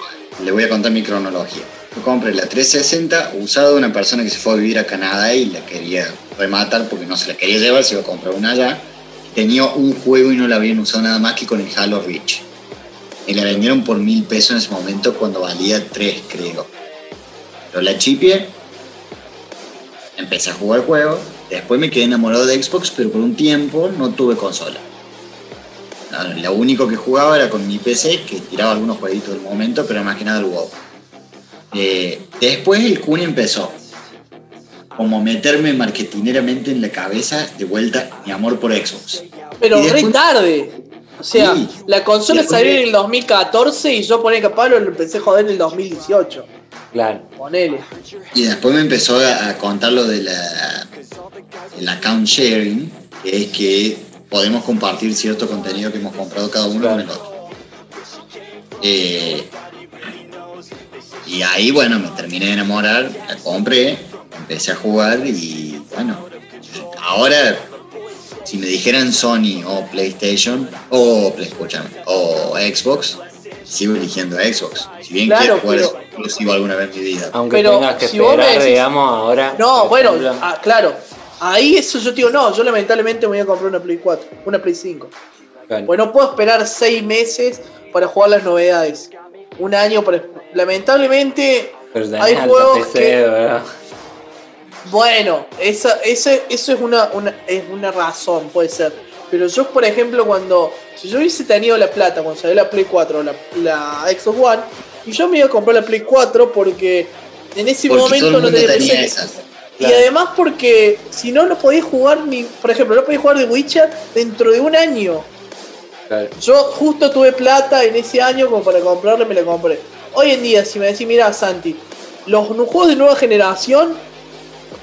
le voy a contar mi cronología. Yo compré la 360 usada de una persona que se fue a vivir a Canadá y la quería rematar porque no se la quería llevar, se iba a comprar una allá. Tenía un juego y no la habían usado nada más que con el Halo Reach. Y la vendieron por mil pesos en ese momento cuando valía 3, creo. Yo la chipié, empecé a jugar el juego, después me quedé enamorado de Xbox, pero por un tiempo no tuve consola. Lo único que jugaba era con mi PC, que tiraba algunos jueguitos del momento, pero más que nada el WoW. Eh, después el Kun empezó como meterme marketineramente en la cabeza de vuelta mi amor por Xbox. Pero Y re después- tarde. O sea, Sí. la consola Después salió de- en el 2014 y yo ponía que Pablo lo empecé a joder en el 2018. Claro. Ponele. Y después me empezó a, a contar lo de la el account sharing, que es que podemos compartir cierto contenido que hemos comprado cada uno con el otro. Eh, y ahí, bueno, me terminé de enamorar, la compré, empecé a jugar y bueno, ahora si me dijeran Sony o PlayStation o, escúchame, o Xbox, sigo eligiendo Xbox. Si bien Claro, quiero jugar pero- exclusivo alguna vez en mi vida. Aunque Pero tengas que si vos esperar, decís- digamos, ahora. No, bueno, ah, claro. Ahí eso yo te digo, no, yo lamentablemente me voy a comprar una Play 4, una Play 5. claro. Pues no puedo esperar seis meses para jugar las novedades. Un año para. Lamentablemente, pero hay juegos PC, que- ¿verdad? bueno, esa, ese, eso es una, una, es una razón, puede ser. Pero yo, por ejemplo, cuando. Si yo hubiese tenido la plata cuando salió la Play 4 o la, la Xbox One, y yo me iba a comprar la Play 4 porque en ese Porque momento todo el no tenía tenía. Y Claro. además porque si no, no podía jugar ni. Por ejemplo, no podía jugar de Witcher dentro de un año. Claro. Yo justo tuve plata en ese año como para comprarla y me la compré. Hoy en día, si me decís, mira Santi, los juegos de nueva generación,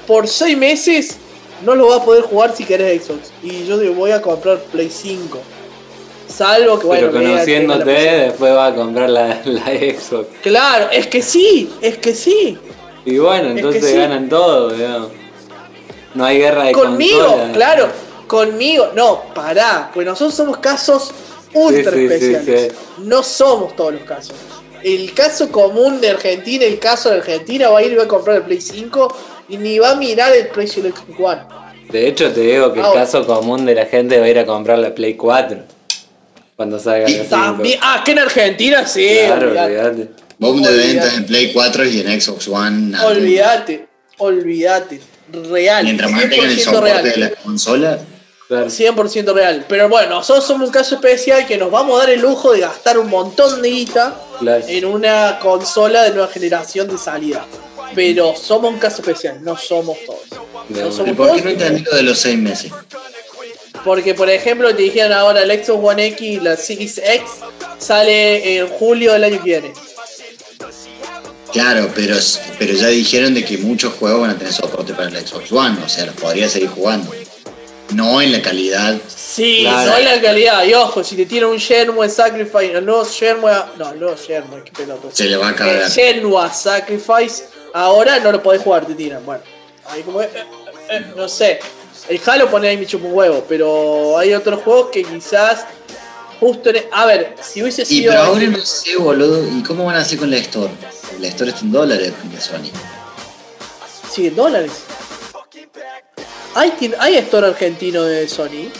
por 6 meses, no los vas a poder jugar si querés Xbox. Y yo digo, voy a comprar Play 5. Salvo que bueno, Pero que conociéndote, después va a comprar la, la Xbox. Claro, es que sí, es que sí. Y bueno, Es que entonces sí. ganan todo, digamos. No hay guerra de Conmigo, claro, conmigo. No, pará, pues nosotros somos casos ultra Sí, sí, sí, especiales. No somos todos los casos. El caso común de Argentina, el caso de Argentina va a ir y va a comprar el Play 5 y ni va a mirar el precio del Xbox One. De hecho, te digo que el Ahora. caso común de la gente va a ir a comprar la Play 4 cuando salga Y la 5. también, ah, que en Argentina sí, Claro, olvidate. olvidate. Boom de ventas en Play 4 y en Xbox One. nada. Olvídate, olvídate. Real. Mientras mantengan el 100% soporte real. de la consola, Claro. 100% real. Pero bueno, nosotros somos un caso especial que nos vamos a dar el lujo de gastar un montón de guita Claro. en una consola de nueva generación de salida. Pero somos un caso especial, no somos todos. No somos ¿y por qué no entendí lo de los 6 meses? Porque, por ejemplo, te dijeron ahora el Xbox One X y la Series X sale en julio del año que viene. Claro, pero, pero ya dijeron de que muchos juegos van a tener soporte para el Xbox One, o sea, los podría seguir jugando. No en la calidad. Sí, Claro. no es la calidad. Y ojo, si te tiran un Shenmue Sacrifice, el nuevo Shenmue. No, el nuevo Shenmue, qué pelota. Se le va a cagar. Shenmue Sacrifice, ahora no lo podés jugar, te tiran. Bueno, ahí como. eh, eh, eh, no sé. El Halo pone ahí mi chupa un huevo, pero hay otros juegos que quizás. Justo en. A ver, si hubiese Y sido. pero ahora no sé, boludo. ¿Y cómo van a hacer con la Store? La Store está en dólares de Sony. 100 dólares. ¿Hay, tien- ¿Hay store argentino de Sony?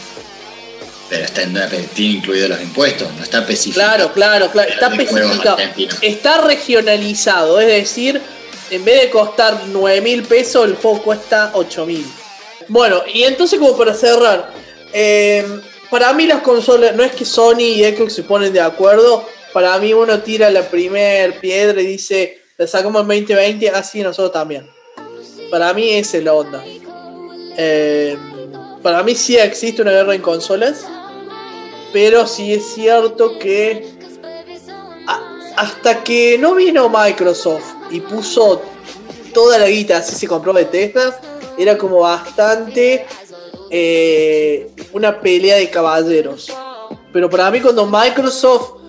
Pero está en, tiene incluido los impuestos, no está específico. Claro, claro, claro. Está especificado. Está regionalizado. Es decir, en vez de costar 9 mil pesos, el juego cuesta 8 mil. Bueno, y entonces como para cerrar. eh, para mí las consolas, no es que Sony y Xbox se ponen de acuerdo. Para mí uno tira la primer piedra y dice, la sacamos en 2020, así nosotros también. Para mí esa es la onda. Eh, para mí sí existe una guerra en consolas. Pero sí es cierto que hasta que no vino Microsoft y puso toda la guita, así se compró Bethesda, era como bastante eh, una pelea de caballeros. Pero para mí cuando Microsoft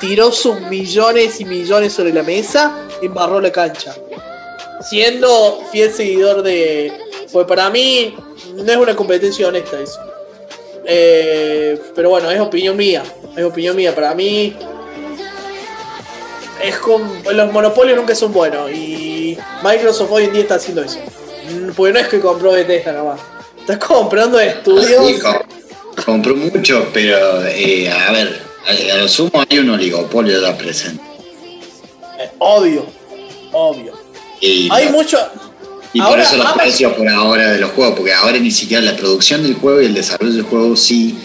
tiró sus millones y millones sobre la mesa, embarró la cancha. Siendo fiel seguidor de... Pues para mí no es una competencia honesta eso. Eh, pero bueno, es opinión mía. Es opinión mía. Para mí. Es con, los monopolios nunca son buenos. Y Microsoft hoy en día está haciendo eso. Mm, Porque no es que compró Bethesda nomás. Está comprando estudios. Sí, compró mucho, pero eh, a ver, a, lo sumo hay un oligopolio ya presente. eh, obvio. Obvio. Y, Hay mucho. y por eso los Amazon- precios por ahora de los juegos, porque ahora ni siquiera la producción del juego y el desarrollo del juego sí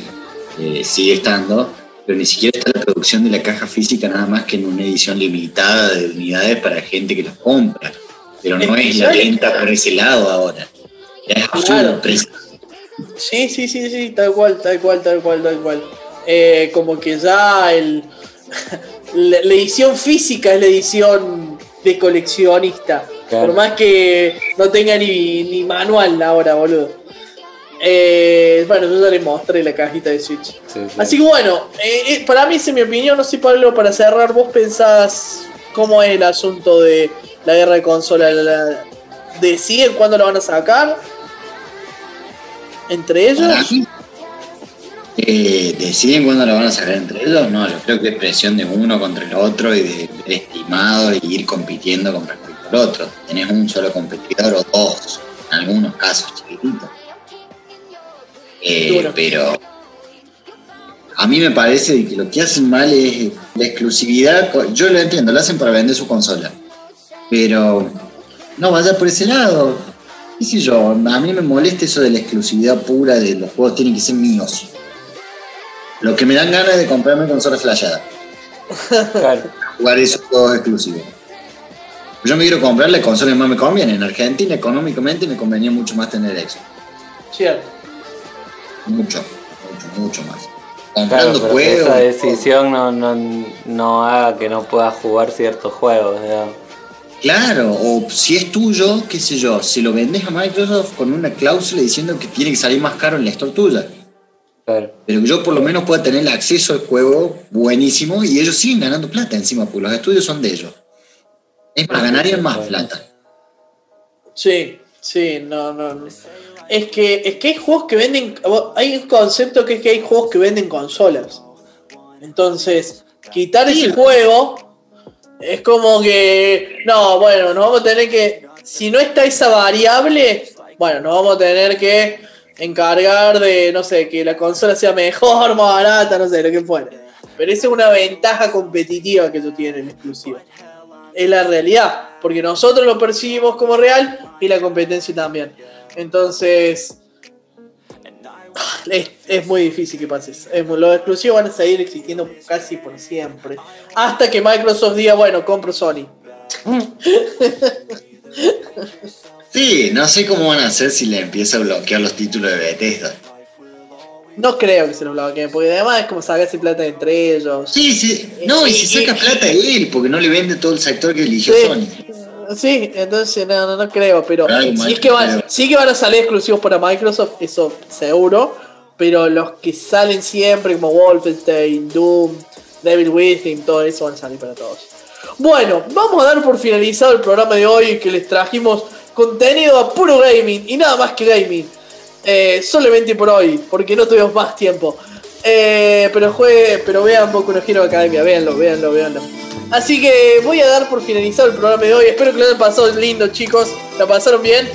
eh, sigue estando, pero ni siquiera está la producción de la caja física nada más que en una edición limitada de unidades para gente que los compra. Pero no Es la venta por ese lado ahora. Ya es absurdo. Sí, sí, sí, sí, tal cual, tal cual, tal cual, tal cual. Eh, como que ya el la, la edición física es la edición de coleccionista. Claro. Por más que no tenga ni, ni manual ahora, boludo. Eh, bueno, yo ya les mostré la cajita de Switch. Sí, sí. Así que bueno, eh, eh, para mí esa es mi opinión. No sé, Pablo, para cerrar, ¿vos pensás cómo es el asunto de la guerra de consola? La- la- ¿Deciden cuándo lo van a sacar? ¿Entre ellos? Eh, ¿Deciden cuándo lo van a sacar entre ellos? No, yo creo que es presión de uno contra el otro y de ver estimados y ir compitiendo con respecto al otro. Tenés un solo competidor o dos, en algunos casos chiquititos. Eh, pero a mí me parece que lo que hacen mal es la exclusividad. Yo lo entiendo, lo hacen para vender su consola. Pero no vaya por ese lado. ¿Qué sé yo? A mí me molesta eso de la exclusividad pura de los juegos tienen que ser míos. Lo que me dan ganas es de comprarme consola flashada. Claro. Jugar esos juegos exclusivos. Yo me quiero comprar la consola que más me conviene. En Argentina, económicamente, me convenía mucho más tener eso. Cierto. Mucho, mucho, mucho más. Claro, Comprando pero que juegos. esa decisión no, no, no haga que no pueda jugar ciertos juegos. digamos. Claro, o si es tuyo, qué sé yo, si lo vendes a Microsoft con una cláusula diciendo que tiene que salir más caro en la store tuya. Claro. Pero que yo por lo menos pueda tener el acceso al juego buenísimo y ellos siguen ganando plata encima, porque los estudios son de ellos. Es más, ganarían más plata. Sí, sí, no, no, no. Es que, es que hay juegos que venden. Hay un concepto que es que hay juegos que venden consolas. Entonces, quitar ese juego es como que. No, bueno, nos vamos a tener que. Si no está esa variable, bueno, nos vamos a tener que encargar de, no sé, que la consola sea mejor, más barata, no sé, lo que fuera. Pero esa es una ventaja competitiva que tú tienes en exclusiva. Es la realidad, porque nosotros lo percibimos como real y la competencia también. Entonces, es, es muy difícil que pase eso. Es muy- los exclusivos van a seguir existiendo casi por siempre. Hasta que Microsoft diga, bueno, compro Sony. Sí, no sé cómo van a hacer si le empieza a bloquear los títulos de Bethesda. No creo que se lo bloqueen, porque además es como sacarse plata entre ellos. Sí, sí. No, y si saca plata él, porque no le vende todo el sector que eligió Sí. Sony. Sí, entonces no, no, no creo, pero es que van, sí que van a salir exclusivos para Microsoft, eso seguro, pero los que salen siempre como Wolfenstein, Doom, Devil Within, todo eso van a salir para todos. Bueno, vamos a dar por finalizado el programa de hoy que les trajimos contenido a puro gaming y nada más que gaming. Eh, solamente por hoy, porque no tuvimos más tiempo. Eh, pero juegue, pero vean Boku no Hero Academia, véanlo, véanlo, véanlo. Así que voy a dar por finalizado el programa de hoy. Espero que lo hayan pasado lindo, chicos. ¿La pasaron bien?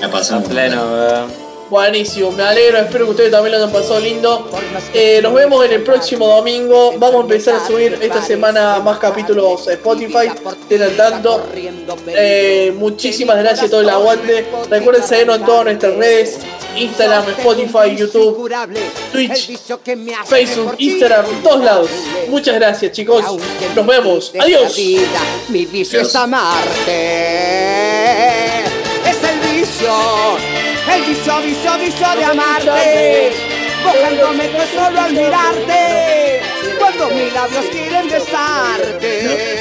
La A pasamos. pleno, weón. Buenísimo, me alegro, espero que ustedes también lo hayan pasado lindo. Eh, nos vemos en el próximo domingo. Vamos a empezar a subir esta semana más capítulos a Spotify. Estén. Eh, muchísimas gracias a todo el aguante. Recuerden seguirnos en todas nuestras redes: Instagram, Spotify, YouTube, Twitch, Facebook, Instagram, todos lados. Muchas gracias, chicos. Nos vemos. Adiós. Mi vicio es amarte. Es el vicio. El vicio, vicio, vicio de amarte. Cojándome que solo al mirarte. Cuando mis labios quieren besarte.